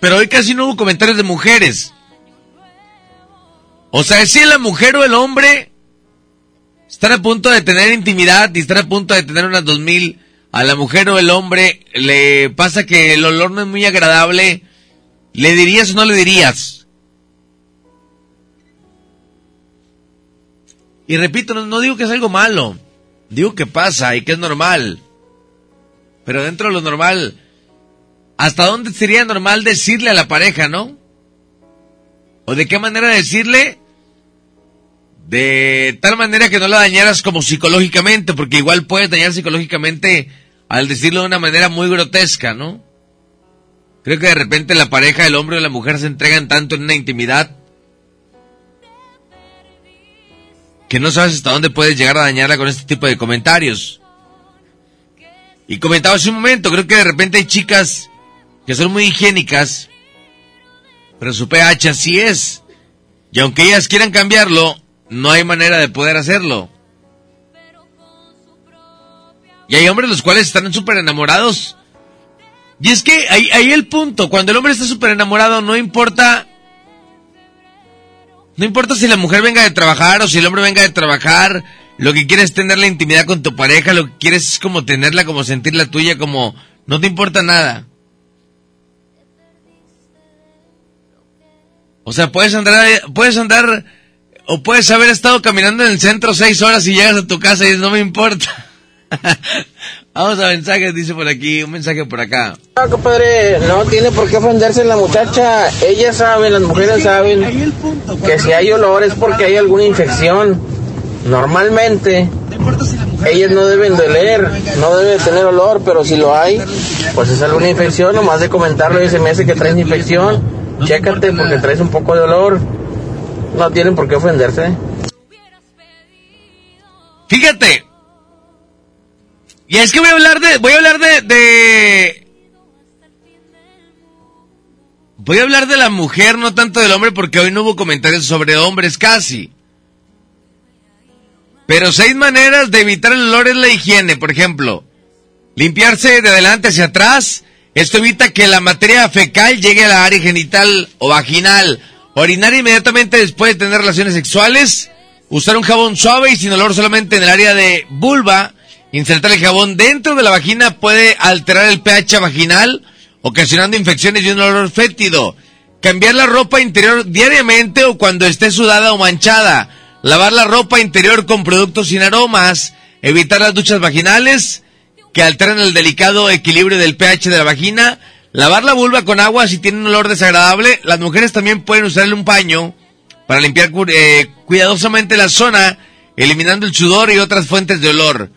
Pero hoy casi no hubo comentarios de mujeres. O sea, si la mujer o el hombre están a punto de tener intimidad y están a punto de tener unas 2000, a la mujer o el hombre le pasa que el olor no es muy agradable, ¿le dirías o no le dirías? Y repito, no, no digo que es algo malo, digo que pasa y que es normal. Pero dentro de lo normal, ¿hasta dónde sería normal decirle a la pareja, no? ¿O de qué manera decirle? de tal manera que no la dañaras como psicológicamente, porque igual puedes dañar psicológicamente al decirlo de una manera muy grotesca, ¿no? Creo que de repente la pareja, el hombre o la mujer se entregan tanto en una intimidad que no sabes hasta dónde puedes llegar a dañarla con este tipo de comentarios. Y comentaba hace un momento, creo que de repente hay chicas que son muy higiénicas, pero su pH así es. Y aunque ellas quieran cambiarlo, no hay manera de poder hacerlo. Y hay hombres los cuales están súper enamorados. Y es que ahí, ahí el punto, cuando el hombre está súper enamorado, no importa no importa si la mujer venga de trabajar o si el hombre venga de trabajar, lo que quieres es tener la intimidad con tu pareja, lo que quieres es como tenerla, como sentirla tuya, como no te importa nada. O sea, puedes andar, puedes andar, o puedes haber estado caminando en el centro seis horas y llegas a tu casa y no me importa. Vamos a mensajes, dice por aquí, un mensaje por acá. No, compadre, no tiene por qué ofenderse la muchacha. Ellas saben, las mujeres saben que si hay olor es porque hay alguna infección. Normalmente, ellas no deben de no deben de tener olor, pero si lo hay, pues es alguna infección. Nomás de comentarlo y se me hace que traes infección. Chécate porque traes un poco de olor. No tienen por qué ofenderse. Fíjate. Y es que voy a hablar de, voy a hablar de, de, voy a hablar de la mujer, no tanto del hombre, porque hoy no hubo comentarios sobre hombres casi. Pero seis maneras de evitar el olor es la higiene, por ejemplo. Limpiarse de adelante hacia atrás. Esto evita que la materia fecal llegue a la área genital o vaginal. Orinar inmediatamente después de tener relaciones sexuales. Usar un jabón suave y sin olor solamente en el área de vulva. Insertar el jabón dentro de la vagina puede alterar el pH vaginal, ocasionando infecciones y un olor fétido. Cambiar la ropa interior diariamente o cuando esté sudada o manchada. Lavar la ropa interior con productos sin aromas. Evitar las duchas vaginales que alteran el delicado equilibrio del pH de la vagina. Lavar la vulva con agua si tiene un olor desagradable. Las mujeres también pueden usarle un paño para limpiar eh, cuidadosamente la zona, eliminando el sudor y otras fuentes de olor.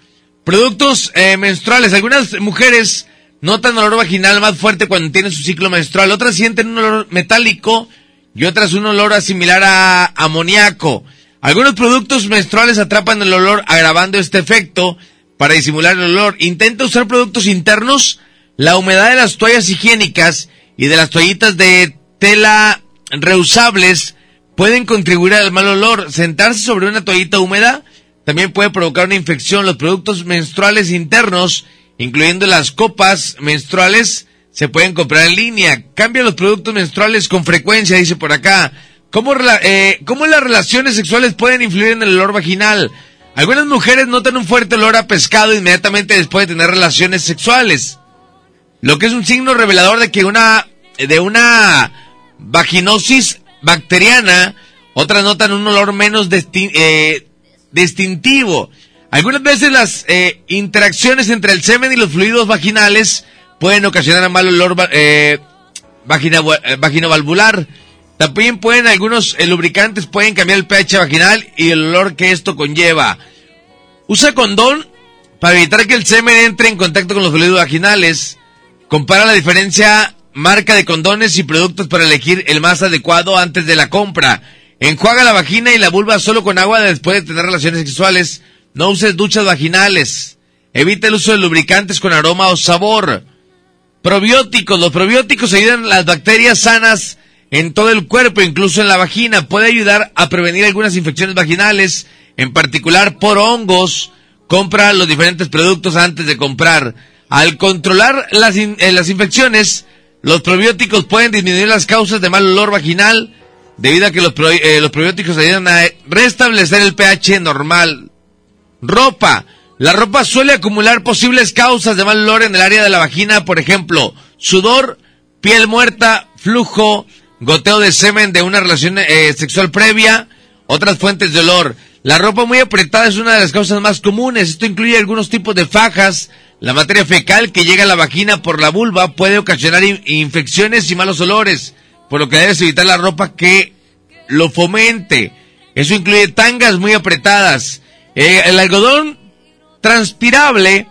Productos eh, menstruales. Algunas mujeres notan olor vaginal más fuerte cuando tienen su ciclo menstrual. Otras sienten un olor metálico y otras un olor similar a amoníaco. Algunos productos menstruales atrapan el olor agravando este efecto para disimular el olor. Intenta usar productos internos. La humedad de las toallas higiénicas y de las toallitas de tela reusables pueden contribuir al mal olor. Sentarse sobre una toallita húmeda también puede provocar una infección. Los productos menstruales internos, incluyendo las copas menstruales, se pueden comprar en línea. Cambia los productos menstruales con frecuencia, dice por acá. ¿Cómo, eh, ¿Cómo las relaciones sexuales pueden influir en el olor vaginal? Algunas mujeres notan un fuerte olor a pescado inmediatamente después de tener relaciones sexuales. Lo que es un signo revelador de que una, de una vaginosis bacteriana, otras notan un olor menos eh, distintivo. Algunas veces las eh, interacciones entre el semen y los fluidos vaginales pueden ocasionar un mal olor eh, vagina, eh, vaginovalvular. También pueden algunos lubricantes pueden cambiar el pH vaginal y el olor que esto conlleva. Usa condón para evitar que el semen entre en contacto con los fluidos vaginales. Compara la diferencia marca de condones y productos para elegir el más adecuado antes de la compra. Enjuaga la vagina y la vulva solo con agua después de tener relaciones sexuales. No uses duchas vaginales. Evita el uso de lubricantes con aroma o sabor. Probióticos. Los probióticos ayudan a las bacterias sanas en todo el cuerpo, incluso en la vagina. Puede ayudar a prevenir algunas infecciones vaginales, en particular por hongos. Compra los diferentes productos antes de comprar. Al controlar las, eh, las infecciones, los probióticos pueden disminuir las causas de mal olor vaginal, debido a que los, eh, los probióticos ayudan a restablecer el pH normal. Ropa. La ropa suele acumular posibles causas de mal olor en el área de la vagina, por ejemplo, sudor, piel muerta, flujo, goteo de semen de una relación eh, sexual previa, otras fuentes de olor. La ropa muy apretada es una de las causas más comunes. Esto incluye algunos tipos de fajas. La materia fecal que llega a la vagina por la vulva puede ocasionar infecciones y malos olores por lo que debes evitar la ropa que lo fomente. Eso incluye tangas muy apretadas. Eh, el algodón transpirable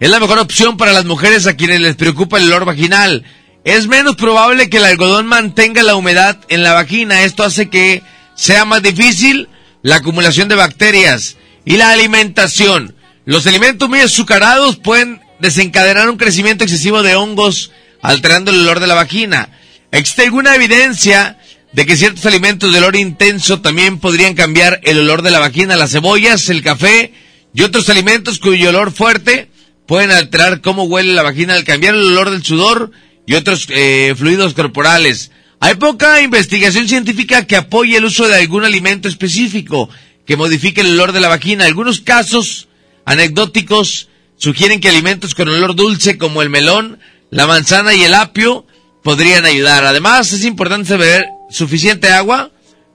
es la mejor opción para las mujeres a quienes les preocupa el olor vaginal. Es menos probable que el algodón mantenga la humedad en la vagina. Esto hace que sea más difícil la acumulación de bacterias y la alimentación. Los alimentos muy azucarados pueden desencadenar un crecimiento excesivo de hongos, alterando el olor de la vagina. Existe alguna evidencia de que ciertos alimentos de olor intenso también podrían cambiar el olor de la vagina. Las cebollas, el café y otros alimentos cuyo olor fuerte pueden alterar cómo huele la vagina al cambiar el olor del sudor y otros eh, fluidos corporales. Hay poca investigación científica que apoye el uso de algún alimento específico que modifique el olor de la vagina. Algunos casos anecdóticos sugieren que alimentos con olor dulce como el melón, la manzana y el apio podrían ayudar. Además, es importante beber suficiente agua.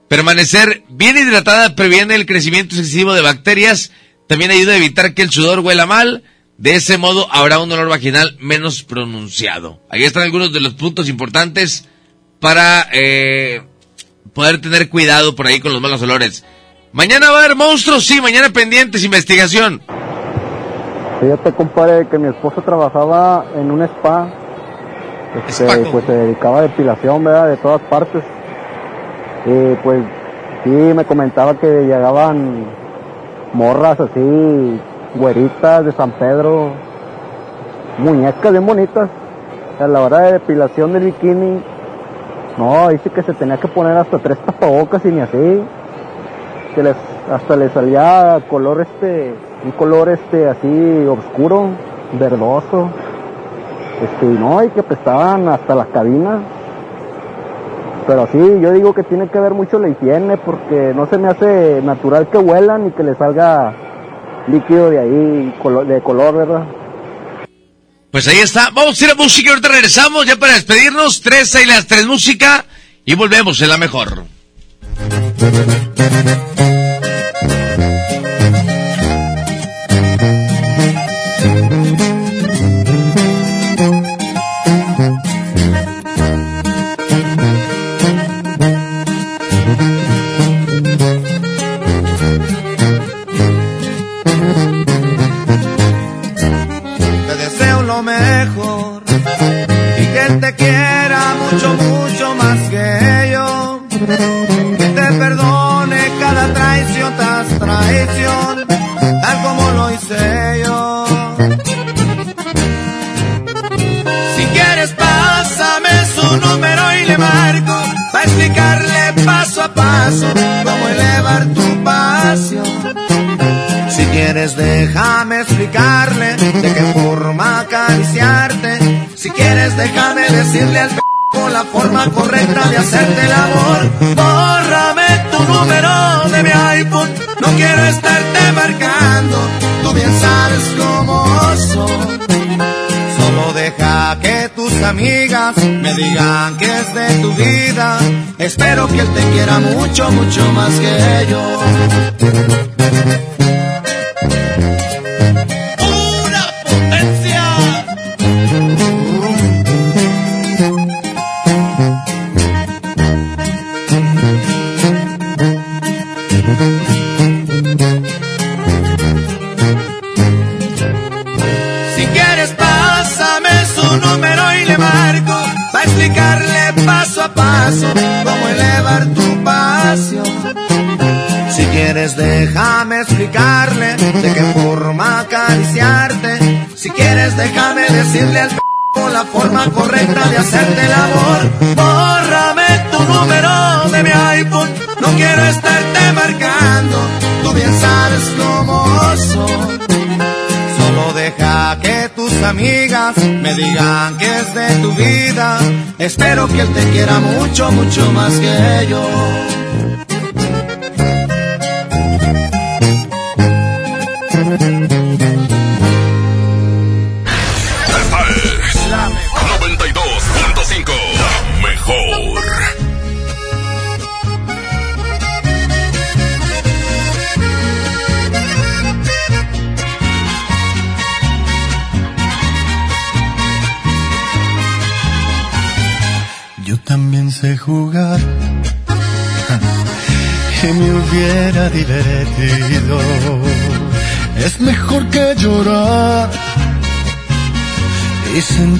Permanecer bien hidratada previene el crecimiento excesivo de bacterias. También ayuda a evitar que el sudor huela mal. De ese modo habrá un olor vaginal menos pronunciado. Ahí están algunos de los puntos importantes para eh, poder tener cuidado por ahí con los malos olores. Mañana va a haber monstruos, sí, mañana pendientes, investigación. Fíjate, compadre, que mi esposo trabajaba en un spa. Este, pues se dedicaba a depilación, ¿verdad? De todas partes. Y pues sí, me comentaba que llegaban morras así, güeritas de San Pedro, muñecas bien bonitas. A la hora de depilación del bikini, no, dice que se tenía que poner hasta tres tapabocas y ni así. Que les, hasta le salía color este, un color este así oscuro, verdoso. Este, no, y que prestaban hasta las cabinas. Pero sí, yo digo que tiene que ver mucho la higiene porque no se me hace natural que huelan y que le salga líquido de ahí, de color, ¿verdad? Pues ahí está. Vamos a ir a música y ahorita regresamos ya para despedirnos. Tres y las tres música y volvemos en la mejor. Que te perdone cada traición tras traición, tal como lo hice yo. Si quieres, pásame su número y le marco para explicarle paso a paso cómo elevar tu pasión. Si quieres déjame explicarle de qué forma acariciarte. Si quieres déjame decirle al la forma correcta de hacerte el amor. Bórrame tu número de mi iPhone. No quiero estarte marcando. Tú bien sabes cómo soy. Solo deja que tus amigas me digan que es de tu vida. Espero que él te quiera mucho, mucho más que yo. Decirle al p la forma correcta de hacerte el amor. Bórrame tu número de mi iPhone. No quiero estarte marcando. Tú bien sabes cómo soy. Solo deja que tus amigas me digan que es de tu vida. Espero que él te quiera mucho, mucho más que yo.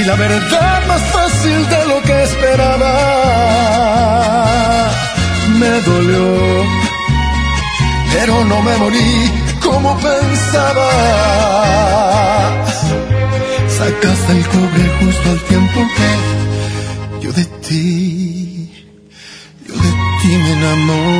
Y la verdad más fácil de lo que esperaba. Me dolió, pero no me morí como pensaba. Sacaste el cobre justo al tiempo que yo de ti, yo de ti me enamoraba.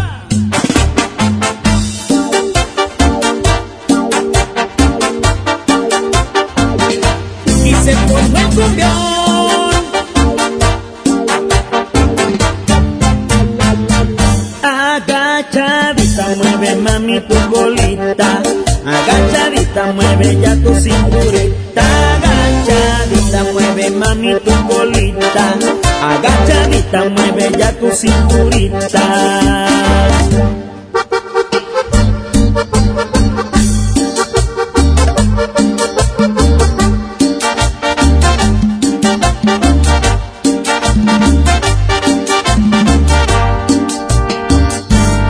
tu.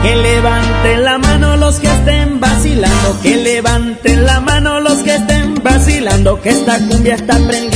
Que levanten la mano los que estén vacilando, que levanten la mano los que estén vacilando, que esta cumbia está prendida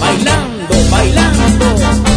bailando, bailando.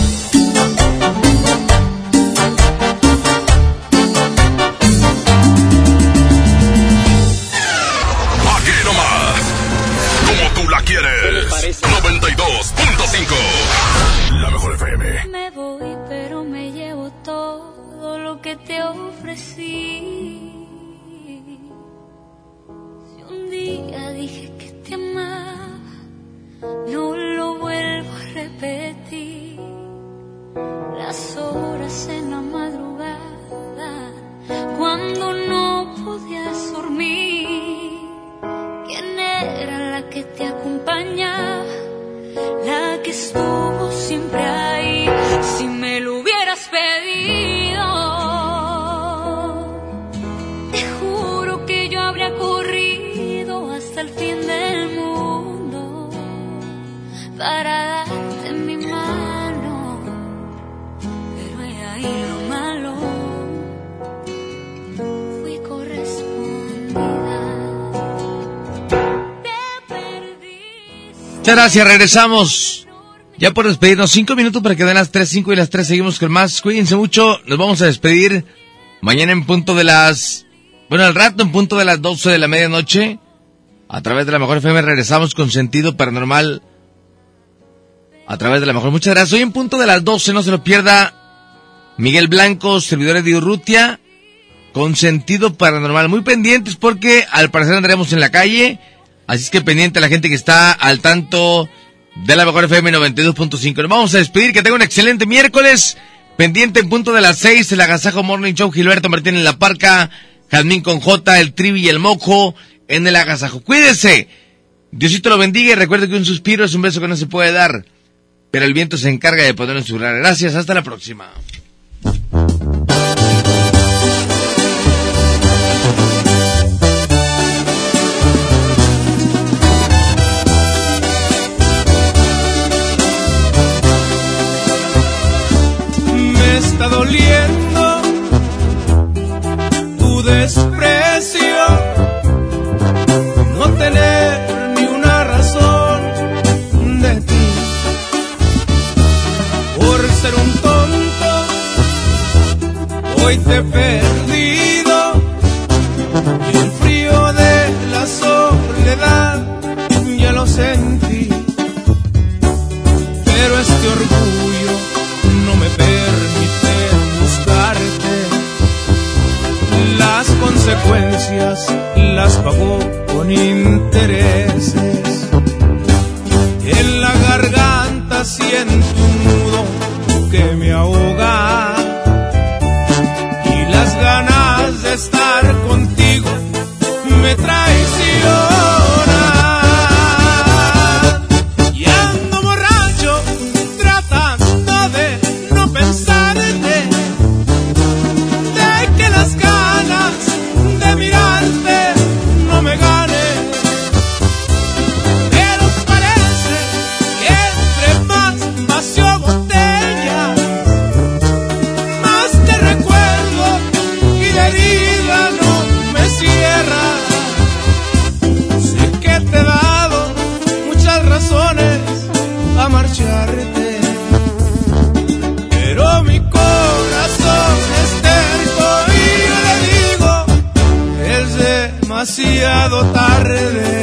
Muchas gracias, regresamos. Ya por despedirnos, cinco minutos para que den las tres, cinco y las tres seguimos con más. Cuídense mucho, nos vamos a despedir mañana en punto de las, bueno, al rato en punto de las 12 de la medianoche. A través de la mejor FM regresamos con sentido paranormal. A través de la mejor. Muchas gracias. Hoy en punto de las 12, no se lo pierda. Miguel Blanco, servidores de Urrutia, con sentido paranormal. Muy pendientes porque al parecer andaremos en la calle. Así es que pendiente la gente que está al tanto de la mejor FM 92.5. Nos vamos a despedir, que tenga un excelente miércoles. Pendiente en punto de las 6, el Agasajo Morning Show, Gilberto Martín en la Parca, Jazmín con J, el Trivi y el Mojo en el Agasajo. Cuídese. Diosito lo bendiga y recuerde que un suspiro es un beso que no se puede dar, pero el viento se encarga de ponerlo en su. Gracias, hasta la próxima. Está doliendo tu desprecio, no tener ni una razón de ti. Por ser un tonto, hoy te he perdido y el frío de la soledad ya lo sentí. Pero este orgullo consecuencias las pagó con intereses. En la garganta siento un nudo que me ahoga. Y las ganas de estar contigo me traicionan. demasiado tarde.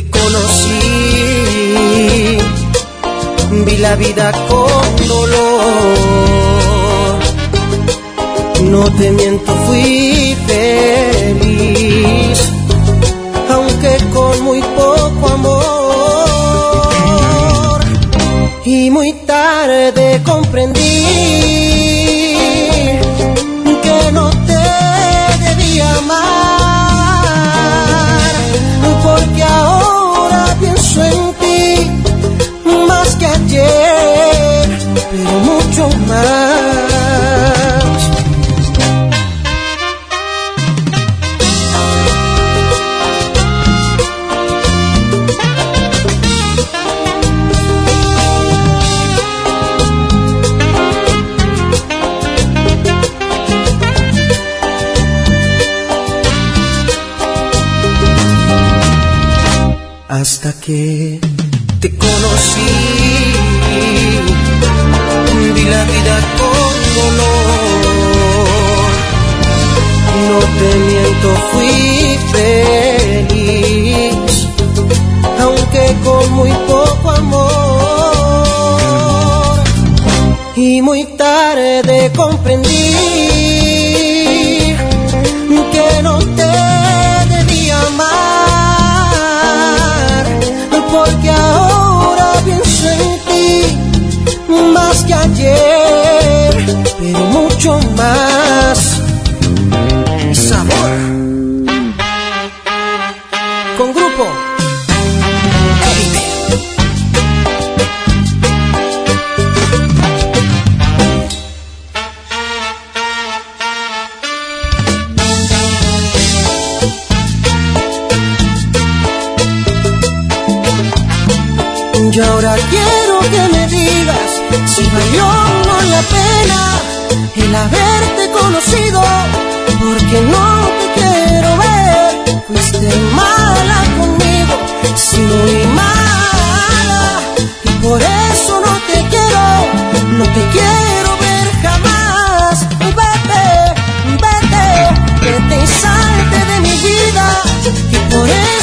te conocí, vi la vida con dolor. No te miento, fui feliz, aunque con muy poco amor. Y muy tarde comprendí que no te debía amar, hasta que te conocí. Miento, fui feliz, aunque con muy poco amor. Y muy tarde comprendí que no te debía amar porque ahora pienso en ti más que ayer, pero mucho más si valió no la pena el haberte conocido, porque no te quiero ver. Fuiste mala conmigo, si muy mala, y por eso no te quiero, no te quiero ver jamás. Vete, vete, vete y salte de mi vida, y por eso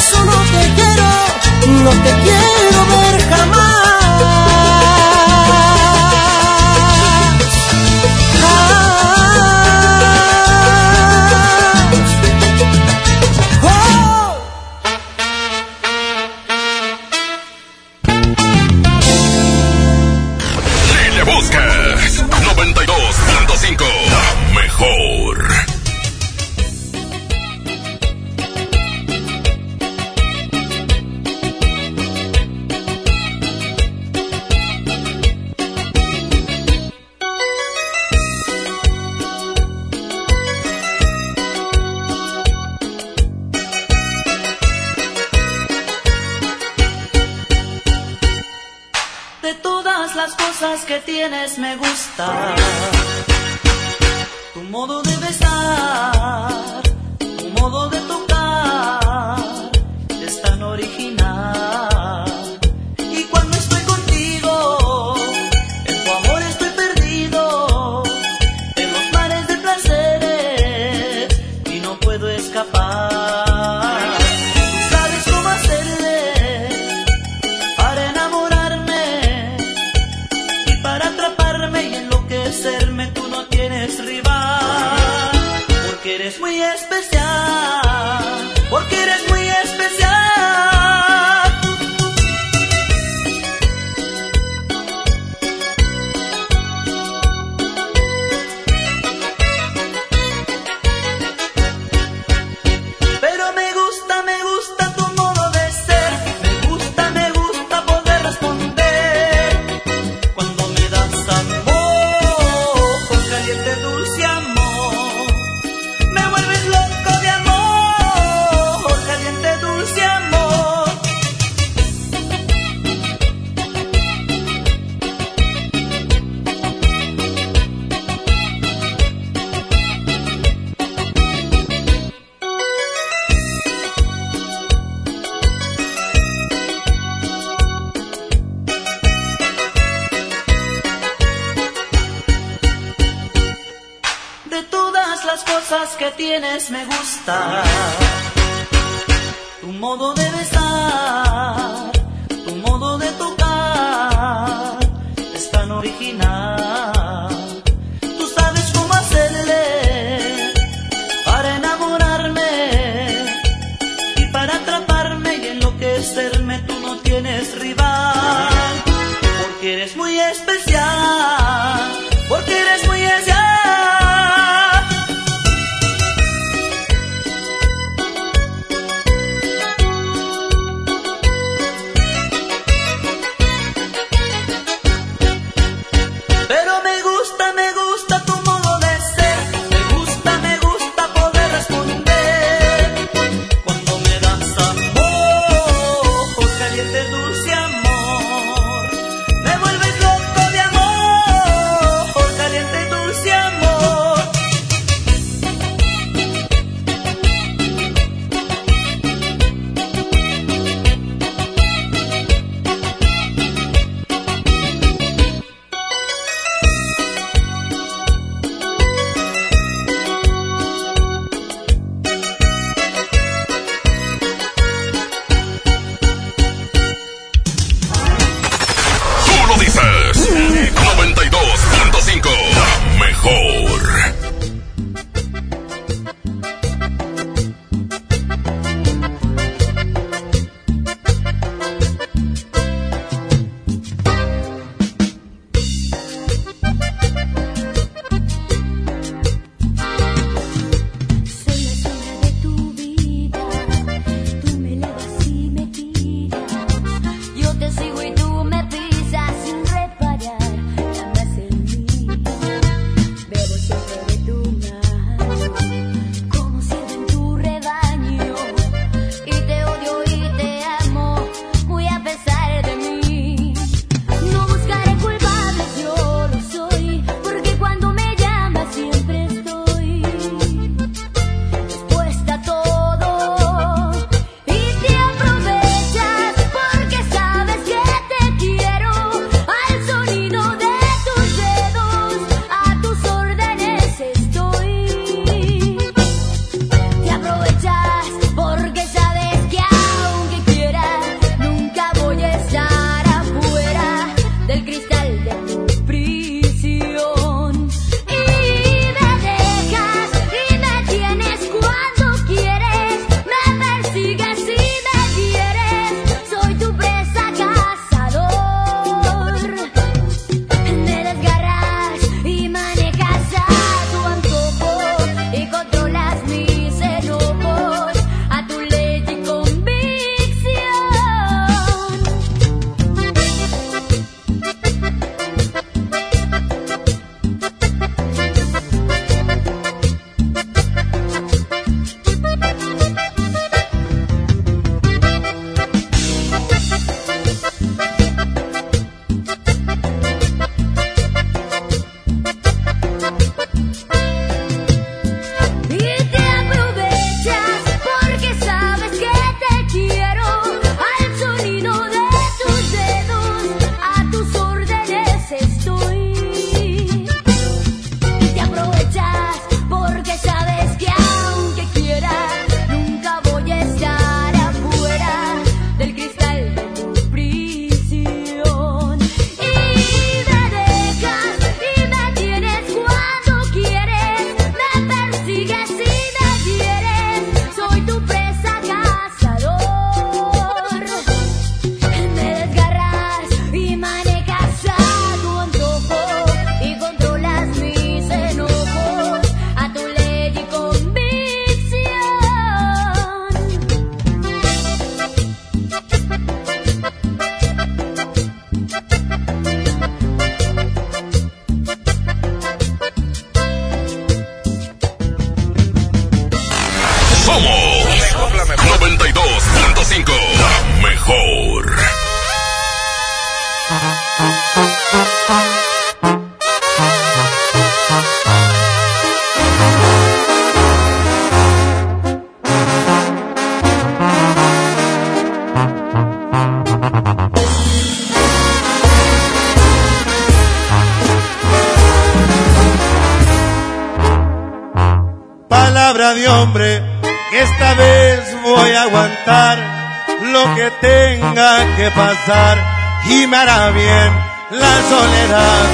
y me hará bien la soledad.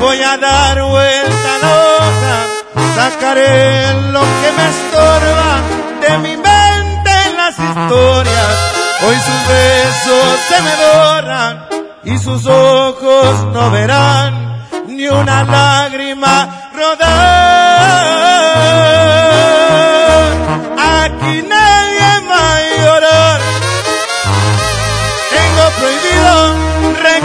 Voy a dar vuelta la loca, sacaré lo que me estorba de mi mente en las historias. Hoy sus besos se me borran y sus ojos no verán ni una lágrima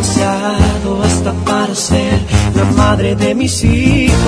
demasiado hasta para ser la madre de mis hijos.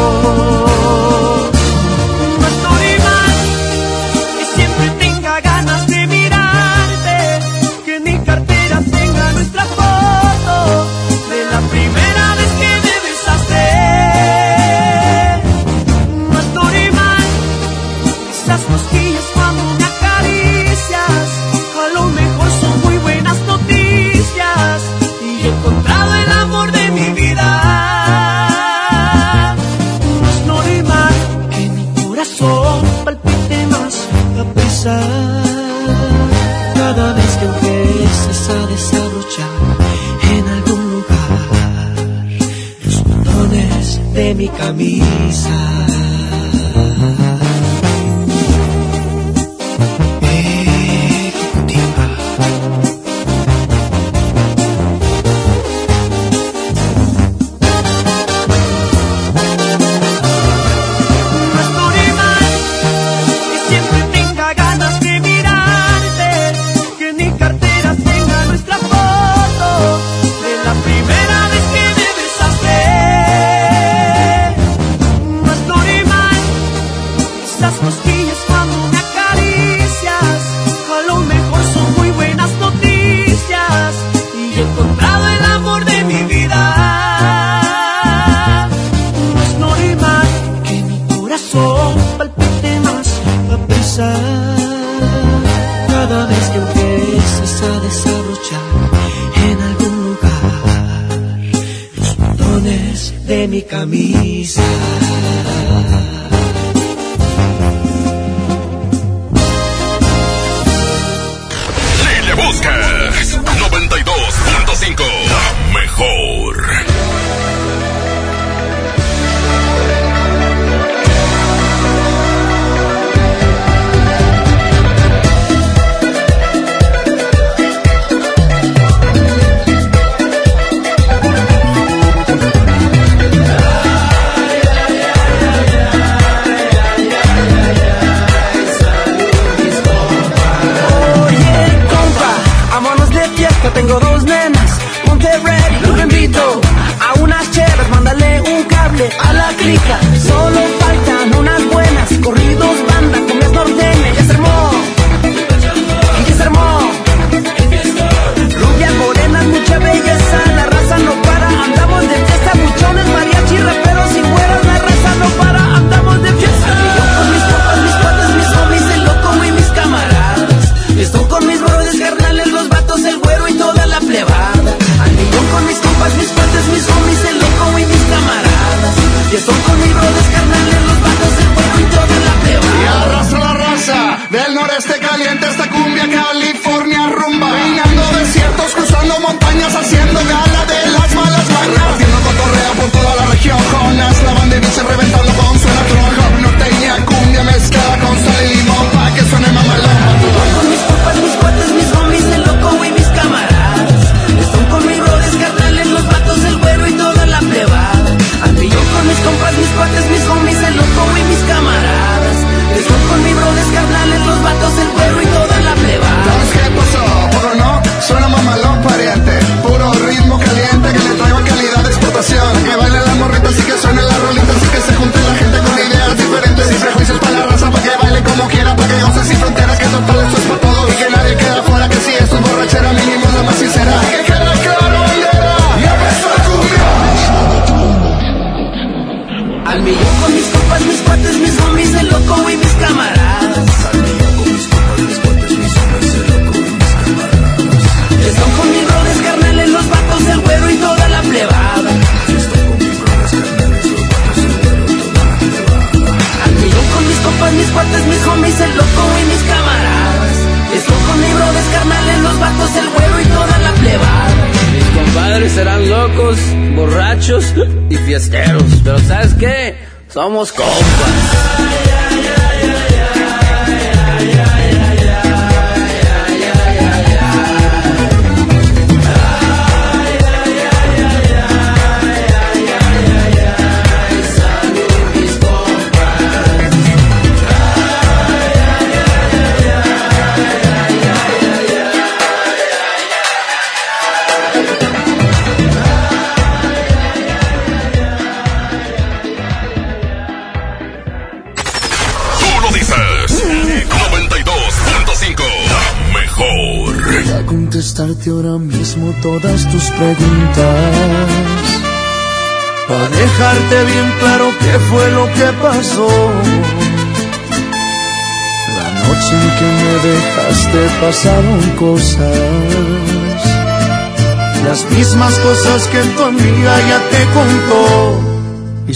camisa.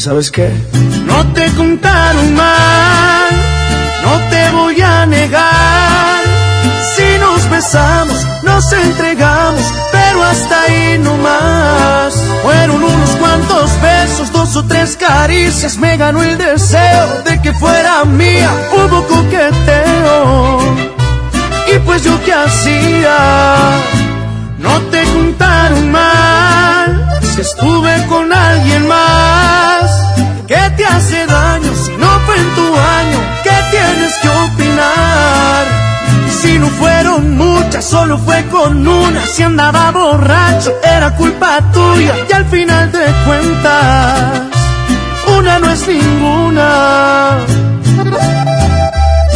Sabes qué? No te contaron mal, no te voy a negar. Si nos besamos, nos entregamos, pero hasta ahí no más. Fueron unos cuantos besos, dos o tres caricias, me ganó el deseo de que fuera mía. Hubo coqueteo, y pues yo qué hacía. No te contaron mal, si estuve con alguien más. ¿Qué te hace daño si no fue en tu año? ¿Qué tienes que opinar? Si no fueron muchas, solo fue con una. Si andaba borracho, era culpa tuya. Y al final de cuentas, una no es ninguna.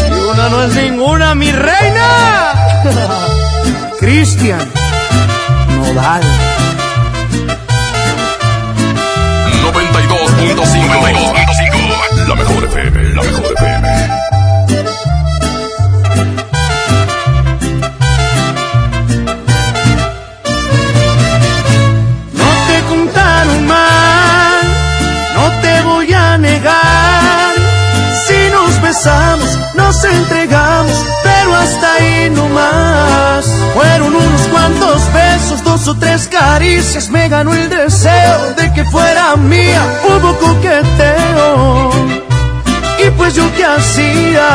Y una no es ninguna, mi reina. Cristian Nodal. 92.5. La mejor FM. La mejor FM. No te contaron mal, no te voy a negar. Si nos besamos, nos entregamos, pero hasta ahí no más. Fueron unos cuantos besos, dos o tres caricias, me ganó el deseo de que fuera mía. Hubo coqueteo, y pues yo qué hacía.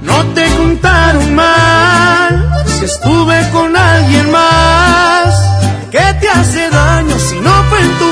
No te contaron mal, si estuve con alguien más. ¿Qué te hace daño si no fue en tu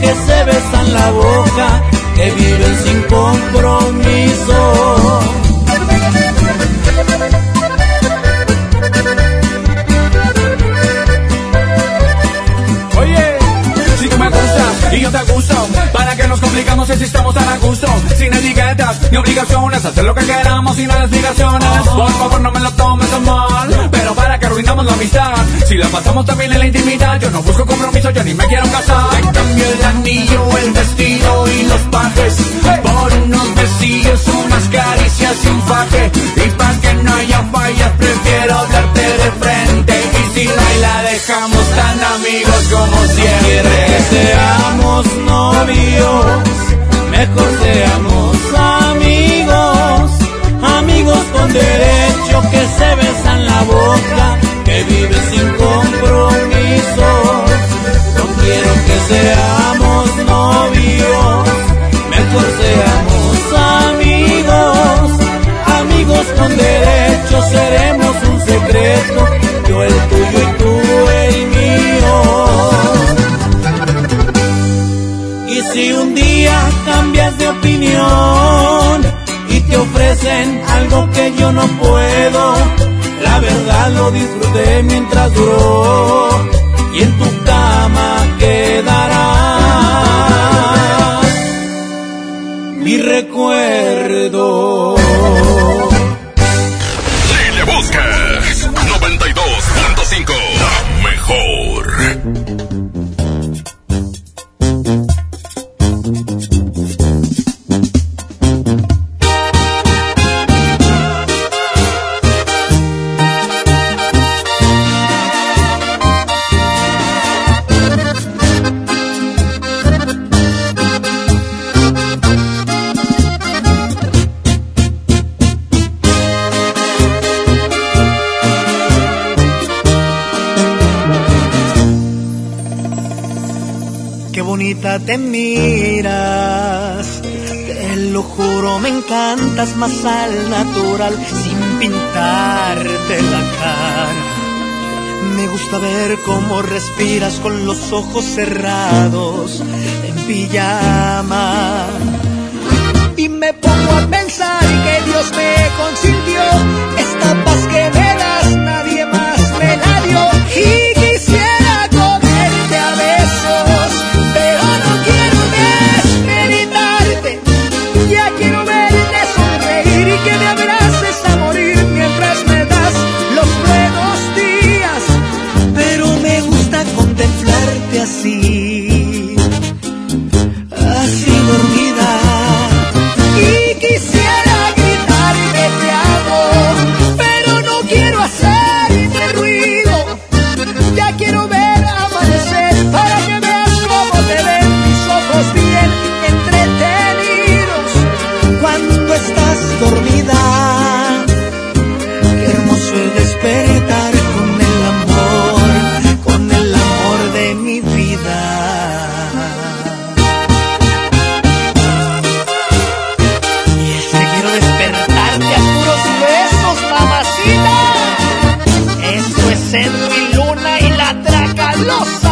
que se besan la boca, que viven sin compromiso. Complicamos si estamos tan a gusto, sin etiquetas ni obligaciones, hacer lo que queramos sin explicaciones. Por favor, no me lo tomes a mal, pero para que arruinamos la amistad, si la pasamos también en la intimidad, yo no busco compromiso, yo ni me quiero casar. Te cambio el anillo, el vestido y los pajes, por unos besillos, unas caricias y un faje, y para que no haya fallas, prefiero hablarte de frente, dejamos tan amigos como siempre. que seamos novios, mejor seamos amigos, amigos con derecho que se besan la boca, que viven sin compromiso. No quiero que seamos novios, mejor seamos amigos, amigos con derecho seremos un secreto, yo el si un día cambias de opinión y te ofrecen algo que yo no puedo, la verdad lo disfruté mientras duró y en tu cama quedará mi recuerdo. Cómo respiras con los ojos cerrados, en pijama. Y me pongo a pensar que Dios me consintió, esta paz en mi luna y la tracalosa.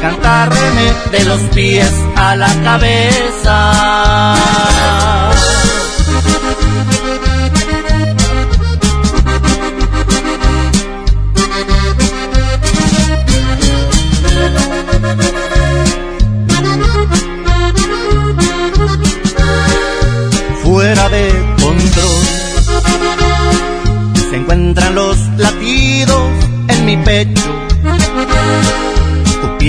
cantarme de los pies a la cabeza.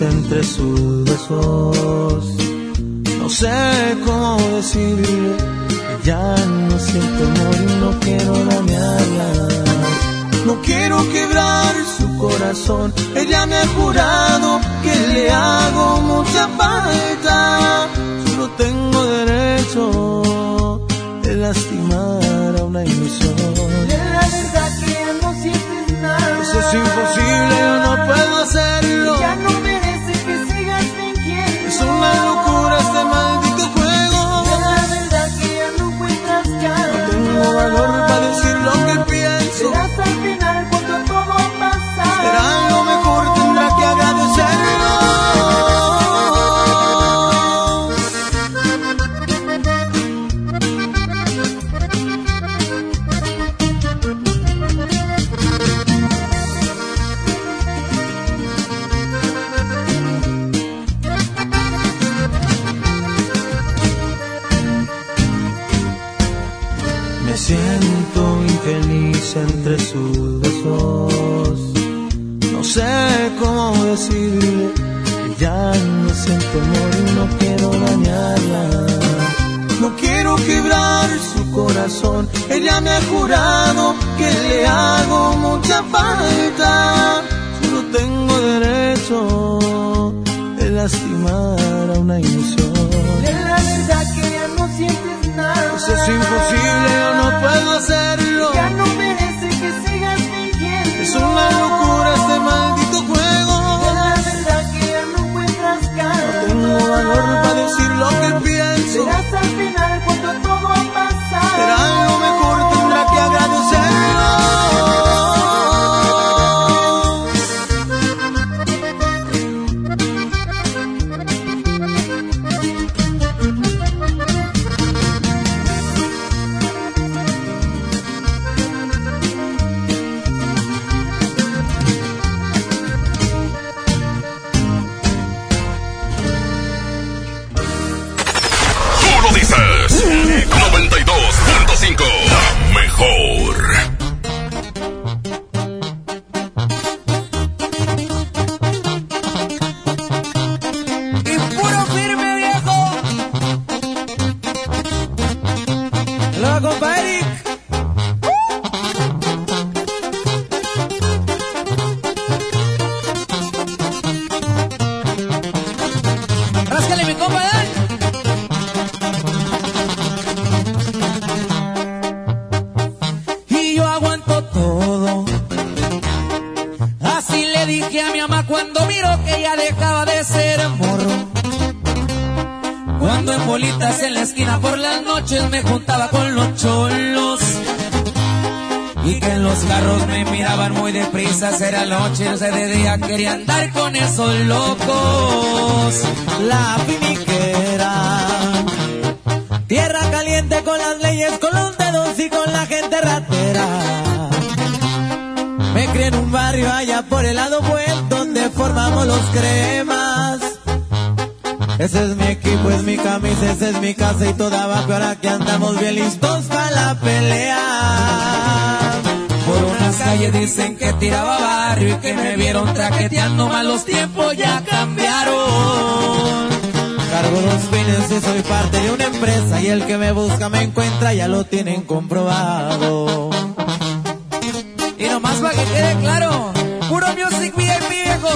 Entre sus besos. No sé cómo decirle ya no siento amor y no quiero dañarla. No quiero quebrar su corazón. Ella me ha jurado que le hago mucha falta. Solo tengo derecho de lastimar Luego, compa noches me juntaba con los cholos. Y que en los carros me miraban muy deprisa, era noche, no sé de día, quería andar con esos locos. La finiquera, tierra caliente con las leyes, con los dedos y con la gente ratera. Me crié en un barrio allá por el lado buen donde formamos los cremas. Ese es mi equipo, es mi camisa, esa es mi casa y toda abajo. Ahora que andamos bien listos para la pelea. Por unas calles dicen que tiraba barrio y que me vieron traqueteando, mal los tiempos ya cambiaron. Cargo dos fines y soy parte de una empresa y el que me busca me encuentra, ya lo tienen comprobado. Y nomás para que quede claro, puro music VIP viejo.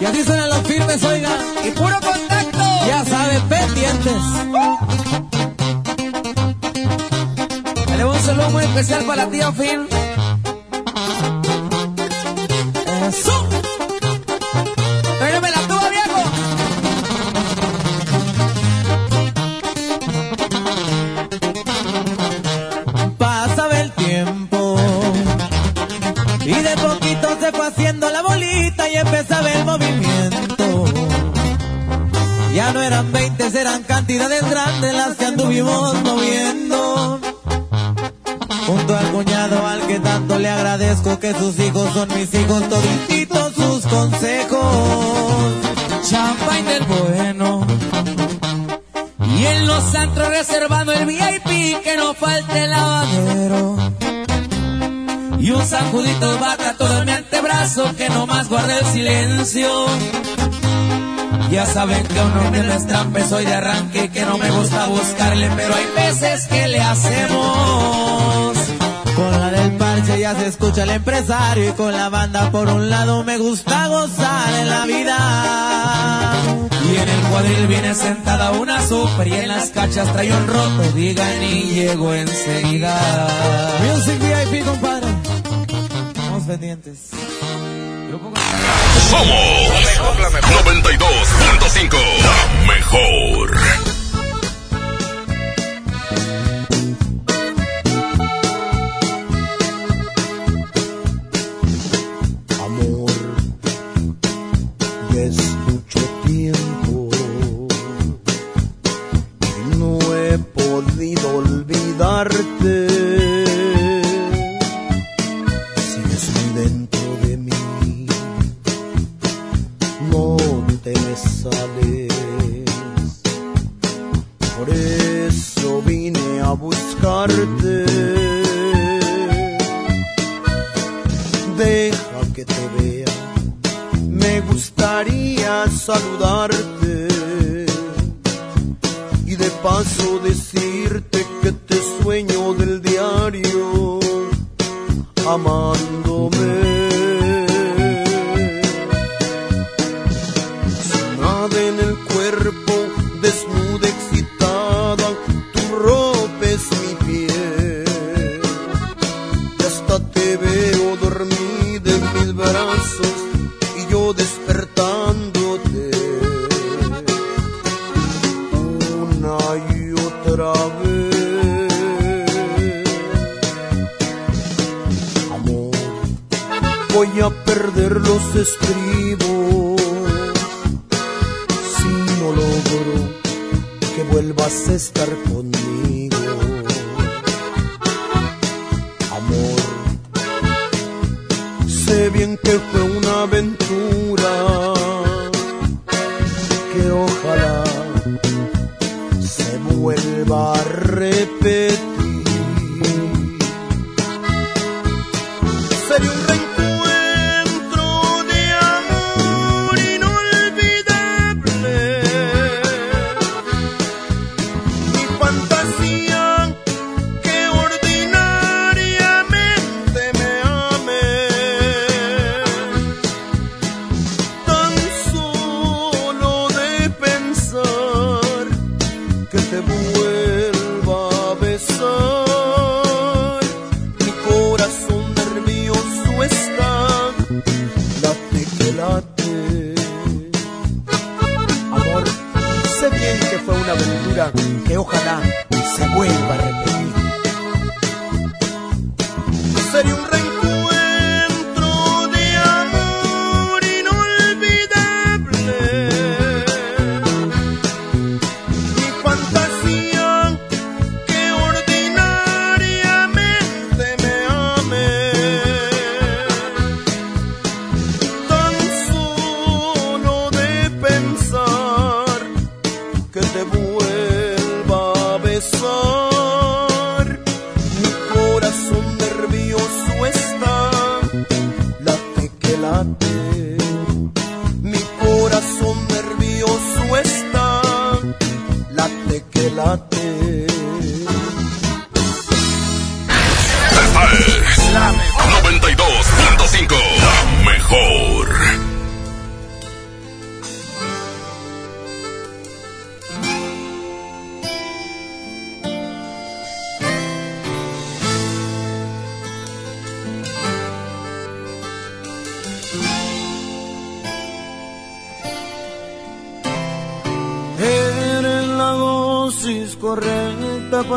Y así suenan los firmes, oiga. Y puro contacto. Ya saben, pendientes. Le un saludo muy especial para la tía. No eran 20, eran cantidades grandes las que anduvimos moviendo. Junto al cuñado al que tanto le agradezco que sus hijos son mis hijos, toditos, sus consejos. Champagne del bueno. Y en los antros reservando el VIP que no falte el lavadero. Y un sacudito de vaca todo en mi antebrazo que nomás guarde el silencio. Ya saben que uno de las soy de arranque, que no me gusta buscarle, pero hay veces que le hacemos. Con la del parche ya se escucha el empresario y con la banda por un lado me gusta gozar en la vida. Y en el cuadril viene sentada una super y en las cachas trae un roto, digan y llego enseguida. Music VIP, compadre. Estamos pendientes. Somos 92.5, la mejor.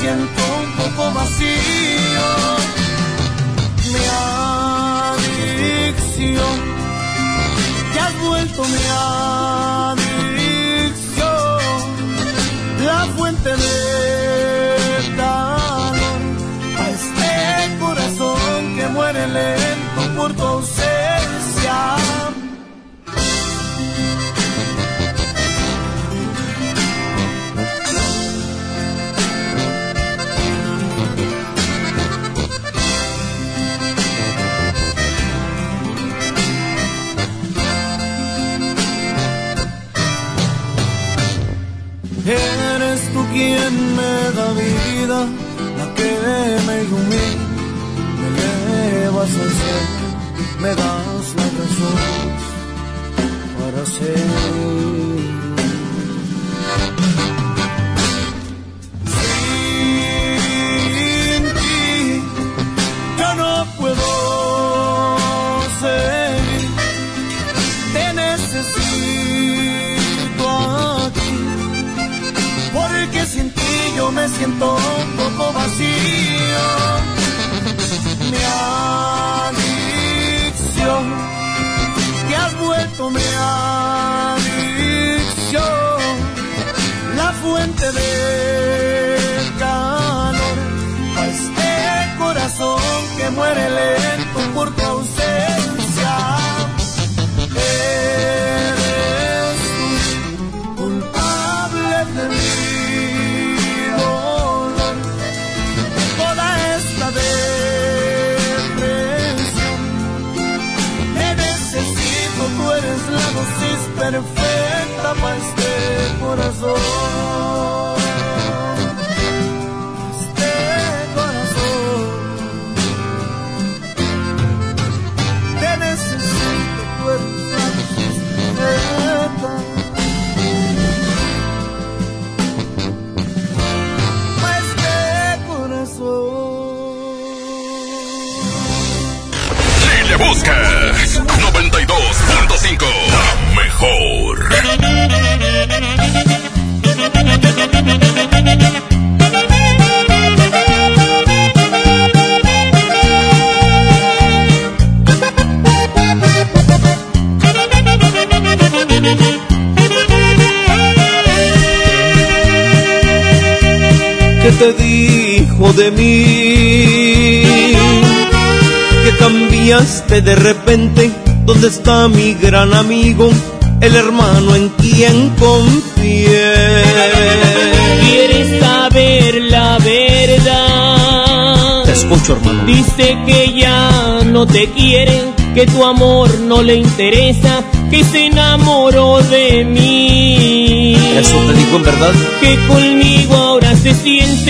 Siento un poco vacío. Mi adicción, ya has vuelto mi adicción, la que me ilumina, me elevas al cielo, me das la razón para ser. De calor a este corazón que muere lento te dijo de mí? Que cambiaste de repente. ¿Dónde está mi gran amigo? El hermano en quien confié. ¿Quieres saber la verdad? Te escucho, hermano. Dice que ya no te quiere, que tu amor no le interesa, que se enamoró de mí. ¿Eso te dijo en verdad? Que conmigo ahora se siente,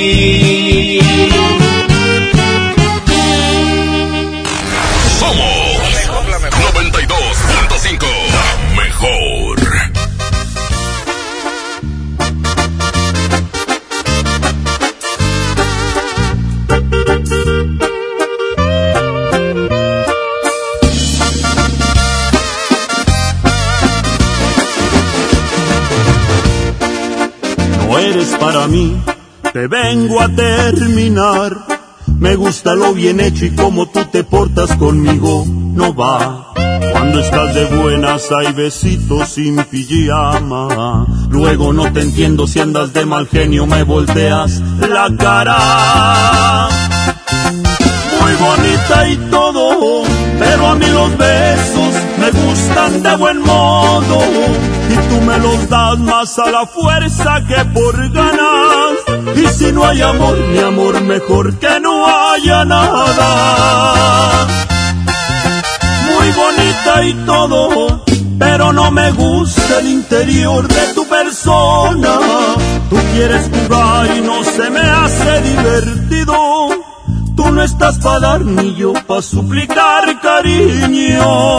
Vengo a terminar. Me gusta lo bien hecho y como tú te portas conmigo, no va. Cuando estás de buenas hay besitos sin pijama. Luego no te entiendo si andas de mal genio, me volteas la cara. Muy bonita y todo, pero a mí los besos me gustan de buen modo. Y tú me los das más a la fuerza que por ganas. Y si no hay amor, mi amor, mejor que no haya nada muy bonita y todo, pero no me gusta el interior de tu persona. Tú quieres jugar y no se me hace divertido. Tú no estás para dar ni yo para suplicar cariño.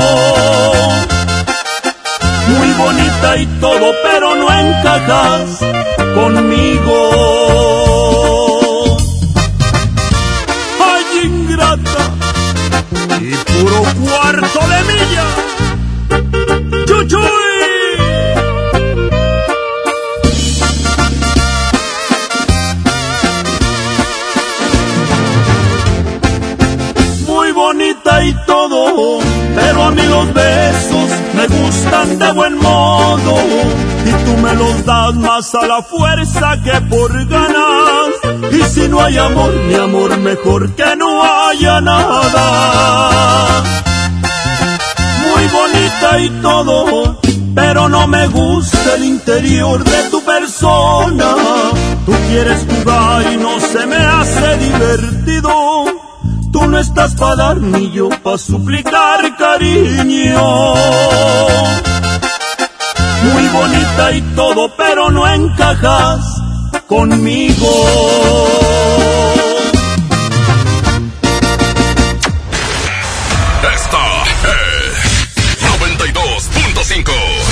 Muy bonita y todo, pero no encajas conmigo. Ay, ingrata y puro cuarto de milla. ¡Chuchuy! Muy bonita y todo, pero a mí los besos me gustan de buen modo. Y tú me los das más a la fuerza que por ganas. Y si no hay amor, mi amor, mejor que no haya nada. Muy bonita y todo, pero no me gusta el interior de tu persona. Tú quieres jugar y no se me hace divertido. Estás para dar ni yo para suplicar cariño. Muy bonita y todo, pero no encajas conmigo. Esta es 92.5.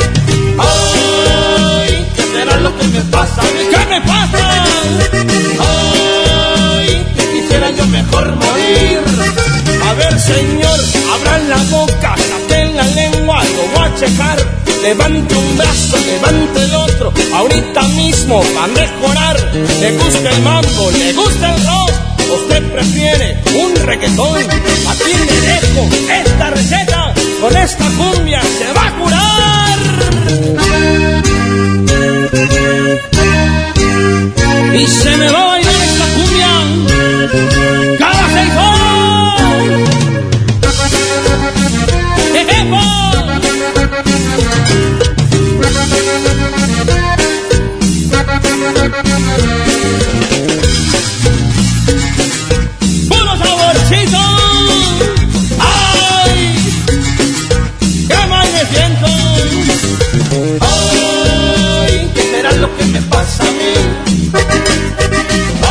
Ay, ¿qué será lo que me pasa? ¿Qué me pasa? Ay, que quisiera yo mejor morir. A ver, señor, abran la boca, saquen la lengua, lo voy a checar. Levante un brazo, levante el otro, ahorita mismo va a mejorar. Le gusta el mambo, le gusta el rock, usted prefiere un reggaetón. Aquí le dejo esta receta, con esta cumbia se va a curar. Y se me va a bailar esta cumbia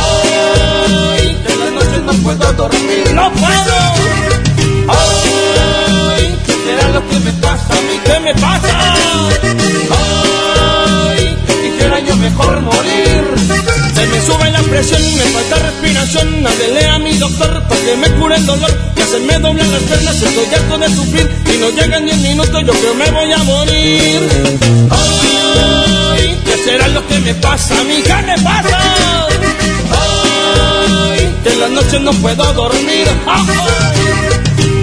Hoy que en la noche no puedo dormir, no puedo. Hoy que será lo que me pasa a mí, ¿qué me pasa? Hoy que quisiera yo mejor morir. Se me sube la presión, me falta respiración. Hablé a mi doctor para que me cure el dolor. Que se me doblan las piernas, estoy harto de sufrir. Y no llegan 10 minutos, yo creo me voy a morir. Hoy, será lo que me pasa? A mí, ¿qué me pasa? Ay, que en las noches no puedo dormir. Ay,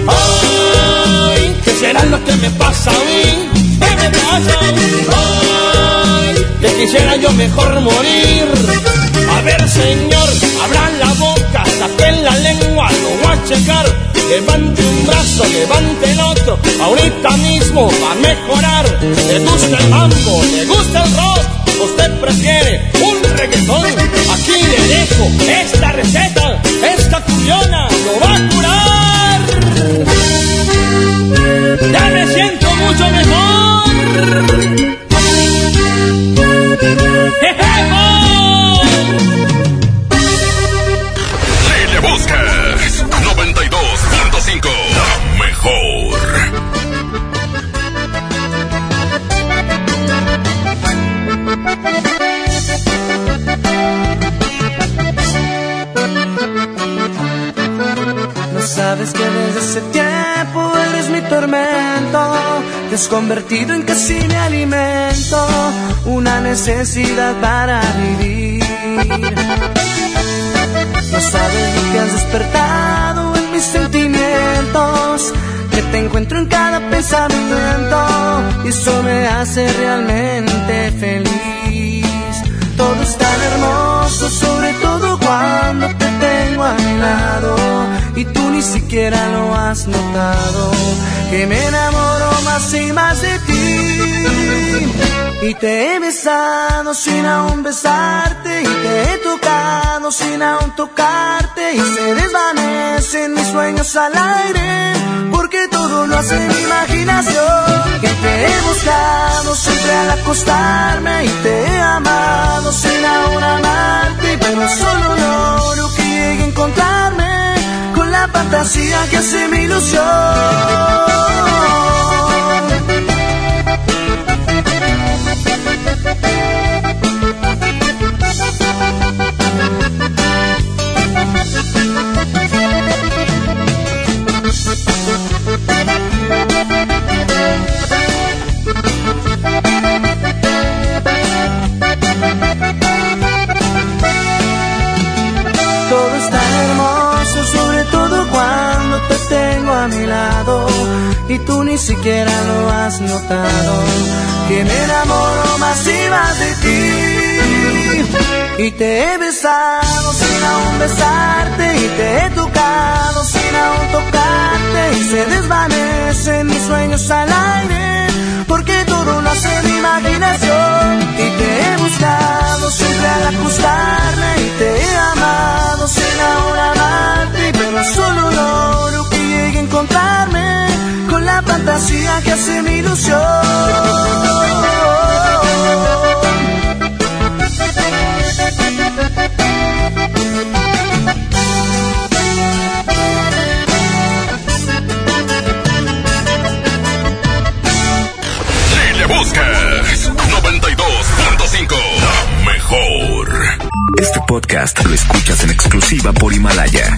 ay, ¿qué será lo que me pasa a mí? ¿Qué me pasa? Ay, que quisiera yo mejor morir. A ver, señor, abran la boca, saquen la lengua, lo voy a checar. Levante un brazo, levante el otro, ahorita mismo va a mejorar. Le gusta el mambo, le gusta el rock, usted prefiere un reggaetón. Aquí le dejo esta receta, esta culiona lo va a curar. Ya me siento mucho mejor. Ese tiempo eres mi tormento. Te has convertido en casi mi alimento, una necesidad para vivir. No sabes lo que has despertado en mis sentimientos, que te encuentro en cada pensamiento y eso me hace realmente feliz. Todo es tan hermoso, sobre todo cuando te a mi lado y tú ni siquiera lo has notado, que me enamoro más y más de ti. Y te he besado sin aún besarte y te he tocado sin aún tocarte y se desvanecen mis sueños al aire porque todo lo hace mi imaginación. Que te he buscado siempre al acostarme y te he amado sin aún amarte, pero solo que llegue a encontrarme con la fantasía que hace mi ilusión. Tengo a mi lado y tú ni siquiera lo has notado, que me enamoro más y más de ti. Y te he besado sin aún besarte y te he tocado sin aún tocarte y se desvanecen mis sueños al aire porque todo lo hace mi imaginación y te he buscado siempre al acostarme y te he amado sin ahora amarte pero solo logro encontrarme con la fantasía que hace mi ilusión. Lile Busques 92.5 La mejor. Este podcast lo escuchas en exclusiva por Himalaya.